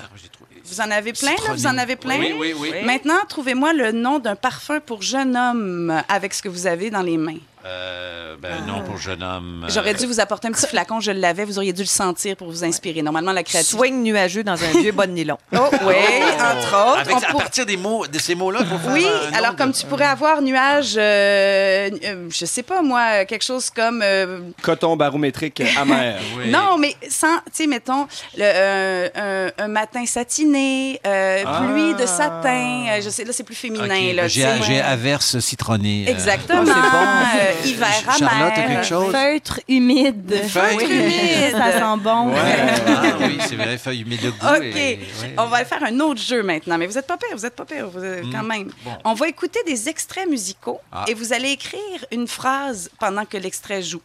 Vous en avez plein, là? Vous en avez plein? Oui, oui, oui. Maintenant, trouvez-moi le nom d'un parfum pour jeune homme avec ce que vous avez dans les mains. Euh, ben non, pour jeune homme. euh, J'aurais dû vous apporter un petit flacon, je l'avais, vous auriez dû le sentir pour vous inspirer. Normalement, la créativité. Swing nuageux dans un vieux bas de nylon. Oh, oui, entre autres. Avec, On à pour- partir des mots, de ces mots-là, Oui, un alors nom comme de- tu pourrais avoir nuage, euh, euh, je sais pas moi, quelque chose comme euh, Coton barométrique amer. [laughs] Non, mais sans, tu sais, mettons, le, euh, un, un matin satiné, euh, Ah. pluie de satin. euh, je sais, là, c'est plus féminin. Là, J'ai averse citronnée. Exactement. Oh, c'est bon. Euh, hiver Charlotte, amer. t'as quelque chose? Feutre humide. Feutre humide. Ça sent bon. Ah oui, [laughs] c'est vrai, feuille humide de goût. OK. et- ouais. On va faire un autre jeu maintenant. Mais vous êtes pas pire, vous êtes pas pire, vous êtes- quand Mm. même. Bon. On va écouter des extraits musicaux Ah. et vous allez écrire une phrase pendant que l'extrait joue.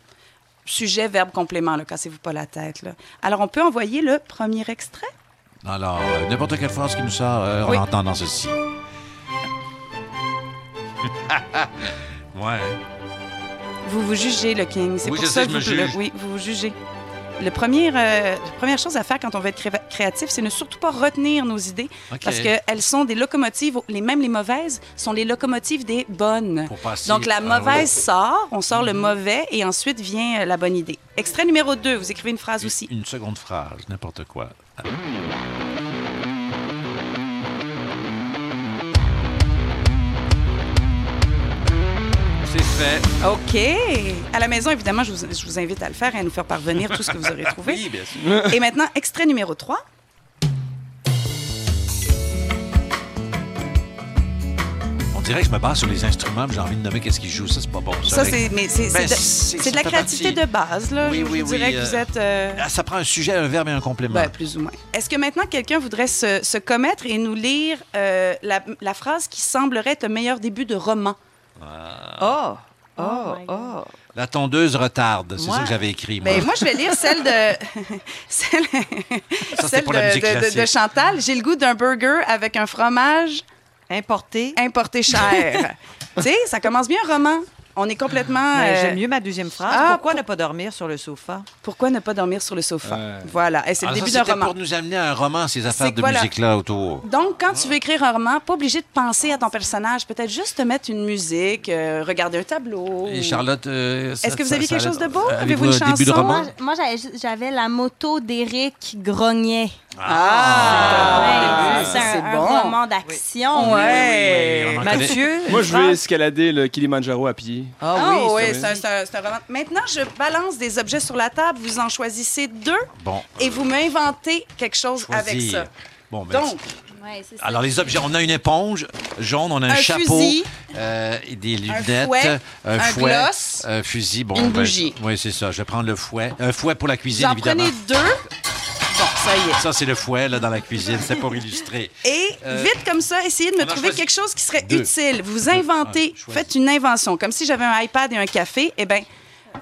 Sujet, verbe, complément, là, cassez-vous pas la tête. Là. Alors, on peut envoyer le premier extrait? Alors, euh, n'importe quelle phrase qui nous sort, euh, on Oui. entend dans ceci. [laughs] ouais. Vous vous jugez, le King. C'est Oui, pour je ça sais, que je me vous, le- juge. oui, vous vous jugez. Le premier, euh, la première chose à faire quand on veut être cré- créatif, c'est ne surtout pas retenir nos idées OK. parce qu'elles sont des locomotives, les mêmes les mauvaises sont les locomotives des bonnes. Donc la mauvaise sort, on sort le mauvais et ensuite vient euh, la bonne idée. Extrait numéro 2, vous écrivez une phrase aussi. Une seconde phrase, n'importe quoi. C'est fait. OK. À la maison, évidemment, je vous, je vous invite à le faire et à nous faire parvenir tout ce que vous aurez [laughs] trouvé. Oui, bien sûr. Et maintenant, extrait numéro 3. On dirait que je me base sur les instruments, puis j'ai envie de nommer qu'est-ce qu'ils jouent. Ça, c'est pas bon. Ça, avec- c'est mais c'est Ben, c'est de, la ça créativité partie. de base. Là. Oui, je oui, vous oui, dirais que euh, vous êtes... euh, Ah, Ça prend un sujet, un verbe et un complément. ben, plus ou moins. Est-ce que maintenant, quelqu'un voudrait se, se commettre et nous lire euh, la, la phrase qui semblerait être le meilleur début de roman? Oh! Oh, oh. La tondeuse retarde, c'est ça que j'avais écrit. Moi. Ben, moi, je vais lire celle de, [laughs] [laughs] celle, c'est celle pour la de, musique de- de- de classique. Chantal. J'ai le goût d'un burger avec un fromage importé, importé cher. [laughs] tu sais, ça commence bien un roman. On est complètement. Euh, J'aime mieux ma deuxième phrase. Ah, Pourquoi ne pas dormir sur le sofa? Pourquoi ne pas dormir sur le sofa? Voilà. Et c'est le Alors, début ça, d'un c'était roman. pour nous amener à un roman, ces affaires de voilà. musique-là autour. Donc, quand tu veux écrire un roman, pas obligé de penser à ton personnage. Peut-être juste te mettre une musique, euh, regarder un tableau. Et Charlotte, euh, Est-ce que vous aviez quelque chose de beau? Avez-vous une un début de chanson? roman? Moi, j'avais la moto d'Éric Grognet. Ah! C'est un, un bon. roman d'action. Ouais. Oui, oui, oui, en Mathieu, Moi, je vais escalader le Kilimanjaro à pied. Ah oui, oui, c'est c'est un, c'est un- un roman. Maintenant, je balance des objets sur la table. Vous en choisissez deux Bon. et vous m'inventez quelque chose avec ça. Bon, ben, Donc, Ouais, c'est ça. Alors, les objets, on a une éponge jaune, on a un, Un chapeau, fusil, euh, et des lunettes, fouet, un, un fouet, gloss, un fusil, bon, une ben, bougie. oui, c'est ça. Je vais prendre le fouet. Un fouet pour la cuisine, j'en évidemment. prenez deux. Ça y est. Ça, c'est le fouet, là, dans la cuisine. C'est pour illustrer. Et Euh, vite comme ça, essayez de me trouver quelque chose qui serait deux. utile. Vous inventez, Ah, faites une invention. Comme si j'avais un iPad et un café, eh bien,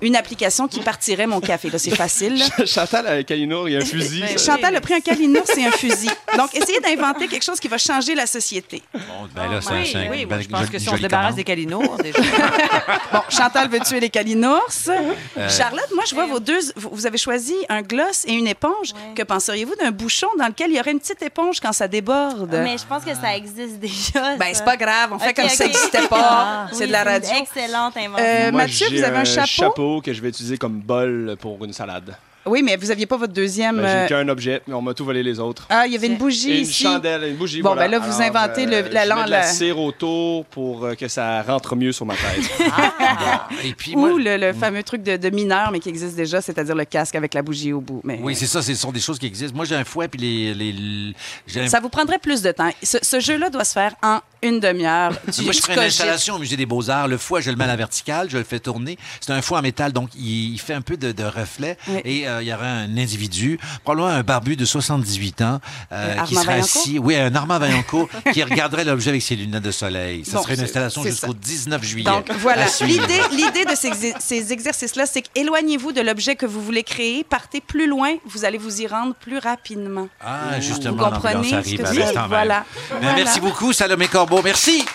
une application qui partirait mon café. Là, c'est facile. là. [laughs] Chantal avec Kalinour, il y a un fusil. Ben. Chantal a pris un calinours et un fusil. Donc, essayez d'inventer quelque chose qui va changer la société. Bon, ben là, c'est un- Oui, c'est un- oui, moi, belle- je pense que si on se débarrasse des calinours, déjà. [laughs] Bon, Chantal veut tuer les calinours. Euh, Charlotte, moi, je vois vos deux. Vous avez choisi un gloss et une éponge. Que penseriez-vous d'un bouchon dans lequel il y aurait une petite éponge quand ça déborde? Mais je pense que ça existe déjà. Ben, c'est pas grave. On fait comme si ça n'existait pas. Ah, C'est oui, de la radio. excellente invention. Euh, Moi, Mathieu, vous avez un chapeau? chapeau que je vais utiliser comme bol pour une salade. Oui, mais vous n'aviez pas votre deuxième. Ben, euh, j'ai qu'un objet, mais on m'a tout volé les autres. Ah, il y avait une bougie Et une ici. chandelle, une bougie. Bon, voilà. ben là, vous Alors, inventez le- euh, la je langue, la la- cire autour pour euh, que ça rentre mieux sur ma tête. [laughs] Et puis, Ou moi, le, le fameux truc de, de mineur, mais qui existe déjà, c'est-à-dire le casque avec la bougie au bout. Mais, oui, c'est ça, ce sont des choses qui existent. Moi, j'ai un fouet, puis les. les, Ça vous prendrait plus de temps. Ce, ce jeu-là doit se faire en une demi-heure. [laughs] Moi, je tu ferais une installation au Musée des Beaux-Arts. Le fouet, je le mets à la verticale, je le fais tourner. C'est un fouet en métal, donc il, il fait un peu de, de reflet. Oui. Et euh, il y aurait un individu, probablement un barbu de 78 ans, euh, Euh, qui serait assis. Oui, un Armand Vaillancourt, [laughs] qui regarderait l'objet avec ses lunettes de soleil. Ça Bon, serait une installation jusqu'au ça. 19 juillet. Donc, voilà. L'idée, l'idée de ces, exer- ces exercices-là, c'est qu'éloignez-vous de l'objet que vous voulez créer, partez plus loin, vous allez vous y rendre plus rapidement. Ah, justement, Vous comprenez ce arrive que à. Voilà. Ben, Voilà. Merci beaucoup, Salomé Corbeau. Merci.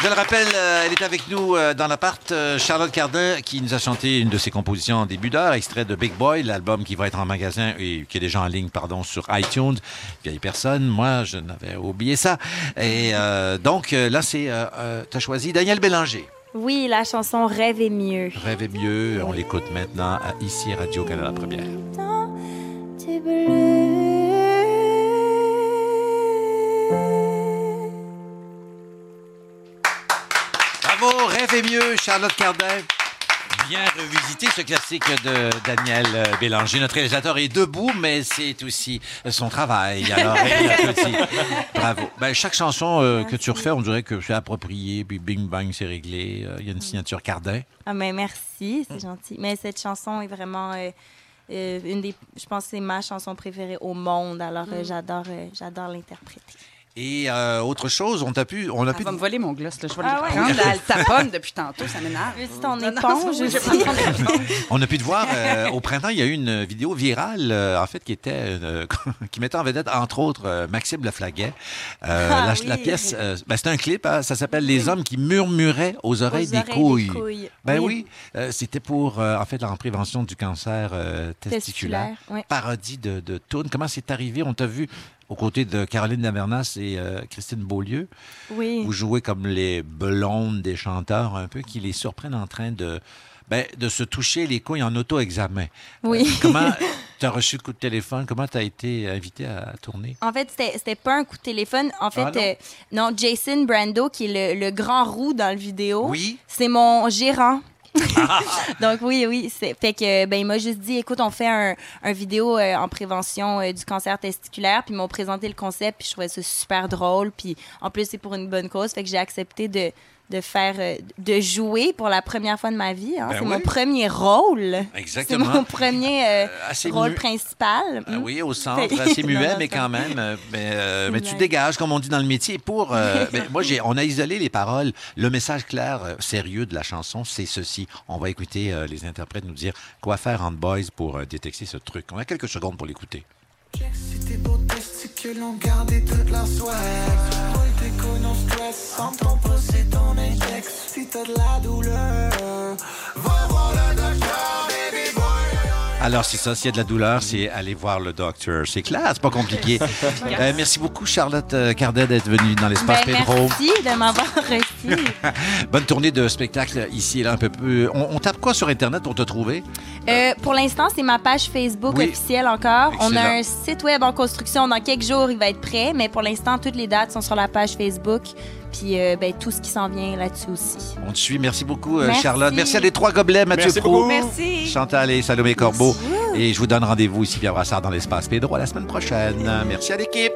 Je le rappelle, euh, elle est avec nous euh, dans l'appart. euh, Charlotte Cardin, qui nous a chanté une de ses compositions en début d'heure, extrait de Big Boy, l'album qui va être en magasin et qui est déjà en ligne, pardon, sur iTunes. Vieille personne, moi, je n'avais oublié ça. Et donc, là, c'est, t'as choisi Daniel Bélanger. Oui, la chanson Rêve est mieux. Rêvez mieux, on l'écoute maintenant à ici Radio-Canada Première. Du mieux, Charlotte Cardin. Bien revisité ce classique de Daniel Bélanger. Notre réalisateur est debout, mais c'est aussi son travail. Alors. Bravo. Ben, chaque chanson euh, que tu refais, on dirait que c'est approprié, puis bing bang, c'est réglé. Euh, Il y a une signature Cardin. Ah, mais merci, c'est gentil. Mais cette chanson est vraiment euh, euh, une des. Je pense que c'est ma chanson préférée au monde. Alors, euh, j'adore euh, j'adore l'interpréter. Et euh, autre chose, on t'a pu, on a Elle pu. va me voler mon gloss. Là. Je vais Ah le ouais? prendre. Elle taponne [laughs] depuis tantôt. Ça m'énerve. Ton Non, non, éponge. [laughs] On a pu te voir euh, au printemps. Il y a eu une vidéo virale, euh, en fait, qui était euh, [laughs] qui mettait en vedette entre autres euh, Maxime Leflaguet. Euh, Ah la, oui. la pièce, euh, ben, c'est un clip. hein, ça s'appelle Les hommes qui murmuraient aux oreilles, Aux des, oreilles des couilles. couilles. Ben oui, Oui. euh, c'était pour euh, en fait la prévention du cancer euh, testiculaire. Testiculaire, oui. Parodie de, de. Comment c'est arrivé? On t'a vu aux côtés de Caroline Lavernas et euh, Christine Beaulieu. Oui. Vous jouez comme les blondes des chanteurs, un peu, qui les surprennent en train de, ben, de se toucher les couilles en auto-examen. Oui. Euh, comment [laughs] tu as reçu le coup de téléphone? Comment tu as été invité à tourner? En fait, c'était c'était pas un coup de téléphone. En fait, Ah, non? euh, non, Jason Brando, qui est le, le grand roux dans le vidéo, Oui. c'est mon gérant. [laughs] Donc oui, oui. Fait que ben il m'a juste dit, écoute, on fait un, un vidéo euh, en prévention euh, du cancer testiculaire, puis ils m'ont présenté le concept, puis je trouvais ça super drôle, puis en plus c'est pour une bonne cause, fait que j'ai accepté de de faire euh, de jouer pour la première fois de ma vie. hein. Ben c'est oui. mon premier rôle. Exactement. C'est mon premier euh, assez rôle mu- principal. Ah oui, au centre, assez [laughs] muet, non, mais quand même. euh, mais, euh, mais tu dégages, comme on dit dans le métier. Pour, euh, [laughs] ben, moi, j'ai, on a isolé les paroles. Le message clair, euh, sérieux de la chanson, c'est ceci. On va écouter euh, les interprètes nous dire quoi faire en boys pour euh, détecter ce truc. On a quelques secondes pour l'écouter. Si tes beaux testicules ont gardé toute tes couilles, non stress Sans ton et ton index. Si t'as de la douleur Alors, c'est ça. S'il y a de la douleur, c'est aller voir le docteur. C'est clair, c'est pas compliqué. [laughs] Euh, merci beaucoup, Charlotte euh, Cardet, d'être venue dans l'espace Ben, Pedro. merci de m'avoir reçu. [laughs] Bonne tournée de spectacle ici et là, un peu plus. On, on tape quoi sur Internet pour te trouver? Euh, pour l'instant, c'est ma page Facebook Oui. officielle encore. On a un site web en construction. Dans quelques jours, il va être prêt. Mais pour l'instant, toutes les dates sont sur la page Facebook. Puis euh, ben, tout ce qui s'en vient là-dessus aussi. On te suit. Merci beaucoup, euh, Merci. Charlotte. Merci à les trois gobelets, Mathieu Merci. Merci. Chantal et Salomé Corbeau. Et je vous donne rendez-vous ici, Pierre Brassard, dans l'espace Pedro, à la semaine prochaine. Merci à l'équipe.